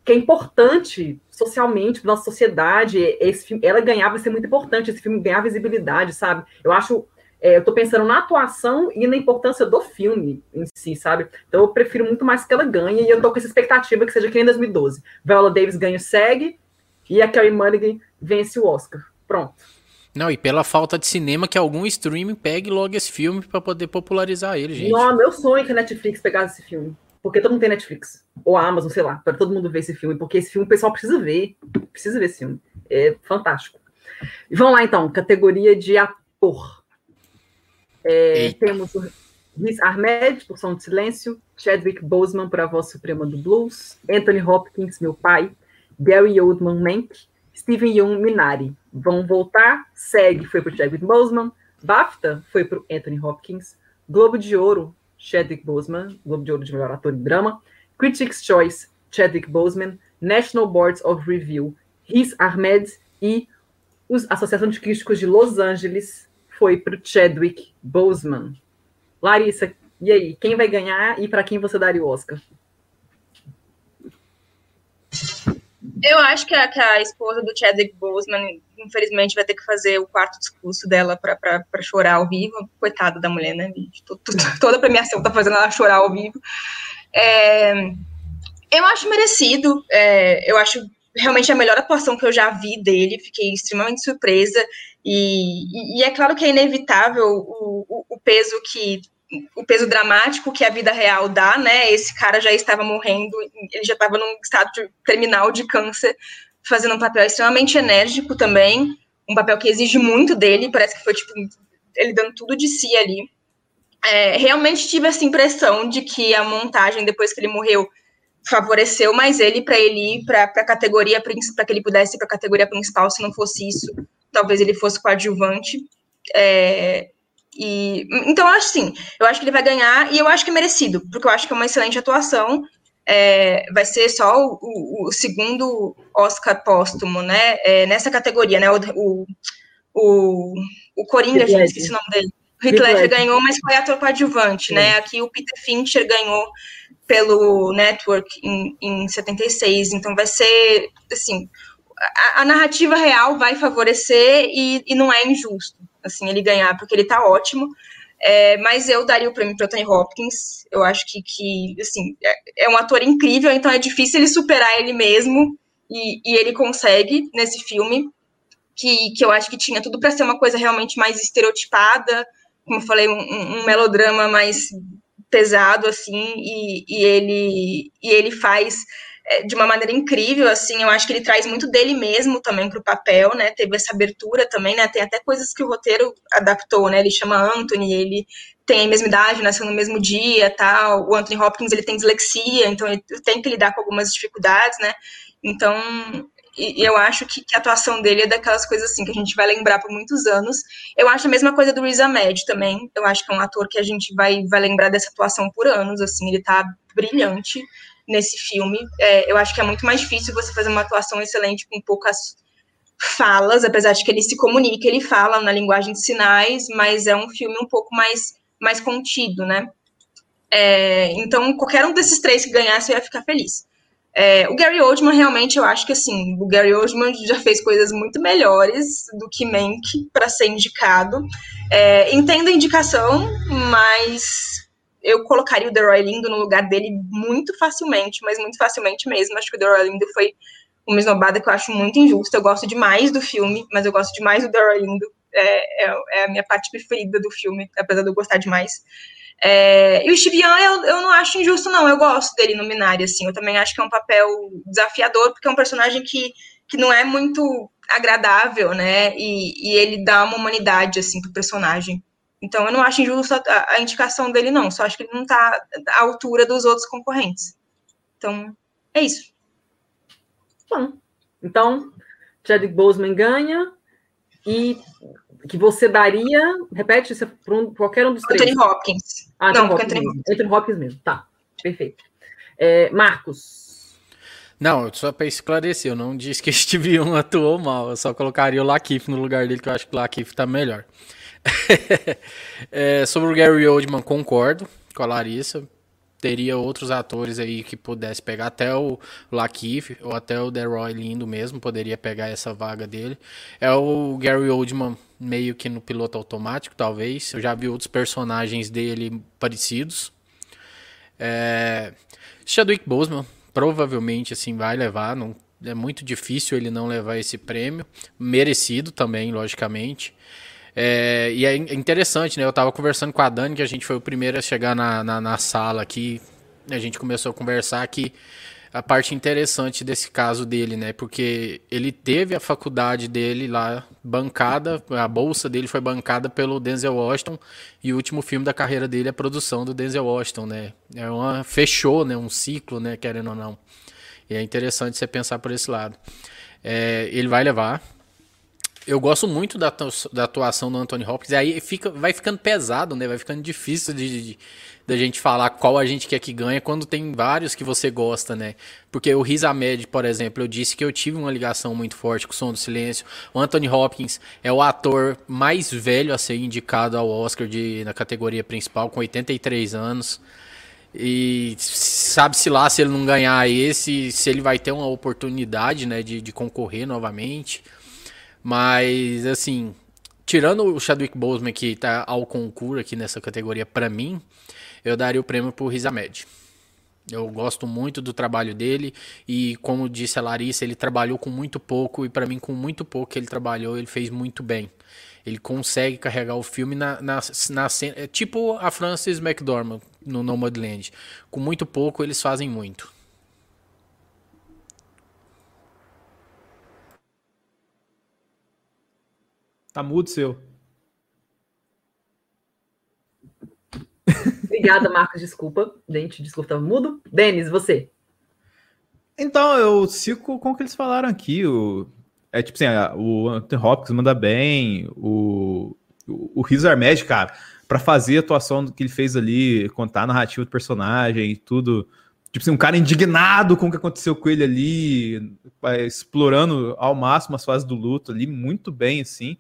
que é importante socialmente para nossa sociedade. Esse filme, ela ganhar vai ser muito importante, esse filme ganhar visibilidade, sabe? Eu acho, é, eu tô pensando na atuação e na importância do filme em si, sabe? Então eu prefiro muito mais que ela ganhe e eu tô com essa expectativa que seja que em 2012. Viola Davis ganha o SEG e a Carey Mulligan vence o Oscar. Pronto. Não, e pela falta de cinema, que algum streaming pegue logo esse filme pra poder popularizar ele, gente. Não, meu sonho é que a Netflix pegasse esse filme. Porque todo mundo tem Netflix. Ou a Amazon, sei lá, para todo mundo ver esse filme. Porque esse filme o pessoal precisa ver. Precisa ver esse filme. É fantástico. Vamos lá, então. Categoria de ator. É, temos o Riz Ahmed, por Som de Silêncio. Chadwick Boseman, por A Voz Suprema do Blues. Anthony Hopkins, Meu Pai. Gary Oldman, Mank. Steven Yeun, Minari. Vão voltar. SEG foi para Chadwick Boseman. BAFTA foi para Anthony Hopkins. Globo de Ouro, Chadwick Boseman, Globo de Ouro de melhor ator em drama. Critics' Choice, Chadwick Boseman. National Boards of Review, Riz Ahmed. E a Associação de Críticos de Los Angeles foi para Chadwick Boseman. Larissa, e aí? Quem vai ganhar e para quem você daria o Oscar? Eu acho que a, que a esposa do Chadwick Boseman, infelizmente, vai ter que fazer o quarto discurso dela pra chorar ao vivo. Coitada da mulher, né, Toda a premiação tá fazendo ela chorar ao vivo. É, eu acho merecido. é, eu acho realmente a melhor atuação que eu já vi dele. Fiquei extremamente surpresa. E, e- e é claro que é inevitável o, o, o peso que o peso dramático que a vida real dá, né? Esse cara já estava morrendo, ele já estava num estado de- terminal de câncer, fazendo um papel extremamente enérgico também, um papel que exige muito dele, parece que foi tipo ele dando tudo de si ali. É, realmente tive essa impressão de que a montagem depois que ele morreu favoreceu mais ele para ele ir para a categoria para que ele pudesse ir para a categoria principal. Se não fosse isso, talvez ele fosse coadjuvante. É, e, então, eu acho sim, eu acho que ele vai ganhar e eu acho que é merecido, porque eu acho que é uma excelente atuação. É, vai ser só o, o- o segundo Oscar póstumo, né? é, nessa categoria, né? O, o, o, o Coringa, gente, esqueci o nome dele. O Heath Heath Ledger Ledger. ganhou, mas foi ator coadjuvante, né? Aqui o Peter Fincher ganhou pelo Network em, em 76, então vai ser, assim, a, a narrativa real vai favorecer e, e não é injusto, assim, ele ganhar, porque ele tá ótimo, é, mas eu daria o prêmio para Anthony Hopkins, eu acho que, que assim, é, é um ator incrível, então é difícil ele superar ele mesmo, e, e ele consegue nesse filme, que, que eu acho que tinha tudo para ser uma coisa realmente mais estereotipada, como eu falei, um, um- melodrama mais pesado, assim, e, e ele, e ele faz de uma maneira incrível, assim, eu acho que ele traz muito dele mesmo também para o papel, né, teve essa abertura também, né, tem até coisas que o roteiro adaptou, né, ele chama Anthony, ele tem a mesma idade, nasceu no mesmo dia, tal, o Anthony Hopkins, ele tem dislexia, então ele tem que lidar com algumas dificuldades, né, então e eu acho que, que, a atuação dele é daquelas coisas assim que a gente vai lembrar por muitos anos. Eu acho a mesma coisa do Riz Ahmed também. Eu acho que é um ator que a gente vai, vai lembrar dessa atuação por anos, assim, ele tá brilhante nesse filme. É, eu acho que é muito mais difícil você fazer uma atuação excelente com poucas falas, apesar de que ele se comunica, ele fala na linguagem de sinais, mas é um filme um pouco mais, mais contido, né? É, então, qualquer um desses três que ganhasse, eu ia ficar feliz. É, o Gary Oldman, realmente, eu acho que assim, o Gary Oldman já fez coisas muito melhores do que Mank para ser indicado. É, entendo a indicação, mas eu colocaria o Roy Lindo no lugar dele muito facilmente, mas muito facilmente mesmo. Acho que o Roy Lindo foi uma esnobada que eu acho muito injusta. Eu gosto demais do filme, mas eu gosto demais do Roy Lindo. É, é, é, a minha parte preferida do filme, apesar de eu gostar demais. É, e o Steve Young, eu, eu não acho injusto, não. Eu gosto dele no Minari, assim. Eu também acho que é um papel desafiador, porque é um personagem que, que não é muito agradável, né? E, e ele dá uma humanidade, assim, pro personagem. Então, eu não acho injusta a, a, indicação dele, não. Só acho que ele não está à altura dos outros concorrentes. Então, é isso. Bom, então, Chadwick Boseman ganha e que você daria, repete isso para um, qualquer um dos três. Anthony Hopkins. Ah, não, Hopkins Anthony Hopkins. Anthony Hopkins mesmo. Tá, perfeito. É, Marcos. Não, só para esclarecer, eu não disse que Steve Young atuou mal, eu só colocaria o Lakif no lugar dele, que eu acho que o Lakif está melhor. é, sobre o Gary Oldman, concordo com a Larissa. Teria outros atores aí que pudesse pegar, até o Lakeith ou até o Deroy Lindo mesmo, poderia pegar essa vaga dele. É o Gary Oldman meio que no piloto automático, talvez. Eu já vi outros personagens dele parecidos. É... Chadwick Boseman provavelmente assim vai levar, não é muito difícil ele não levar esse prêmio, merecido também, logicamente. É, e é interessante, né? Eu tava conversando com a Dani, que a gente foi o primeiro a chegar na, na, na sala aqui. A gente começou a conversar que a parte interessante desse caso dele, né? Porque ele teve a faculdade dele lá bancada, a bolsa dele foi bancada pelo Denzel Washington e o último filme da carreira dele é a produção do Denzel Washington, né? É uma fechou, né? Um ciclo, né? Querendo ou não. E é interessante você pensar por esse lado. É, ele vai levar, eu gosto muito da, da atuação do Anthony Hopkins. Aí fica, vai ficando pesado, né? Vai ficando difícil de, da gente falar qual a gente quer que ganhe quando tem vários que você gosta, né? Porque o Riz Ahmed, por exemplo, eu disse que eu tive uma ligação muito forte com o Som do Silêncio. O Anthony Hopkins é o ator mais velho a ser indicado ao Oscar de, na categoria principal, com 83 anos. E sabe-se lá se ele não ganhar esse, se ele vai ter uma oportunidade né, de, de concorrer novamente. Mas, assim, tirando o Chadwick Boseman, que tá ao concurso aqui nessa categoria, para mim, eu daria o prêmio pro Riz Ahmed. Eu gosto muito do trabalho dele e, como disse a Larissa, ele trabalhou com muito pouco e, para mim, com muito pouco que ele trabalhou, ele fez muito bem. Ele consegue carregar o filme na, na, na cena. É tipo a Frances McDormand no Nomadland. Com muito pouco, eles fazem muito. Tá mudo seu. Obrigada, Marcos. Desculpa. Gente, desculpa, tava mudo. Denis, você. Então, eu sigo com o que eles falaram aqui. O, é tipo assim, o Anthony Hopkins manda bem, o, o, o Riz Armed, cara, para fazer a atuação que ele fez ali, contar a narrativa do personagem e tudo. Tipo assim, um cara indignado com o que aconteceu com ele ali, explorando ao máximo as fases do luto ali, muito bem, assim.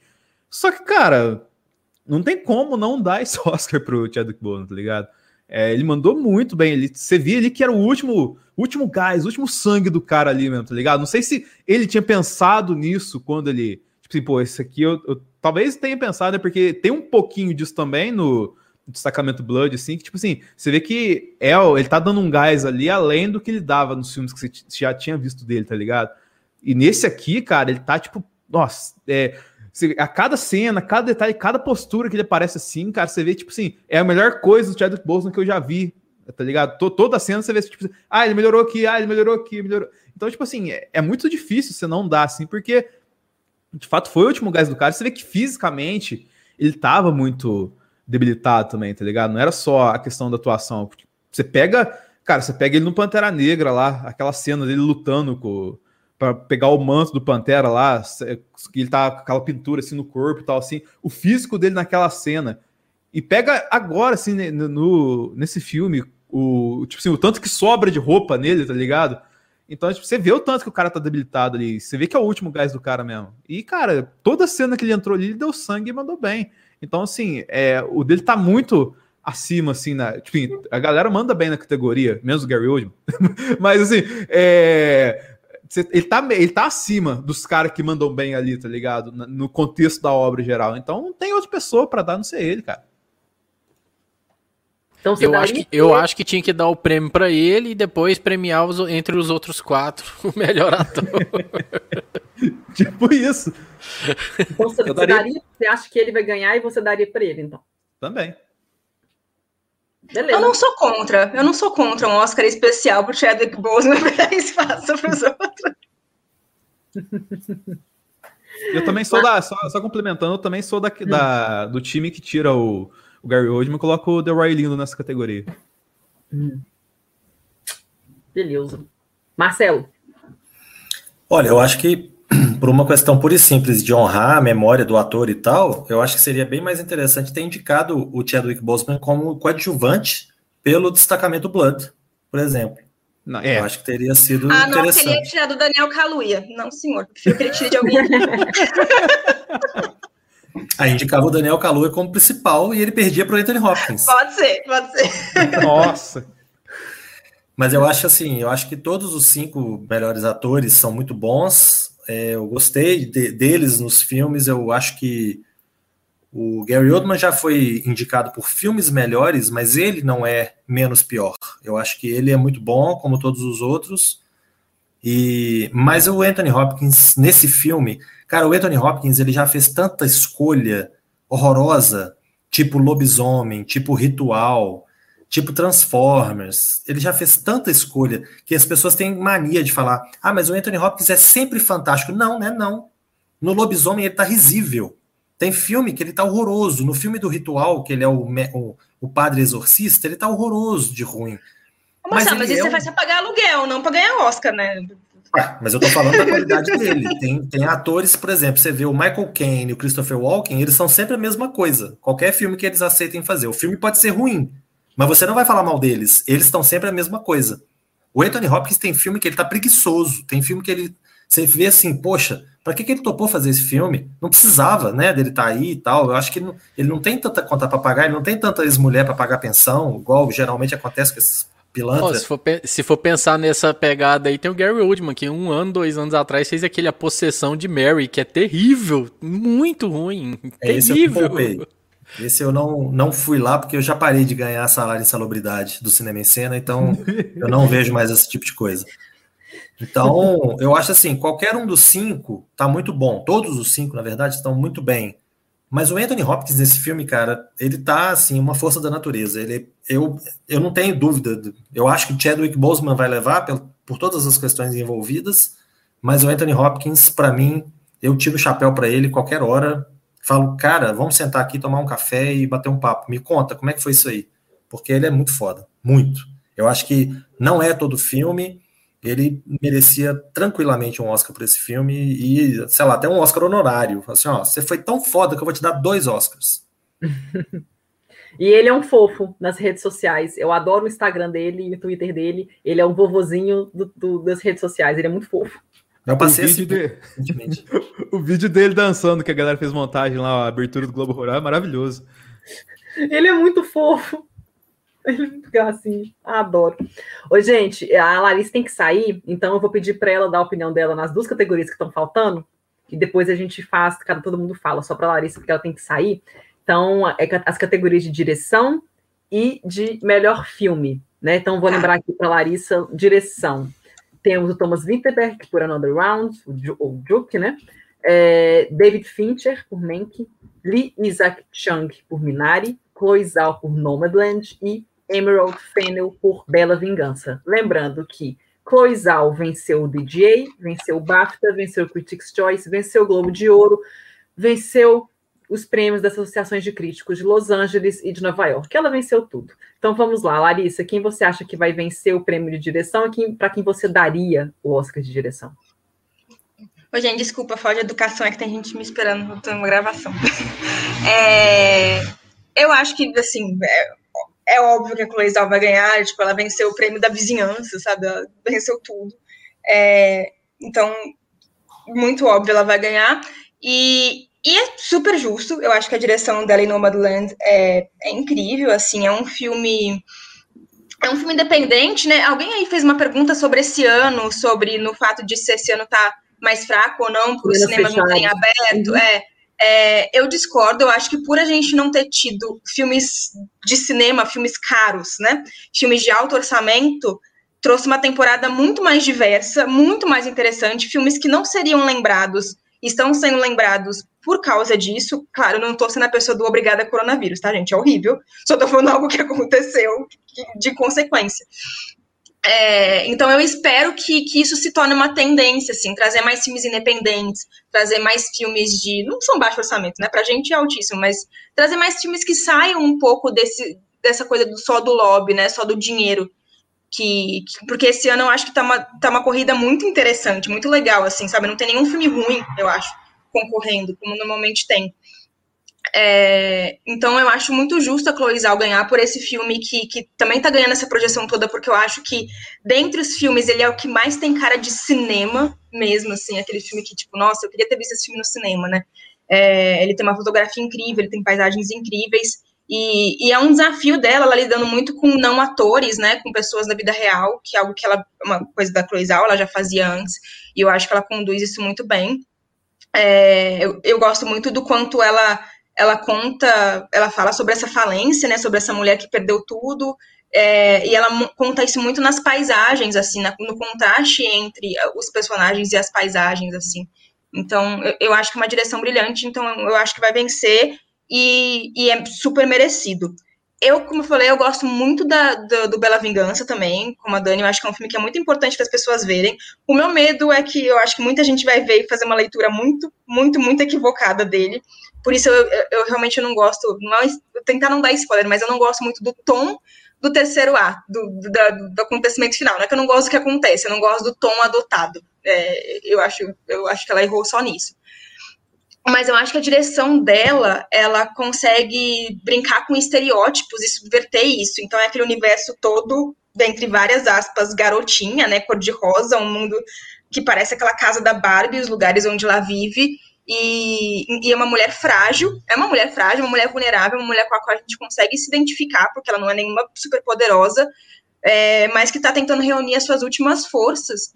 Só que, cara, não tem como não dar esse Oscar pro Chadwick Boseman, tá ligado? É, ele mandou muito bem. Ele, você via ali que era o último, último gás, o último sangue do cara ali mesmo, tá ligado? Não sei se ele tinha pensado nisso quando ele. Tipo assim, pô, esse aqui eu, eu talvez tenha pensado, né? Porque tem um pouquinho disso também no, destacamento Blood, assim, que, tipo assim, você vê que é, ele tá dando um gás ali além do que ele dava nos filmes que você já tinha visto dele, tá ligado? E nesse aqui, cara, ele tá, tipo, nossa, é, a cada cena, cada detalhe, cada postura que ele aparece assim, cara, você vê, tipo assim, é a melhor coisa do Chadwick Boseman que eu já vi, tá ligado? Toda a cena você vê, tipo assim, ah, ele melhorou aqui, ah, ele melhorou aqui, melhorou. Então, tipo assim, é, é muito difícil você não dar, assim, porque de fato foi o último gás do cara. Você vê que fisicamente ele tava muito debilitado também, tá ligado? Não era só a questão da atuação. Você pega, cara, você pega ele no Pantera Negra lá, aquela cena dele lutando com para pegar o manto do Pantera lá, que ele tá com aquela pintura assim no corpo e tal, assim, o físico dele naquela cena. E pega agora, assim, no, nesse filme, o, tipo assim, o tanto que sobra de roupa nele, tá ligado? Então, tipo, você vê o tanto que o cara tá debilitado ali. Você vê que é o último gás do cara mesmo. E, cara, toda cena que ele entrou ali, ele deu sangue e mandou bem. Então, assim, é, o dele tá muito acima, assim, na. Tipo, a galera manda bem na categoria, menos o Gary Oldman. Mas, assim, é, ele, tá, ele tá acima dos caras que mandam bem ali, tá ligado? No contexto da obra geral. Então, não tem outra pessoa para dar, não ser ele, cara. Então, eu, acho que, eu acho que tinha que dar o prêmio para ele e depois premiar os, entre os outros quatro o melhor ator. tipo isso. Então, você, você, daria... daria... você acha que ele vai ganhar e você daria para ele, então? Também. Beleza. Eu não sou contra. Eu não sou contra um Oscar especial pro Chadwick Boseman dar espaço para os outros. Eu também sou da. Só, só, complementando, eu também sou da, da, do time que tira o, o Gary Oldman e coloca o The Roy Lindo nessa categoria. Hum. Beleza. Marcelo. Olha, eu acho que por uma questão pura e simples de honrar a memória do ator e tal, eu acho que seria bem mais interessante ter indicado o Chadwick Boseman como coadjuvante pelo destacamento Blood, por exemplo. Não, é. Eu acho que teria sido ah, interessante. Ah, não, queria tirar do Daniel Kaluuya. Não, senhor. Prefiro que ele tire de alguém. Aí indicava o Daniel Kaluuya como principal e ele perdia para o Anthony Hopkins. Pode ser, pode ser. Nossa. Mas eu acho assim, eu acho que todos os cinco melhores atores são muito bons. É, eu gostei de, deles nos filmes. Eu acho que o Gary Oldman já foi indicado por filmes melhores, mas ele não é menos pior. Eu acho que ele é muito bom, como todos os outros. E mas o Anthony Hopkins nesse filme, cara, o Anthony Hopkins ele já fez tanta escolha horrorosa, tipo lobisomem, tipo ritual, tipo Transformers. Ele já fez tanta escolha que as pessoas têm mania de falar: ah, mas o Anthony Hopkins é sempre fantástico. Não, né? Não. No Lobisomem ele tá risível. Tem filme que ele tá horroroso. No filme do Ritual, que ele é o, o, o padre exorcista, ele tá horroroso de ruim. Mas, mas, mas isso é você faz pra pagar aluguel, não pra ganhar Oscar, né? Ué, mas eu tô falando da qualidade dele. Tem, tem atores, por exemplo, você vê o Michael Caine e o Christopher Walken, eles são sempre a mesma coisa. Qualquer filme que eles aceitem fazer. O filme pode ser ruim, mas você não vai falar mal deles. Eles estão sempre a mesma coisa. O Anthony Hopkins tem filme que ele tá preguiçoso. Tem filme que ele. Você vê assim, poxa, para que, que ele topou fazer esse filme? Não precisava, né, dele estar tá aí e tal. Eu acho que ele não, ele não tem tanta conta para pagar, ele não tem tanta ex-mulher para pagar pensão, igual geralmente acontece com esses pilantras. Oh, se, for, se for pensar nessa pegada aí, tem o Gary Oldman, que um ano, dois anos atrás fez aquele A Possessão de Mary, que é terrível, muito ruim, é terrível. Esse esse eu não, não fui lá porque eu já parei de ganhar salário em salubridade do cinema em cena, então eu não vejo mais esse tipo de coisa. Então, eu acho assim, qualquer um dos cinco tá muito bom. Todos os cinco, na verdade, estão muito bem. Mas o Anthony Hopkins nesse filme, cara, ele tá assim, uma força da natureza. Ele, eu, eu não tenho dúvida. Eu acho que Chadwick Boseman vai levar por, por todas as questões envolvidas, mas o Anthony Hopkins, para mim, eu tiro o chapéu para ele qualquer hora falo, cara, vamos sentar aqui, tomar um café e bater um papo. Me conta, como é que foi isso aí? Porque ele é muito foda, muito. Eu acho que não é todo filme, ele merecia tranquilamente um Oscar por esse filme e, sei lá, até um Oscar honorário. Assim, ó, você foi tão foda que eu vou te dar dois Oscars. e ele é um fofo nas redes sociais. Eu adoro o Instagram dele e o Twitter dele. Ele é um vovozinho do, do, das redes sociais. Ele é muito fofo. Eu passei o vídeo, de... o vídeo dele dançando, que a galera fez montagem lá, a abertura do Globo Rural, é maravilhoso. Ele é muito fofo. Ele fica assim, adoro. Oi, gente, a Larissa tem que sair, então eu vou pedir para ela dar a opinião dela nas duas categorias que estão faltando, e depois a gente faz, cada todo mundo fala, só para a Larissa, porque ela tem que sair. Então, é as categorias de direção e de melhor filme, né? Então, vou lembrar aqui para Larissa, direção. Temos o Thomas Winterberg por Another Round, o Duke, né? É, David Fincher por Mank, Lee Isaac Chung por Minari, Chloe Zhao por Nomadland e Emerald Fennel por Bela Vingança. Lembrando que Chloe Zhao venceu o DJ, venceu o BAFTA, venceu o Critics' Choice, venceu o Globo de Ouro, venceu os prêmios das associações de críticos de Los Angeles e de Nova York. Ela venceu tudo. Então vamos lá, Larissa, quem você acha que vai vencer o prêmio de direção e para quem você daria o Oscar de direção? Ô, gente, desculpa, falar de educação, é que tem gente me esperando uma gravação. É, eu acho que, assim, é, é, óbvio que a Chloe Zhao vai ganhar, tipo, ela venceu o prêmio da vizinhança, sabe? Ela venceu tudo. É, então, muito óbvio, ela vai ganhar. E, e é super justo, eu acho que a direção dela em Nomadland é, é incrível, assim, é um filme é um filme independente, né? Alguém aí fez uma pergunta sobre esse ano, sobre no fato de se esse ano tá mais fraco ou não, por os cinemas não terem aberto. Uhum. É, é, eu discordo, eu acho que por a gente não ter tido filmes de cinema, filmes caros, né? Filmes de alto orçamento, trouxe uma temporada muito mais diversa, muito mais interessante, filmes que não seriam lembrados, estão sendo lembrados por causa disso. Claro, não tô sendo a pessoa do obrigada coronavírus, tá, gente? É horrível. Só tô falando algo que aconteceu de consequência. É, então eu espero que, que isso se torne uma tendência, assim, trazer mais filmes independentes, trazer mais filmes de. Não são baixo orçamento, né? Pra gente é altíssimo, mas trazer mais filmes que saiam um pouco desse, dessa coisa do, só do lobby, né? Só do dinheiro. Que, que, porque esse ano eu acho que tá uma, tá uma corrida muito interessante, muito legal, assim, sabe? Não tem nenhum filme ruim, eu acho, concorrendo, como normalmente tem. É, então eu acho muito justo a Chloe Zhao ganhar por esse filme que, que também tá ganhando essa projeção toda, porque eu acho que dentre os filmes ele é o que mais tem cara de cinema mesmo, assim, aquele filme que, tipo, nossa, eu queria ter visto esse filme no cinema, né? É, ele tem uma fotografia incrível, ele tem paisagens incríveis, e, e, é um desafio dela, ela lidando muito com não atores, né, com pessoas da vida real, que é algo que ela, uma coisa da Chloe Zhao, ela já fazia antes, e eu acho que ela conduz isso muito bem. É, eu, eu gosto muito do quanto ela ela conta, ela fala sobre essa falência, né, sobre essa mulher que perdeu tudo, é, e ela conta isso muito nas paisagens, assim, na, no contraste entre os personagens e as paisagens, assim. Então, eu, eu, acho que é uma direção brilhante, então eu acho que vai vencer e, e é super merecido. Eu, como eu falei, eu gosto muito da, do, do, Bela Vingança também, como a Dani, eu acho que é um filme que é muito importante para as pessoas verem. O meu medo é que eu acho que muita gente vai ver e fazer uma leitura muito, muito, muito equivocada dele. Por isso eu, eu, eu realmente não gosto, não, tentar não dar spoiler, mas eu não gosto muito do tom do terceiro ato, do, do, do, acontecimento final. Não é que eu não gosto do que acontece, eu não gosto do tom adotado. É, eu, acho, eu acho que ela errou só nisso. Mas eu acho que a direção dela, ela consegue brincar com estereótipos e subverter isso. Então é aquele universo todo, dentre várias aspas, garotinha, né, cor-de-rosa, um mundo que parece aquela casa da Barbie, os lugares onde ela vive, e, e, é uma mulher frágil, é uma mulher frágil, uma mulher vulnerável, uma mulher com a qual a gente consegue se identificar, porque ela não é nenhuma super poderosa, é, mas que está tentando reunir as suas últimas forças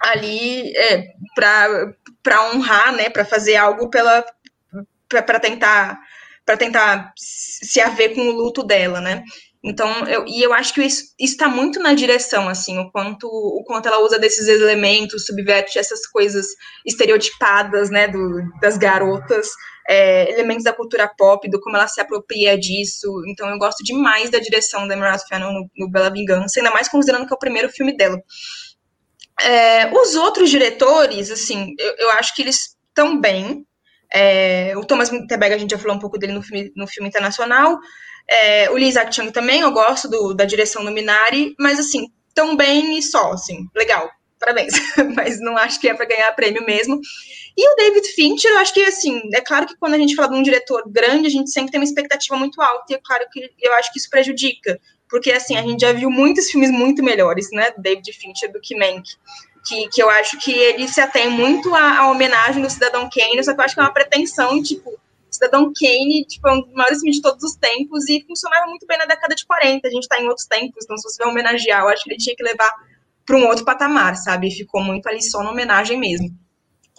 ali é, para honrar, né, para fazer algo pela para tentar para tentar se haver com o luto dela, né? Então, eu, e eu acho que isso está muito na direção, assim, o quanto, o quanto ela usa desses elementos, subverte essas coisas estereotipadas, né, do, das garotas, é, elementos da cultura pop, do como ela se apropria disso. Então, eu gosto demais da direção da Emerald Fennel no, no Bela Vingança, ainda mais considerando que é o primeiro filme dela. É, os outros diretores, assim, eu, eu acho que eles estão bem. É, o Thomas Winterberg, a gente já falou um pouco dele no filme, no filme internacional. É, o Lee Isaac Chung também, eu gosto do, da direção do Minari, mas assim, tão bem e só, assim, legal, parabéns. mas não acho que é para ganhar prêmio mesmo. E o David Fincher, eu acho que, assim, é claro que quando a gente fala de um diretor grande, a gente sempre tem uma expectativa muito alta, e é claro que eu acho que isso prejudica, porque, assim, a gente já viu muitos filmes muito melhores, né, David Fincher do que Mank. Que, que eu acho que ele se atém muito à, à homenagem do Cidadão Kane, só que eu acho que é uma pretensão, tipo, Cidadão Kane, tipo, é um dos maiores filmes de todos os tempos e funcionava muito bem na década de 40. A gente tá em outros tempos, então se você vai homenagear, eu acho que ele tinha que levar para um outro patamar, sabe? Ficou muito ali só na homenagem mesmo.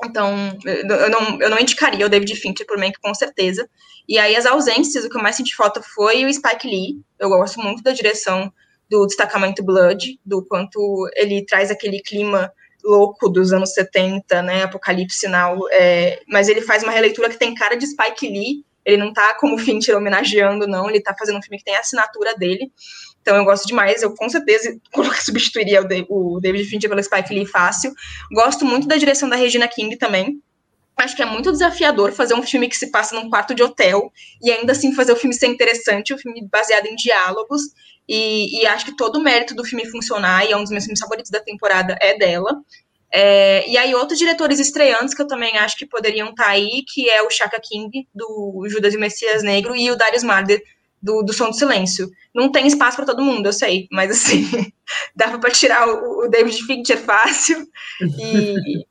Então, eu não, eu não indicaria o David Fincher por Mank, com certeza. E aí, as ausências, o que eu mais senti falta foi o Spike Lee. Eu gosto muito da direção do Destacamento Blood, do quanto ele traz aquele clima louco dos anos 70, né, Apocalipse Sinal, é, mas ele faz uma releitura que tem cara de Spike Lee, ele não tá como Fincher homenageando, não, ele tá fazendo um filme que tem a assinatura dele, então eu gosto demais, eu com certeza substituiria o, David Fincher pelo Spike Lee fácil, gosto muito da direção da Regina King também, acho que é muito desafiador fazer um filme que se passa num quarto de hotel e ainda assim fazer o filme ser interessante, um filme baseado em diálogos, e, e, acho que todo o mérito do filme funcionar, e é um dos meus filmes favoritos da temporada, é dela. É, e aí, outros diretores estreantes que eu também acho que poderiam estar tá aí, que é o Chaka King, do Judas e o Messias Negro, e o Darius Marder, do, do Som do Silêncio. Não tem espaço para todo mundo, eu sei, mas assim, dava para tirar o, o, David Fincher fácil e.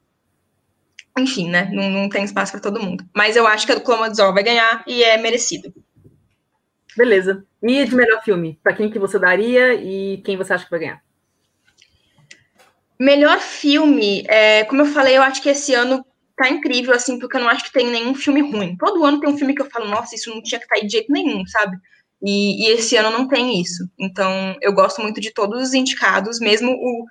Enfim, né? Não, não tem espaço para todo mundo. Mas eu acho que a do Clomodzol vai ganhar e é merecido. Beleza. E de melhor filme? Para quem que você daria e quem você acha que vai ganhar? Melhor filme, é, como eu falei, eu acho que esse ano tá incrível, assim, porque eu não acho que tem nenhum filme ruim. Todo ano tem um filme que eu falo, nossa, isso não tinha que estar tá de jeito nenhum, sabe? E, e, esse ano não tem isso. Então, eu gosto muito de todos os indicados, mesmo o,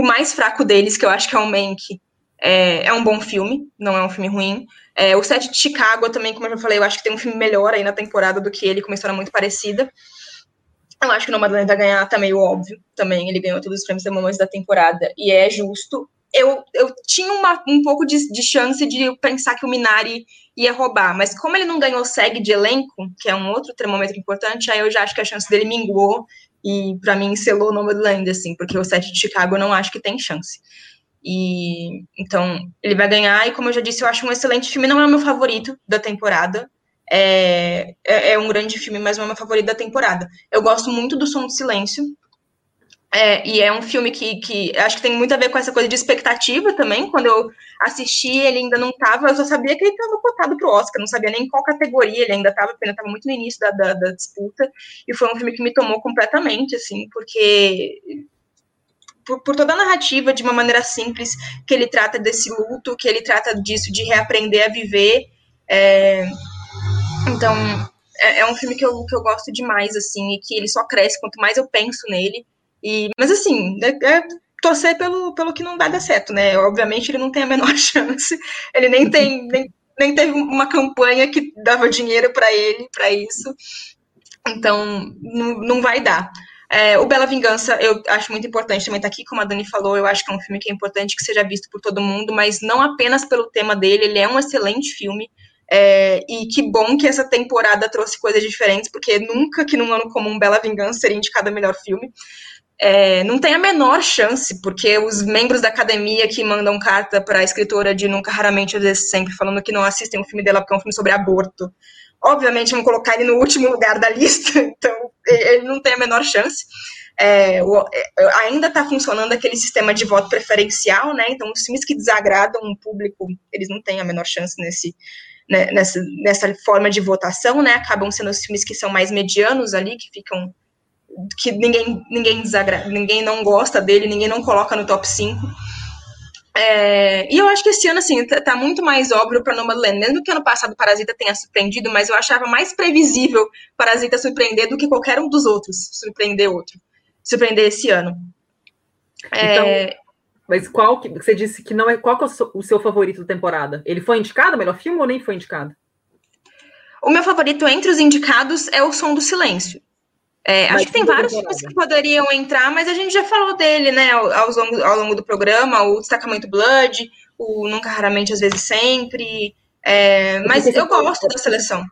o mais fraco deles, que eu acho que é o Mank, é, é um bom filme, não é um filme ruim. É, o Sete de Chicago também, como eu já falei, eu acho que tem um filme melhor aí na temporada do que ele, com uma história muito parecida. Eu acho que o Nomadland vai ganhar, tá meio óbvio também. Ele ganhou todos os prêmios da momento da temporada e é justo. Eu, eu tinha uma, um pouco de, de chance de pensar que o Minari ia roubar, mas como ele não ganhou SEG de elenco, que é um outro termômetro importante, aí eu já acho que a chance dele minguou e para mim selou o Nomadland, assim, porque o set de Chicago eu não acho que tem chance. E então ele vai ganhar, e como eu já disse, eu acho um excelente filme, não é o meu favorito da temporada, é, é, é, um grande filme, mas não é meu favorito da temporada. Eu gosto muito do Som do Silêncio. É, e é um filme que, que acho que tem muito a ver com essa coisa de expectativa também. Quando eu assisti, ele ainda não estava, eu só sabia que ele estava cotado para o Oscar, não sabia nem qual categoria ele ainda estava, porque ainda estava muito no início da, da, da, disputa. E foi um filme que me tomou completamente, assim, porque. Por, por toda a narrativa, de uma maneira simples, que ele trata desse luto, que ele trata disso, de reaprender a viver. É, então, é, é, um filme que eu, que eu gosto demais, assim, e que ele só cresce quanto mais eu penso nele. E, mas, assim, é, é torcer pelo, pelo que não vai dar certo, né? Obviamente, ele não tem a menor chance. Ele nem tem. Nem, nem teve uma campanha que dava dinheiro para ele, para isso. Então, não, não vai dar. É, o Bela Vingança, eu acho muito importante também estar tá aqui, como a Dani falou, eu acho que é um filme que é importante que seja visto por todo mundo, mas não apenas pelo tema dele, ele é um excelente filme. É, e que bom que essa temporada trouxe coisas diferentes, porque nunca que num ano comum Bela Vingança seria indicada melhor filme. É, não tem a menor chance, porque os membros da academia que mandam carta para a escritora de Nunca, Raramente, às vezes sempre, falando que não assistem o filme dela porque é um filme sobre aborto, obviamente vão colocar ele no último lugar da lista, então ele não tem a menor chance. É, o, é, ainda está funcionando aquele sistema de voto preferencial, né? Então, os filmes que desagradam o público, eles não têm a menor chance nesse, né, nessa, nessa forma de votação, né? Acabam sendo os filmes que são mais medianos ali, que ficam. Que ninguém, ninguém desagrada, ninguém não gosta dele, ninguém não coloca no top 5. É, e eu acho que esse ano, assim, tá, tá muito mais óbvio para Nomadland. Mesmo que ano passado Parasita tenha surpreendido, mas eu achava mais previsível Parasita surpreender do que qualquer um dos outros surpreender outro. Surpreender esse ano. Então, é, mas qual que você disse que não é qual que é o seu favorito da temporada? Ele foi indicado melhor filme ou nem foi indicado? O meu favorito entre os indicados é o Som do Silêncio. É, acho que tem vários filmes que poderiam entrar, mas a gente já falou dele, né, ao, longo, ao longo do programa, o Destacamento Blood, o Nunca Raramente, às vezes sempre. É, mas eu gosto da seleção.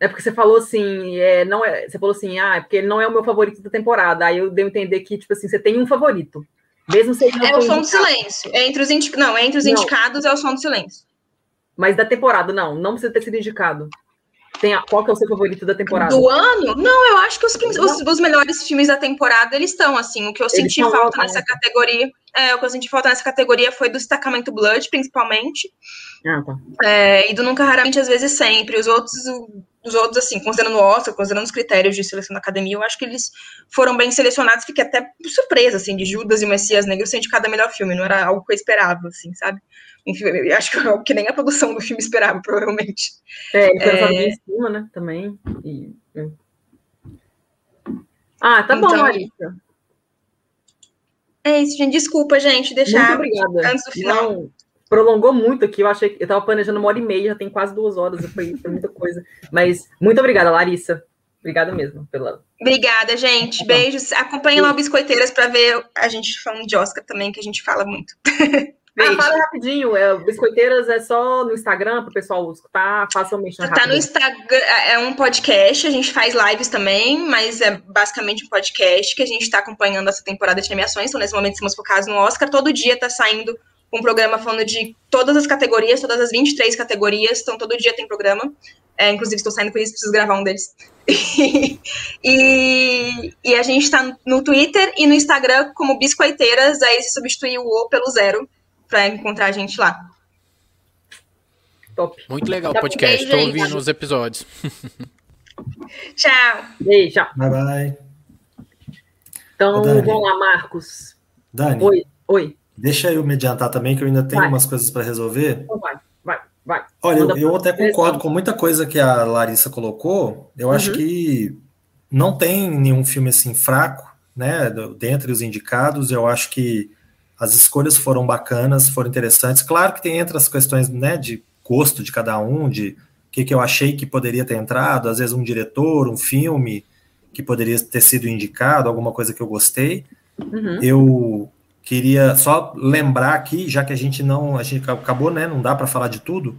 É porque você falou assim, é, não é, você falou assim, ah, é porque ele não é o meu favorito da temporada. Aí eu dei a entender que, tipo assim, você tem um favorito. Mesmo se É o som do silêncio. Entre os indi... Não, entre os não. indicados é o som do silêncio. Mas da temporada, não. Não precisa ter sido indicado. Tem a... Qual que é o seu favorito da temporada? Do ano? Não, eu acho que os, os, os melhores filmes da temporada, eles estão, assim. O que eu eles senti falta nessa categoria... É, o que eu senti falta nessa categoria foi do destacamento Blood, principalmente. Ah, tá. É, e do Nunca Raramente, às vezes, sempre. Os outros, os outros, assim, considerando o Oscar, considerando os critérios de seleção da academia, eu acho que eles foram bem selecionados. Fiquei até surpresa, assim, de Judas e Messias Negro ser indicado a melhor filme. Não era algo que eu esperava, assim, sabe? Enfim, eu acho que é algo que nem a produção do filme esperava, provavelmente. É, ele foi é... em cima, né, também. E... É. Ah, tá então, bom, Larissa. É isso, gente. Desculpa, gente, deixar antes do final. Não, prolongou muito aqui. Eu achei que eu estava planejando uma hora e meia, já tem quase duas horas, foi, foi muita coisa. Mas muito obrigada, Larissa. Obrigada mesmo pela. Obrigada, gente. Tá Beijos. Acompanhem lá o Biscoiteiras para ver a gente falando de Oscar também, que a gente fala muito. Ah, fala rapidinho. É, Biscoiteiras é só no Instagram para o pessoal escutar facilmente. Tá no Instagram, é um podcast, a gente faz lives também, mas é basicamente um podcast que a gente está acompanhando essa temporada de premiações. Então, nesse momento, estamos focados no Oscar. Todo dia está saindo um programa falando de todas as categorias, todas as 23 categorias, então todo dia tem programa. É, inclusive, estou saindo por isso, preciso gravar um deles. e, e, a gente está no Twitter e no Instagram como Biscoiteiras, aí se substituir o O pelo zero para encontrar a gente lá. Top. Muito legal o podcast, estou ouvindo os episódios. tchau. Beijo. Bye, bye. Então, vamos lá, Marcos. Dani. Oi, oi. Deixa eu me adiantar também, que eu ainda tenho vai. umas coisas para resolver. Então vai, vai, vai. Olha, eu, eu, até concordo com muita coisa que a Larissa colocou. Eu uhum. acho que não tem nenhum filme assim fraco, né? Dentre os indicados, eu acho que as escolhas foram bacanas, foram interessantes. Claro que tem entre as questões, né, de gosto de cada um, de o que, que eu achei que poderia ter entrado, às vezes um diretor, um filme que poderia ter sido indicado, alguma coisa que eu gostei. Uhum. Eu queria só lembrar aqui, já que a gente não, a gente acabou, né, não dá para falar de tudo.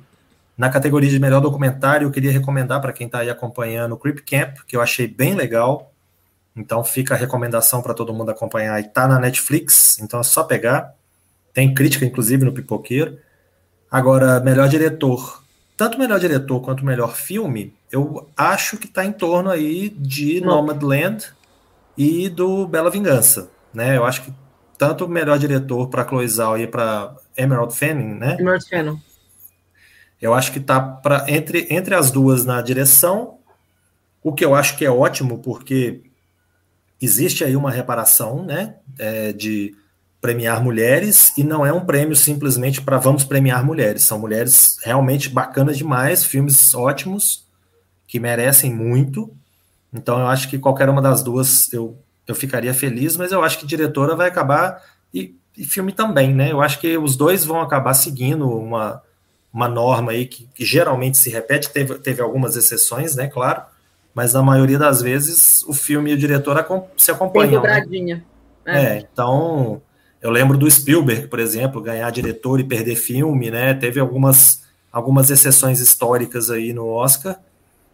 Na categoria de melhor documentário, eu queria recomendar para quem está aí acompanhando o Creep Camp, que eu achei bem legal. Então fica a recomendação para todo mundo acompanhar. Está na Netflix, então é só pegar. Tem crítica, inclusive, no Pipoqueiro. Agora, melhor diretor. Tanto melhor diretor quanto melhor filme, eu acho que está em torno aí de Nomadland e do Bela Vingança. Né? Eu acho que tanto o melhor diretor para Chloe Zhao e para Emerald Fennel, né? Emerald Fennel. Eu acho que tá para entre, entre as duas na direção, o que eu acho que é ótimo, porque existe aí uma reparação, né, é, de premiar mulheres e não é um prêmio simplesmente para vamos premiar mulheres. São mulheres realmente bacanas demais, filmes ótimos que merecem muito. Então eu acho que qualquer uma das duas eu, eu ficaria feliz, mas eu acho que diretora vai acabar e, e filme também, né? Eu acho que os dois vão acabar seguindo uma, uma norma aí que, que geralmente se repete, teve, teve algumas exceções, né, claro, mas na maioria das vezes o filme e o diretor se acompanham. Tem. Né? É. é, então eu lembro do Spielberg, por exemplo, ganhar diretor e perder filme, né? Teve algumas, algumas exceções históricas aí no Oscar,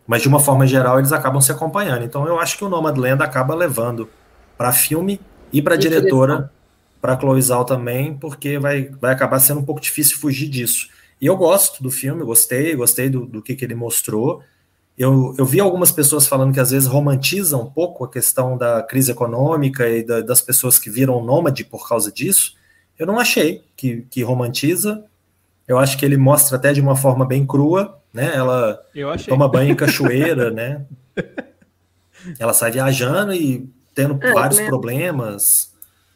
mas de uma forma geral eles acabam se acompanhando. Então eu acho que o Nomadland acaba levando para filme e para diretora, para Chloe Zhao também, porque vai, vai acabar sendo um pouco difícil fugir disso. E eu gosto do filme, gostei, gostei do, do que, que ele mostrou. Eu, eu vi algumas pessoas falando que às vezes romantizam um pouco a questão da crise econômica e da, das pessoas que viram nômade por causa disso. Eu não achei que, que romantiza. Eu acho que ele mostra até de uma forma bem crua, né? Ela toma banho em cachoeira, né? Ela sai viajando e tendo é, vários né? problemas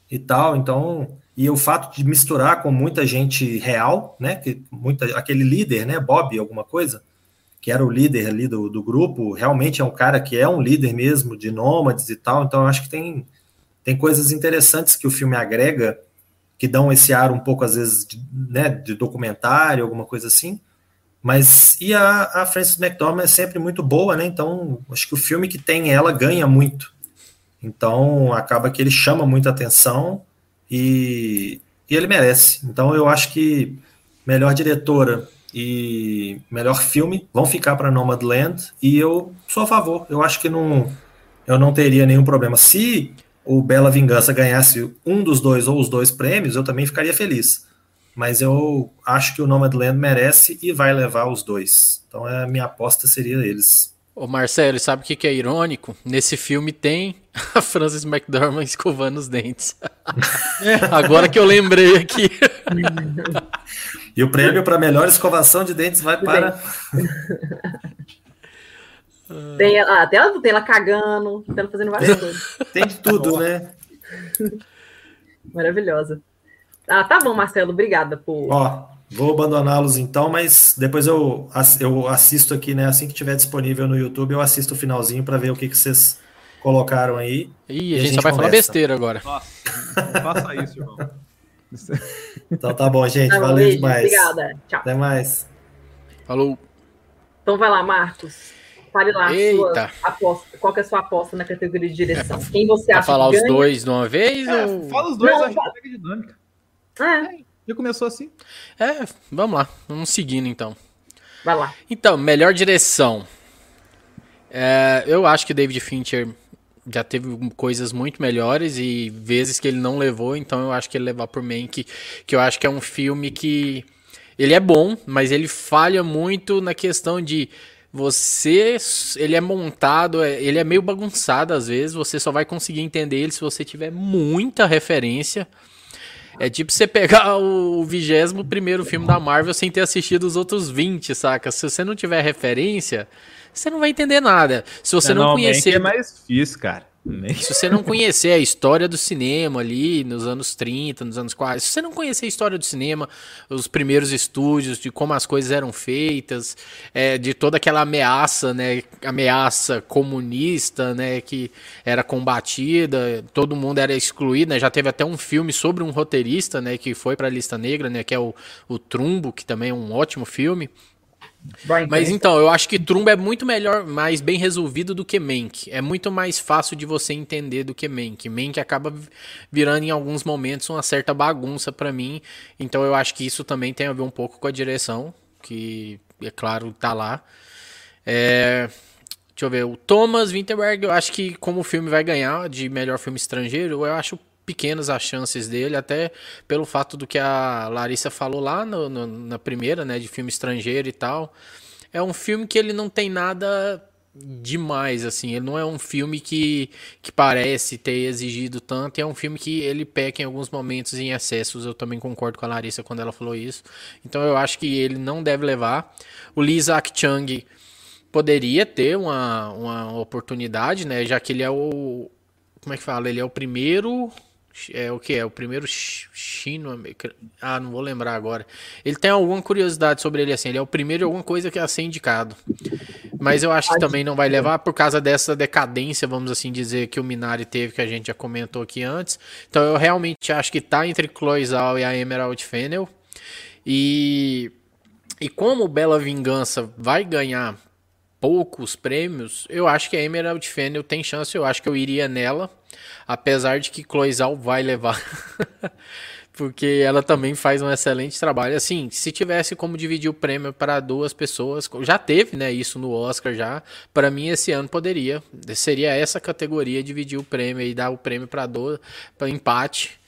e tal. Então, e o fato de misturar com muita gente real, né? Que muita, aquele líder, né? Bob, alguma coisa que era o líder ali do, do grupo, realmente é um cara que é um líder mesmo de nômades e tal, então acho que tem, tem coisas interessantes que o filme agrega, que dão esse ar um pouco, às vezes, de, né, de documentário, alguma coisa assim, mas e a, a Frances McDormand é sempre muito boa, né, então acho que o filme que tem ela ganha muito, então acaba que ele chama muita atenção e, e ele merece, então eu acho que melhor diretora e melhor filme vão ficar para Nomadland e eu sou a favor. Eu acho que não eu não teria nenhum problema. Se o Bela Vingança ganhasse um dos dois ou os dois prêmios, eu também ficaria feliz. Mas eu acho que o Nomadland merece e vai levar os dois. Então a minha aposta seria eles. Ô Marcelo, sabe o que, que é irônico? Nesse filme tem a Frances McDormand escovando os dentes. Agora que eu lembrei aqui. E o prêmio para melhor escovação de dentes vai para. Tem, ah, até ela, tem ela cagando, tem ela fazendo várias coisas. Tem de tudo, né? Maravilhosa. Ah, tá bom, Marcelo, obrigada por. Ó, vou abandoná-los então, mas depois eu, eu assisto aqui, né? Assim que tiver disponível no YouTube, eu assisto o finalzinho para ver o que, que vocês colocaram aí. Ih, a, gente, a gente só vai falar besteira agora. Nossa, não faça isso, irmão. Então tá bom, gente. Tá bom, Valeu beijo, demais. Obrigada. Tchau. Até mais. Falou. Então vai lá, Marcos. Fale lá Eita. aposta. Qual é a sua aposta na categoria de direção? Quem você acha falar os dois de uma vez? É, ou... Fala os dois, Não, acho fala... que é dinâmica. É. Já começou assim. É, vamos lá. Vamos seguindo então. Vai lá. Então, melhor direção. É, eu acho que David Fincher já teve coisas muito melhores e vezes que ele não levou, então eu acho que ele levar por Mank, que eu acho que é um filme que ele é bom, mas ele falha muito na questão de você, ele é montado, é, ele é meio bagunçado às vezes, você só vai conseguir entender ele se você tiver muita referência. É tipo você pegar o vigésimo primeiro filme da Marvel sem ter assistido os outros 20, saca? Se você não tiver referência, você não vai entender nada. Se você não, não conhecer. É mais difícil, cara. Se você não conhecer a história do cinema ali nos anos 30, nos anos 40, se você não conhecer a história do cinema, os primeiros estúdios, de como as coisas eram feitas, é, de toda aquela ameaça, né, ameaça comunista, né, que era combatida, todo mundo era excluído, né, já teve até um filme sobre um roteirista, né, que foi para a lista negra, né, que é o, o Trumbo, que também é um ótimo filme. Mas então, eu acho que Trumbo é muito melhor, mais bem resolvido do que Mank. É muito mais fácil de você entender do que Mank. Mank acaba virando em alguns momentos uma certa bagunça para mim. Então eu acho que isso também tem a ver um pouco com a direção, que é claro, tá lá. É... Deixa eu ver, o Thomas Winterberg, eu acho que como o filme vai ganhar de melhor filme estrangeiro, eu acho pequenas as chances dele, até pelo fato do que a Larissa falou lá no, no, na primeira, né, de filme estrangeiro e tal. É um filme que ele não tem nada demais, assim. Ele não é um filme que, que parece ter exigido tanto. É um filme que ele peca em alguns momentos em excessos. Eu também concordo com a Larissa quando ela falou isso. Então eu acho que ele não deve levar. O Lee Isaac Chung poderia ter uma, uma oportunidade, né? Já que ele é o. Como é que fala? Ele é o primeiro é o que? É o primeiro chino. Ah, não vou lembrar agora. Ele tem alguma curiosidade sobre ele assim. Ele é o primeiro alguma coisa que é a ser indicado. Mas eu acho que também não vai levar por causa dessa decadência, vamos assim dizer, que o Minari teve, que a gente já comentou aqui antes. Então eu realmente acho que tá entre Cloizal e a Emerald Fennel. E, e como Bela Vingança vai ganhar poucos prêmios, eu acho que a Emerald Fennel tem chance. Eu acho que eu iria nela apesar de que Cloizal vai levar. porque ela também faz um excelente trabalho. Assim, se tivesse como dividir o prêmio para duas pessoas, já teve, né, isso no Oscar já. Para mim esse ano poderia, seria essa categoria dividir o prêmio e dar o prêmio para duas, para empate.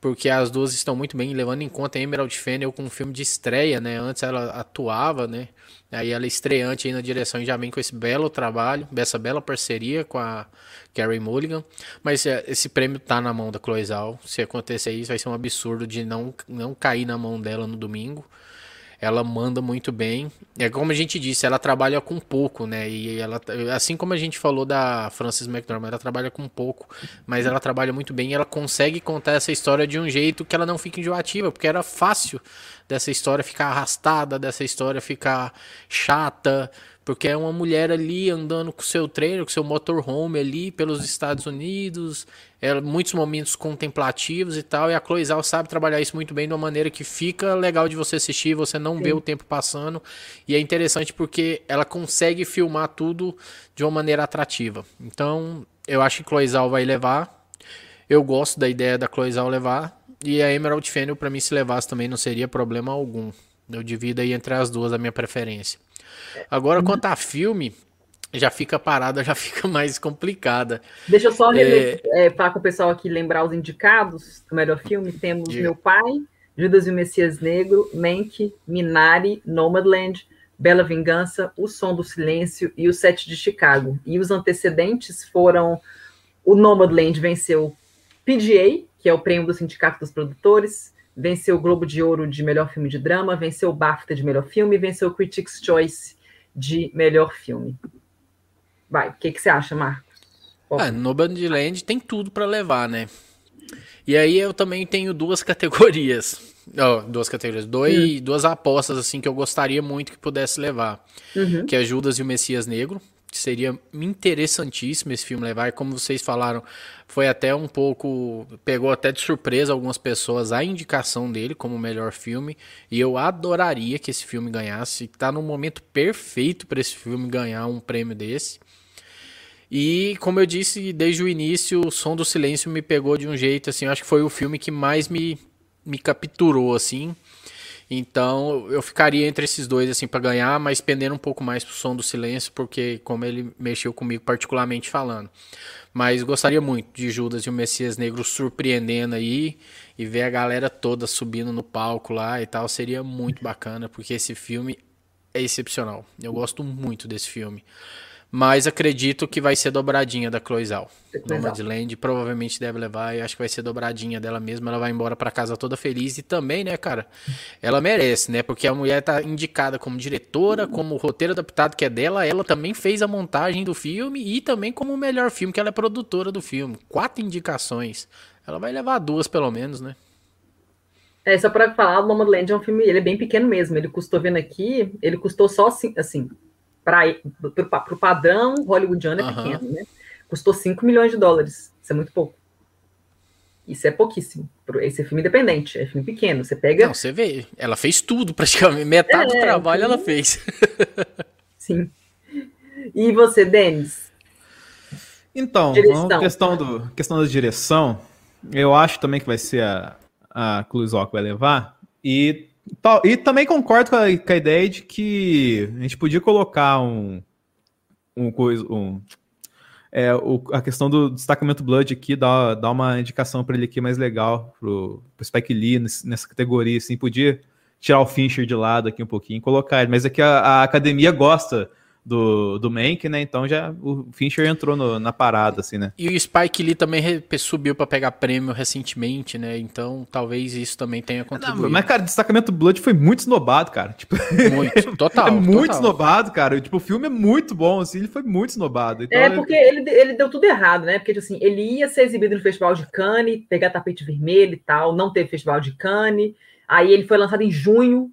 Porque as duas estão muito bem, levando em conta a Emerald Fennel com um filme de estreia, né? Antes ela atuava, né? Aí ela é estreante aí na direção e já vem com esse belo trabalho, essa bela parceria com a Carrie Mulligan. Mas é, esse prêmio tá na mão da Cloizal. Se acontecer isso, vai ser um absurdo de não, não cair na mão dela no domingo. Ela manda muito bem. É como a gente disse, ela trabalha com pouco, né? E ela, assim como a gente falou da Frances McDormand, ela trabalha com pouco, mas ela trabalha muito bem e ela consegue contar essa história de um jeito que ela não fica enjoativa, porque era fácil dessa história ficar arrastada, dessa história ficar chata, porque é uma mulher ali andando com seu trailer, com seu motorhome ali pelos Estados Unidos, é, muitos momentos contemplativos e tal, e a Chloe Zhao sabe trabalhar isso muito bem de uma maneira que fica legal de você assistir, você não Sim. vê o tempo passando, e é interessante porque ela consegue filmar tudo de uma maneira atrativa. Então, eu acho que Chloe Zhao vai levar, eu gosto da ideia da Chloe Zhao levar, e a Emerald Fennel para mim se levasse também não seria problema algum. Eu divido aí entre as duas a minha preferência. Agora, quanto a filme, já fica parada, já fica mais complicada. Deixa eu só é... é, falar com o pessoal aqui, lembrar os indicados do melhor filme. Temos Meu Pai, Judas e o Messias Negro, Mank, Minari, Nomadland, Bela Vingança, O Som do Silêncio e O Sete de Chicago. E os antecedentes foram o Nomadland venceu PGA, que é o prêmio do Sindicato dos Produtores, venceu o Globo de Ouro de melhor filme de drama, venceu o BAFTA de melhor filme, venceu o Critics' Choice de melhor filme. Vai, o que, que você acha, Marcos? Ah, no Bandland tem tudo para levar, né? E aí eu também tenho duas categorias. Oh, duas categorias. Dois, uhum. Duas apostas, assim, que eu gostaria muito que pudesse levar. Uhum. Que é Judas e o Messias Negro seria interessantíssimo esse filme levar. E como vocês falaram, foi até um pouco. Pegou até de surpresa algumas pessoas a indicação dele como melhor filme. E eu adoraria que esse filme ganhasse. Tá no momento perfeito para esse filme ganhar um prêmio desse. E como eu disse desde o início, o Som do Silêncio me pegou de um jeito assim. Acho que foi o filme que mais me, me capturou assim. Então eu ficaria entre esses dois assim para ganhar, mas pendendo um pouco mais pro som do silêncio, porque como ele mexeu comigo particularmente falando. Mas gostaria muito de Judas e o Messias Negro surpreendendo aí e ver a galera toda subindo no palco lá e tal, seria muito bacana, porque esse filme é excepcional. Eu gosto muito desse filme. Mas acredito que vai ser dobradinha da Cloizal. Nomadland provavelmente deve levar e acho que vai ser dobradinha dela mesma. Ela vai embora para casa toda feliz e também, né, cara? Ela merece, né? Porque a mulher tá indicada como diretora, como roteiro adaptado que é dela. Ela também fez a montagem do filme e também como o melhor filme, que ela é produtora do filme. Quatro indicações. Ela vai levar duas pelo menos, né? É, só para falar, o Nomadland é um filme, ele é bem pequeno mesmo. Ele custou, vendo aqui, ele custou só assim, assim para o padrão hollywoodiano é uhum. pequeno, né? Custou 5 milhões de dólares. Isso é muito pouco. Isso é pouquíssimo. Esse é filme independente, é filme pequeno. Você pega. Não, você vê. Ela fez tudo, praticamente. Metade é, do trabalho ela fez. Sim. E você, Denis? Então, direção. questão, do, questão da direção, eu acho também que vai ser a, a Cluzó que vai levar. E e também concordo com a, com a, ideia de que a gente podia colocar um, um um, é, o, a questão do destacamento Blood aqui, dar, dar uma indicação para ele aqui mais legal, pro, pro Spike Lee nesse, nessa categoria, assim, podia tirar o Fincher de lado aqui um pouquinho, colocar ele, mas é que a, a academia gosta do, do Mank, né? Então já o Fincher entrou no, na parada, assim, né? E o Spike Lee também subiu para pegar prêmio recentemente, né? Então talvez isso também tenha contribuído. Não, mas, cara, Destacamento Blood foi muito snobado, cara. Tipo, muito, total. é muito total. snobado, cara. Tipo, o filme é muito bom, assim, ele foi muito snobado. Então, é, porque ele, ele deu tudo errado, né? Porque, tipo assim, ele ia ser exibido no Festival de Cannes, pegar tapete vermelho e tal, não teve Festival de Cannes. Aí ele foi lançado em junho,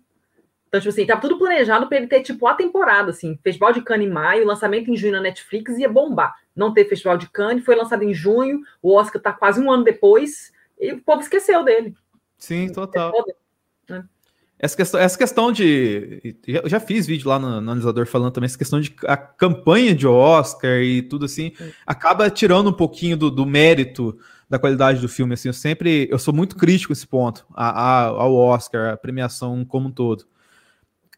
então, tipo assim, tava tudo planejado para ele ter, tipo, a temporada, assim, Festival de Cannes em maio, lançamento em junho na Netflix, ia bombar. Não teve Festival de Cannes, foi lançado em junho, o Oscar tá quase um ano depois, e o povo esqueceu dele. Sim, total. É. Essa questão, essa questão de. Eu já fiz vídeo lá no, no analisador falando também, essa questão de a campanha de Oscar e tudo assim, acaba tirando um pouquinho do, do, mérito da qualidade do filme. Assim, eu sempre. Eu sou muito crítico a esse ponto, a, a, ao Oscar, a premiação como um todo.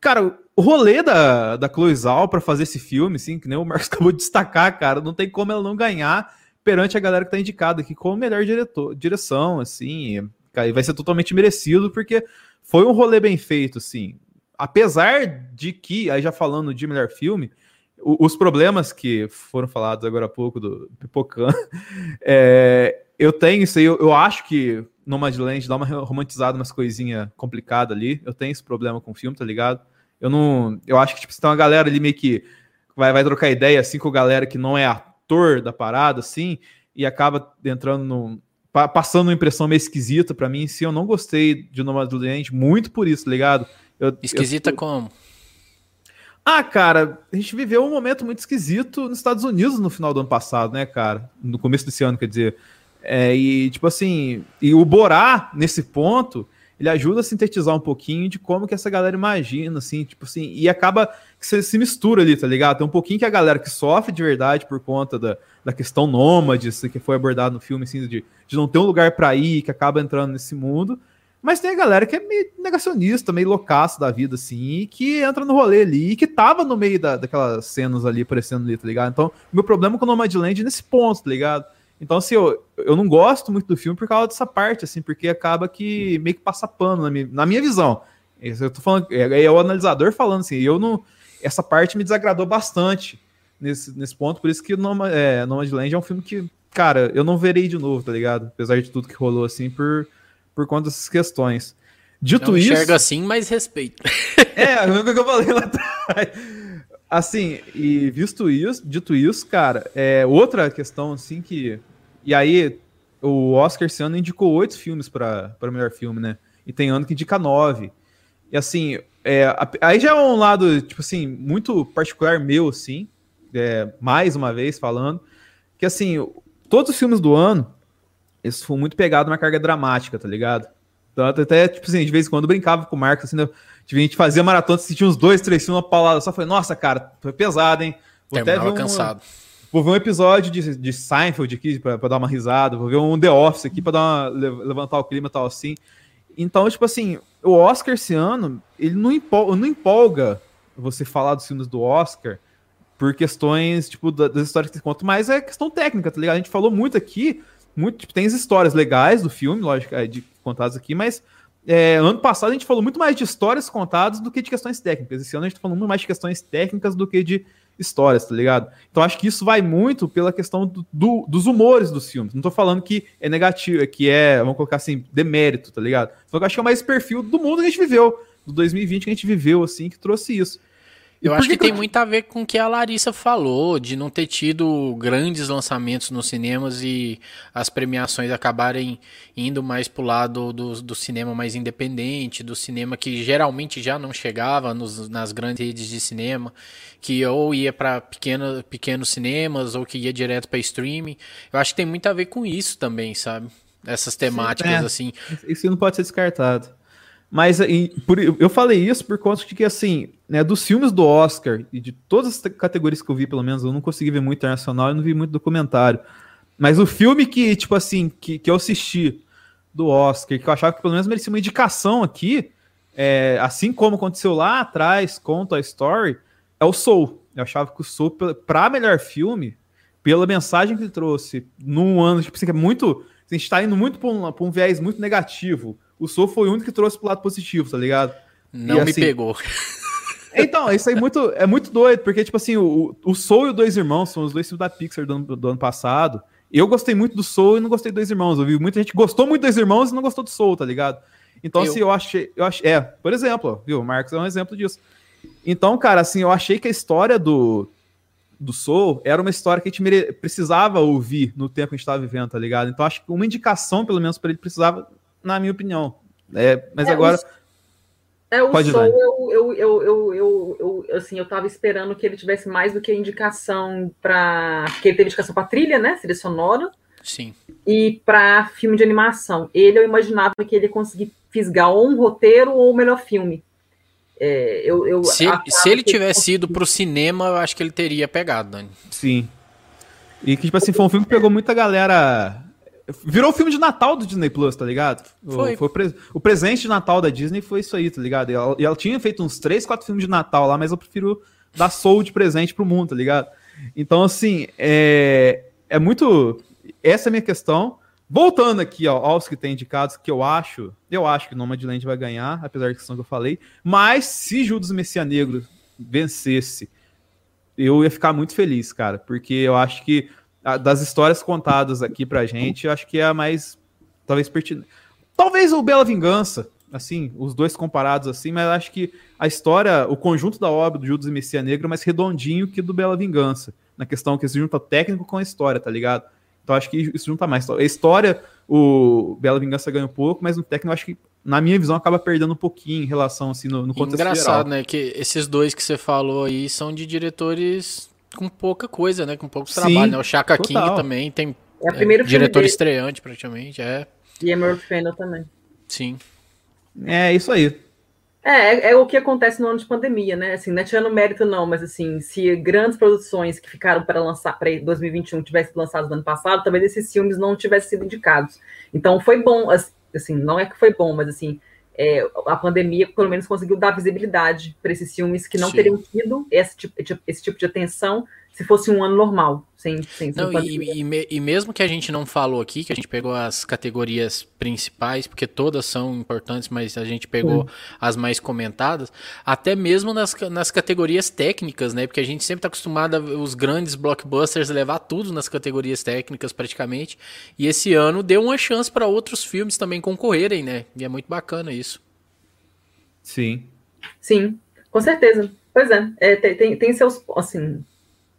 Cara, o rolê da, da Chloe Zhao pra fazer esse filme, assim, que nem o Marcos acabou de destacar, cara, não tem como ela não ganhar perante a galera que tá indicada aqui como melhor diretor, direção, assim, e vai ser totalmente merecido, porque foi um rolê bem feito, assim. Apesar de que, aí já falando de melhor filme, os problemas que foram falados agora há pouco do Pipocan, é, eu tenho isso aí, eu, eu acho que Nomadland dá uma romantizada, umas coisinhas complicadas ali, eu tenho esse problema com o filme, tá ligado? Eu não. Eu acho que tipo, tem uma galera ali meio que vai, vai trocar ideia assim com a galera que não é ator da parada, assim, e acaba entrando no. Passando uma impressão meio esquisita para mim, se eu não gostei de Nomadland, muito por isso, tá ligado? Eu, esquisita eu, como? Ah, cara, a gente viveu um momento muito esquisito nos Estados Unidos no final do ano passado, né, cara? No começo desse ano, quer dizer. É, e, tipo assim, e o Borá, nesse ponto, ele ajuda a sintetizar um pouquinho de como que essa galera imagina, assim, tipo assim, e acaba que você se mistura ali, tá ligado? Tem um pouquinho que a galera que sofre de verdade por conta da, da questão nômade, assim, que foi abordado no filme, assim, de, de não ter um lugar para ir, que acaba entrando nesse mundo, mas tem a galera que é meio negacionista, meio loucaço da vida, assim, e que entra no rolê ali, e que tava no meio da, daquelas cenas ali, aparecendo ali, tá ligado? Então, meu problema com o Nomadland é nesse ponto, tá ligado? Então, assim, eu, eu não gosto muito do filme por causa dessa parte, assim, porque acaba que meio que passa pano na minha, na minha visão. Eu tô falando, é, é o analisador falando assim, eu não. Essa parte me desagradou bastante nesse, nesse ponto, por isso que Nomad, é, Nomadland é um filme que, cara, eu não verei de novo, tá ligado? Apesar de tudo que rolou, assim, por, por conta dessas questões. Dito não isso. enxergo assim, mas respeito. É, o que eu falei lá atrás. Assim, e visto isso, dito isso, cara, é outra questão, assim, que. E aí, o Oscar esse ano indicou oito filmes para melhor filme, né? E tem ano que indica nove. E assim, é, aí já é um lado, tipo assim, muito particular meu, assim, é, mais uma vez falando, que assim, todos os filmes do ano, eles foram muito pegados na carga dramática, tá ligado? Tanto até, tipo assim, de vez em quando brincava com o Marcos, assim, né? Tipo, a gente fazia maratona, sentia uns dois, três filmes, uma paulada só. Falei, nossa, cara, foi pesado, hein? Vou até ver um, cansado. Vou ver um episódio de, de Seinfeld aqui pra, pra, dar uma risada, vou ver um The Office aqui pra dar uma, levantar o clima e tal assim. Então, tipo assim, o Oscar esse ano, ele não empolga, não empolga você falar dos filmes do Oscar por questões, tipo, das histórias que você conta, mas é questão técnica, tá ligado? A gente falou muito aqui, muito, tipo, tem as histórias legais do filme, lógico, é, de contadas aqui, mas é, ano passado a gente falou muito mais de histórias contadas do que de questões técnicas. Esse ano a gente tá falando muito mais de questões técnicas do que de histórias, tá ligado? Então acho que isso vai muito pela questão do, do, dos humores dos filmes. Não tô falando que é negativo, é que é, vamos colocar assim, demérito, tá ligado? Só que eu acho que é mais perfil do mundo que a gente viveu, do 2020 que a gente viveu, assim, que trouxe isso. Eu acho que, que tem eu... muito a ver com o que a Larissa falou, de não ter tido grandes lançamentos nos cinemas e as premiações acabarem indo mais pro lado do, do cinema mais independente, do cinema que geralmente já não chegava nos, nas grandes redes de cinema, que ou ia para pequeno, pequenos cinemas ou que ia direto para streaming. Eu acho que tem muito a ver com isso também, sabe? Essas temáticas é. assim. Isso não pode ser descartado. Mas por, eu falei isso por conta de que, assim, né, dos filmes do Oscar e de todas as categorias que eu vi, pelo menos, eu não consegui ver muito internacional e não vi muito documentário. Mas o filme que, tipo assim, que, que eu assisti do Oscar, que eu achava que pelo menos merecia uma indicação aqui, é, assim como aconteceu lá atrás com Toy Story, é o Soul. Eu achava que o Soul, para melhor filme, pela mensagem que ele trouxe, num ano, tipo assim, que é muito. A gente tá indo muito para um, um viés muito negativo o Soul foi o único que trouxe pro lado positivo, tá ligado? Não e, me assim, pegou. Então, isso aí é muito, é muito doido, porque, tipo assim, o, o Soul e o Dois Irmãos são os dois filmes da Pixar do ano, do ano passado. Eu gostei muito do Soul e não gostei do Dois Irmãos. Eu vi muita gente gostou muito do Dois Irmãos e não gostou do Soul, tá ligado? Então, eu. assim, eu achei, eu achei. É, por exemplo, viu? O Marcos é um exemplo disso. Então, cara, assim, eu achei que a história do, do Soul era uma história que a gente mere... precisava ouvir no tempo que a gente estava vivendo, tá ligado? Então, acho que uma indicação, pelo menos, para ele precisava na minha opinião. É, mas é, agora. É, o Pode Soul, eu, eu, eu, eu, eu, assim, eu tava esperando que ele tivesse mais do que indicação para. Porque ele teve indicação para trilha, né? Trilha sonora. Sim. E para filme de animação. Ele, eu imaginava que ele ia conseguir fisgar ou um roteiro ou o melhor filme. É, eu, eu se, se ele tivesse ido para o cinema, eu acho que ele teria pegado, Dani. Sim. E que, tipo assim, foi um filme que pegou muita galera Virou o filme de Natal do Disney Plus, tá ligado? Foi. O, foi o, pre o, presente de Natal da Disney foi isso aí, tá ligado? E ela, e ela, tinha feito uns 3, 4 filmes de Natal lá, mas eu prefiro dar Soul de presente pro mundo, tá ligado? Então, assim, é, é muito. Essa é a minha questão. Voltando aqui ó, aos que tem indicados, que eu acho, eu acho que o Nomadland vai ganhar, apesar da questão que eu falei. Mas se Judas Messias Negro vencesse, eu ia ficar muito feliz, cara, porque eu acho que das histórias contadas aqui pra gente, eu acho que é a mais, talvez, pertinente. Talvez o Bela Vingança, assim, os dois comparados assim, mas acho que a história, o conjunto da obra do Judas e Messias Negro é mais redondinho que do Bela Vingança, na questão que se junta técnico com a história, tá ligado? Então acho que isso junta mais. A história, o Bela Vingança ganha um pouco, mas no técnico acho que, na minha visão, acaba perdendo um pouquinho em relação, assim, no, no contexto Engraçado, geral. né, que esses dois que você falou aí são de diretores com pouca coisa, né? Com poucos trabalhos, né? O Chaka total. King também tem é, é diretor dele. estreante praticamente, é. E Emerald Fennel também. Sim. É isso aí. É, é, é, o que acontece no ano de pandemia, né? Assim, não é tirando mérito, não, mas assim, se grandes produções que ficaram para lançar para 2021 tivessem lançado no ano passado, talvez esses filmes não tivessem sido indicados. Então foi bom, assim, não é que foi bom, mas assim, é, a pandemia pelo menos conseguiu dar visibilidade para esses filmes que não Sim. teriam tido esse tipo, esse tipo de atenção se fosse um ano normal, sem, sem, não, sem e, e, e, mesmo que a gente não falou aqui, que a gente pegou as categorias principais, porque todas são importantes, mas a gente pegou as mais comentadas, até mesmo nas, nas categorias técnicas, né? Porque a gente sempre está acostumado a os grandes blockbusters levar tudo nas categorias técnicas praticamente. E esse ano deu uma chance para outros filmes também concorrerem, né? E é muito bacana isso. Sim. Sim, com certeza. Pois é, é tem, tem, tem seus, assim,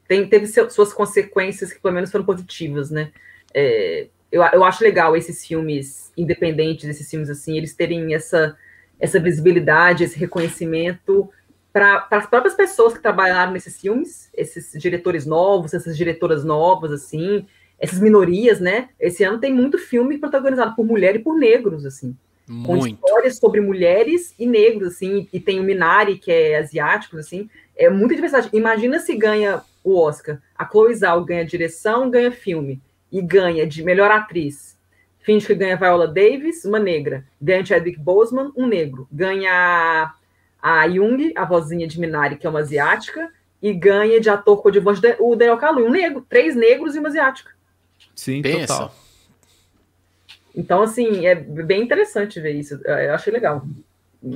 tem, teve seu, suas consequências que pelo menos foram positivas, né? É, eu, eu acho legal esses filmes independentes, esses filmes assim, eles terem essa, essa visibilidade, esse reconhecimento para as próprias pessoas que trabalharam nesses filmes, esses diretores novos, essas diretoras novas, assim, essas minorias, né? Esse ano tem muito filme protagonizado por mulher e por negros, assim. Muito. Com histórias sobre mulheres e negros, assim, e tem o Minari, que é asiático, assim, é muita diversidade. Imagina se ganha o Oscar. A Chloe Zhao ganha direção, ganha filme e ganha de melhor atriz. Finge que ganha Viola Davis, uma negra. Ganha Chadwick Boseman, um negro. Ganha a Jung, a vozinha de Minari, que é uma asiática. E ganha de ator coadjuvante o Daniel Kaluuya, um negro. Três negros e uma asiática. Sim, Pensa. total. Então, assim, é bem interessante ver isso. Eu achei legal.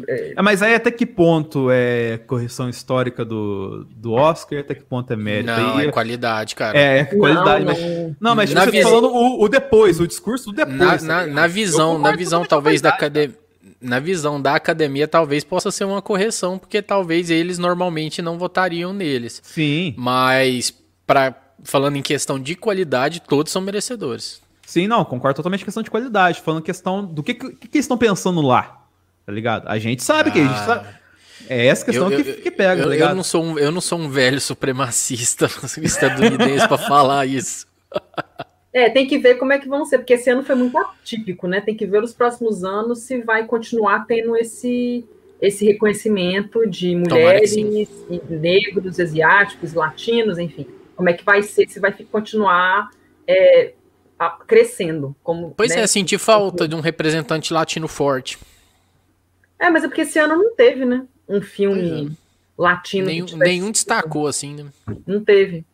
É, mas aí até que ponto é correção histórica do, do Oscar, até que ponto é mérito? Não, Aí- é qualidade, cara. é, é qualidade, não, mas. não. Não, mas Na você tá falando o, o depois, o discurso do depois. Na, tá na, ligado? na visão, na visão talvez da academia. Na visão da academia, talvez possa ser uma correção, porque talvez eles normalmente não votariam neles. Sim, Mas, pra, falando em questão de qualidade, todos são merecedores. sim, não, concordo totalmente com questão de qualidade. Falando questão do que, que, que eles estão pensando lá, tá ligado? A gente sabe que a gente Ah. sabe. É essa questão Eu- que, eu- que pega, eu, tá eu ligado? não sou um, eu não sou um velho supremacista estadunidense pra falar isso. É, tem que ver como é que vão ser, porque esse ano foi muito atípico, né? Tem que ver nos próximos anos se vai continuar tendo esse, esse reconhecimento de que mulheres, negros, asiáticos, latinos, enfim. Como é que vai ser, se vai continuar é, a- crescendo. Como, Pois né? é, senti falta de um representante latino forte. É, mas é porque esse ano não teve, né? Um filme latino. que Nenhum, nenhum destacou, assim, né? Não teve.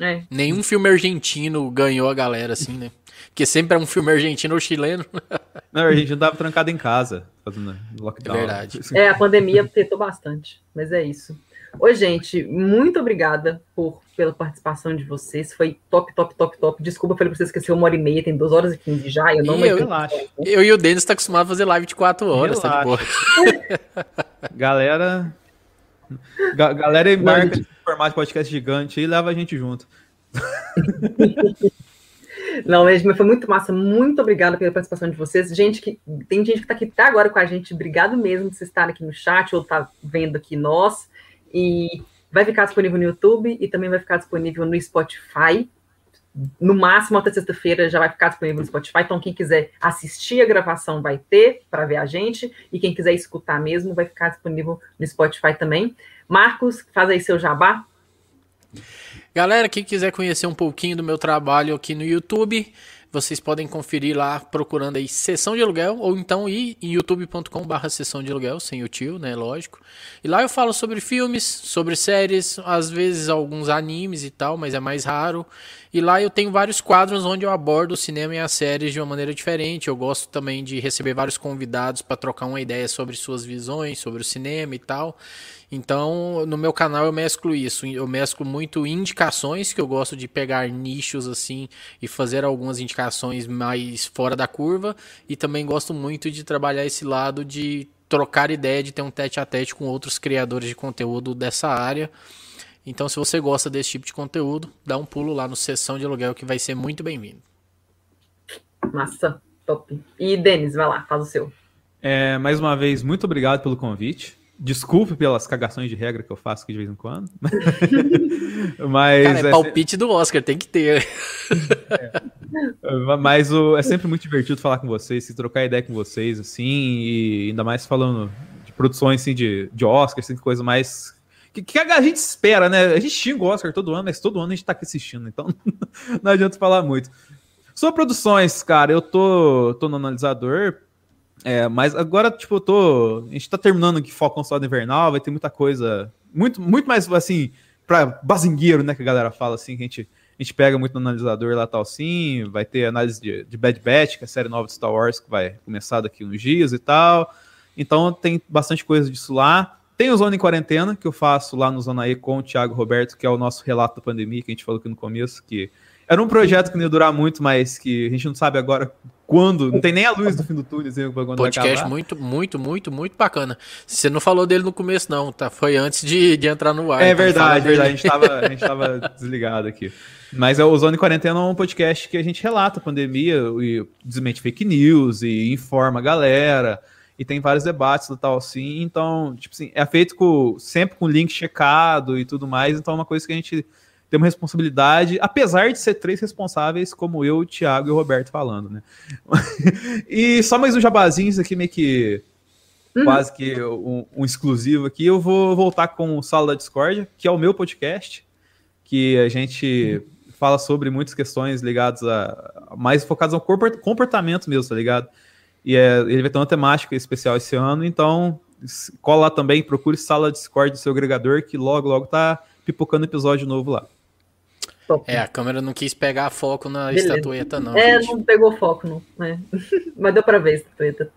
É. Nenhum filme argentino ganhou a galera, assim, né? Porque sempre é um filme argentino ou chileno. Não, a gente não tava trancado em casa, fazendo lockdown. É verdade. É, a pandemia afetou bastante, mas é isso. Oi, gente, muito obrigada por, pela participação de vocês. Foi top, top, top, top. Desculpa, falei pra vocês esquecer uma hora e meia, tem duas horas e quinze já. Eu não E eu- Relaxa. Eu e o Denis tá acostumado a fazer live de 4 horas, tá de boa. Galera. Ga- galera embarca nesse formato de podcast gigante e leva a gente junto. Não, mas foi muito massa. Muito obrigada pela participação de vocês. Gente que tem gente que tá aqui até agora com a gente. Obrigado mesmo de vocês estarem aqui no chat ou tá vendo aqui nós. E vai ficar disponível no YouTube e também vai ficar disponível no Spotify. No máximo, até sexta-feira já vai ficar disponível no Spotify. Então, quem quiser assistir a gravação vai ter para ver a gente. E quem quiser escutar mesmo vai ficar disponível no Spotify também. Marcos, faz aí seu jabá. Galera, quem quiser conhecer um pouquinho do meu trabalho aqui no YouTube, vocês podem conferir lá procurando aí Sessão de Aluguel, ou então ir em youtube.com barra Sessão de Aluguel, sem o tio, né, lógico. E lá eu falo sobre filmes, sobre séries, às vezes alguns animes e tal, mas é mais raro. E lá eu tenho vários quadros onde eu abordo o cinema e as séries de uma maneira diferente. Eu gosto também de receber vários convidados para trocar uma ideia sobre suas visões, sobre o cinema e tal. Então, no meu canal eu mesclo isso. Eu mesclo muito indicações, que eu gosto de pegar nichos assim e fazer algumas indicações mais fora da curva. E também gosto muito de trabalhar esse lado de trocar ideia, de ter um tete a tete com outros criadores de conteúdo dessa área. Então, se você gosta desse tipo de conteúdo, dá um pulo lá no Sessão de Aluguel que vai ser muito bem-vindo. Massa, top. E Denis, vai lá, faz o seu. É, mais uma vez, muito obrigado pelo convite. Desculpe pelas cagações de regra que eu faço aqui de vez em quando. Mas Cara, é é, palpite do Oscar, tem que ter. mas o- é sempre muito divertido falar com vocês, se trocar ideia com vocês, assim, e ainda mais falando de produções assim, de, de Oscar, assim, coisa mais. Que, que a gente espera, né? A gente xinga o Oscar todo ano, mas todo ano a gente tá aqui assistindo, então não adianta falar muito. Sobre produções, cara, eu tô, tô no analisador, é, mas agora, tipo, eu tô. A gente tá terminando aqui Falcão Soldado Invernal, vai ter muita coisa. Muito, muito mais, assim, pra bazingueiro, né? Que a galera fala assim, que a gente, a gente pega muito no analisador lá tal, sim. Vai ter análise de, de Bad Batch, que é a série nova de Star Wars, que vai começar daqui uns dias e tal. Então tem bastante coisa disso lá. Tem o Zona em Quarentena, que eu faço lá no Zona E com o Thiago Roberto, que é o nosso relato da pandemia, que a gente falou aqui no começo, que era um projeto que não ia durar muito, mas que a gente não sabe agora quando. Não tem nem a luz do fim do túnel, assim, quando Podcast muito, muito, muito, muito bacana. Você não falou dele no começo, não, tá? Foi antes de, de entrar no ar. É então verdade, verdade. A gente, tava, a gente tava desligado aqui. Mas é o Zona em Quarentena é um podcast que a gente relata a pandemia e desmente fake news e informa a galera. E tem vários debates e tal assim. Então, tipo assim, é feito com, sempre com link checado e tudo mais. Então é uma coisa que a gente tem uma responsabilidade, apesar de ser três responsáveis, como eu, o Thiago e o Roberto falando, né? e só mais um jabazinho, isso aqui meio que Uhum. quase que um, um exclusivo aqui. Eu vou voltar com o Sala da Discord, que é o meu podcast, que a gente fala sobre muitas questões ligadas a. mais focadas ao comportamento mesmo, tá ligado? E é, ele vai ter uma temática especial esse ano, então cola lá também, procure sala Discord do seu agregador, que logo, logo tá pipocando episódio novo lá. Top. É, a câmera não quis pegar foco na Beleza. estatueta, não. É, gente. não pegou foco, não. É. Mas deu para ver a estatueta.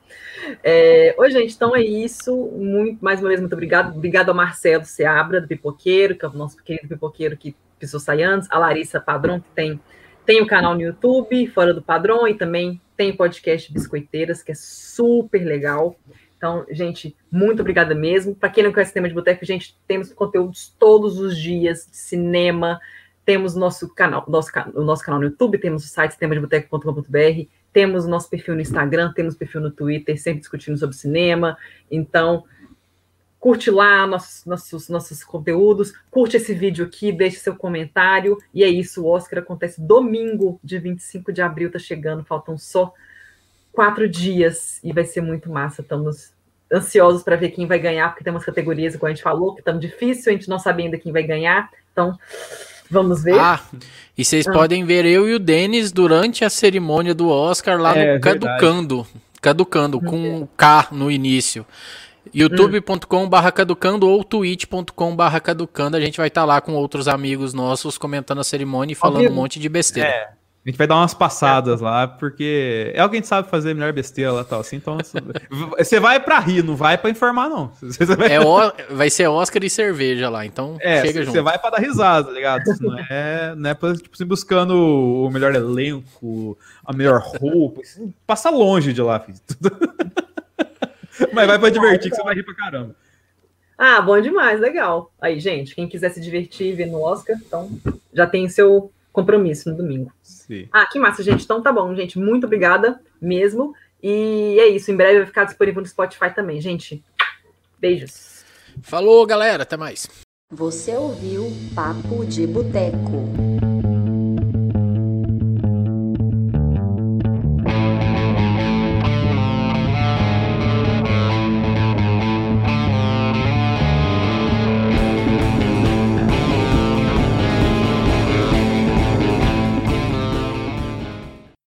É, oi, gente, então é isso. Muito, mais uma vez, muito obrigado. Obrigado ao Marcelo Seabra, do Pipoqueiro, que é o nosso querido pipoqueiro que pisou Saiantes, a Larissa Padrão, que tem, tem o canal no YouTube, Fora do Padrão, e também tem o podcast Biscoiteiras, que é super legal. Então, gente, muito obrigada mesmo. Para quem não conhece o tema de boteco, gente, temos conteúdos todos os dias de cinema, temos nosso canal, nosso, o nosso canal no YouTube, temos o site cinemadeboteco.com.br, temos o nosso perfil no Instagram, temos perfil no Twitter, sempre discutindo sobre cinema. Então, curte lá nossos, nossos, nossos conteúdos, curte esse vídeo aqui, deixe seu comentário. E é isso, o Oscar acontece domingo, de 25 de abril, tá chegando, faltam só quatro dias e vai ser muito massa. Estamos ansiosos para ver quem vai ganhar, porque tem umas categorias, como a gente falou, que estão difícil, a gente não sabe ainda quem vai ganhar. Então, Vamos ver. Ah, e vocês ah. podem ver eu e o Denis durante a cerimônia do Oscar lá é, no Caducando. Verdade. Caducando, com é. K no início. youtube.com barra caducando ou twitch.com barra caducando. A gente vai estar tá lá com outros amigos nossos comentando a cerimônia e falando um monte de besteira. É. A gente vai dar umas passadas lá, porque é o que a gente sabe fazer melhor besteira lá tal. Assim, então, você vai pra rir, não vai pra informar, não. Vai... É o, vai ser Oscar e cerveja lá, então é, chega junto. Você vai pra dar risada, tá ligado? Não é, não é pra, tipo, assim, buscando o melhor elenco, a melhor roupa. Passa longe de lá, filho. Mas vai pra divertir, que você vai rir pra caramba. Ah, bom demais, legal. Aí, gente, quem quiser se divertir e ver no Oscar, então já tem seu compromisso no domingo. Sim. Ah, que massa, gente. Então tá bom, gente. Muito obrigada mesmo. E é isso. Em breve vai ficar disponível no Spotify também, gente. Beijos. Falou, galera. Até mais. Você ouviu Papo de Boteco.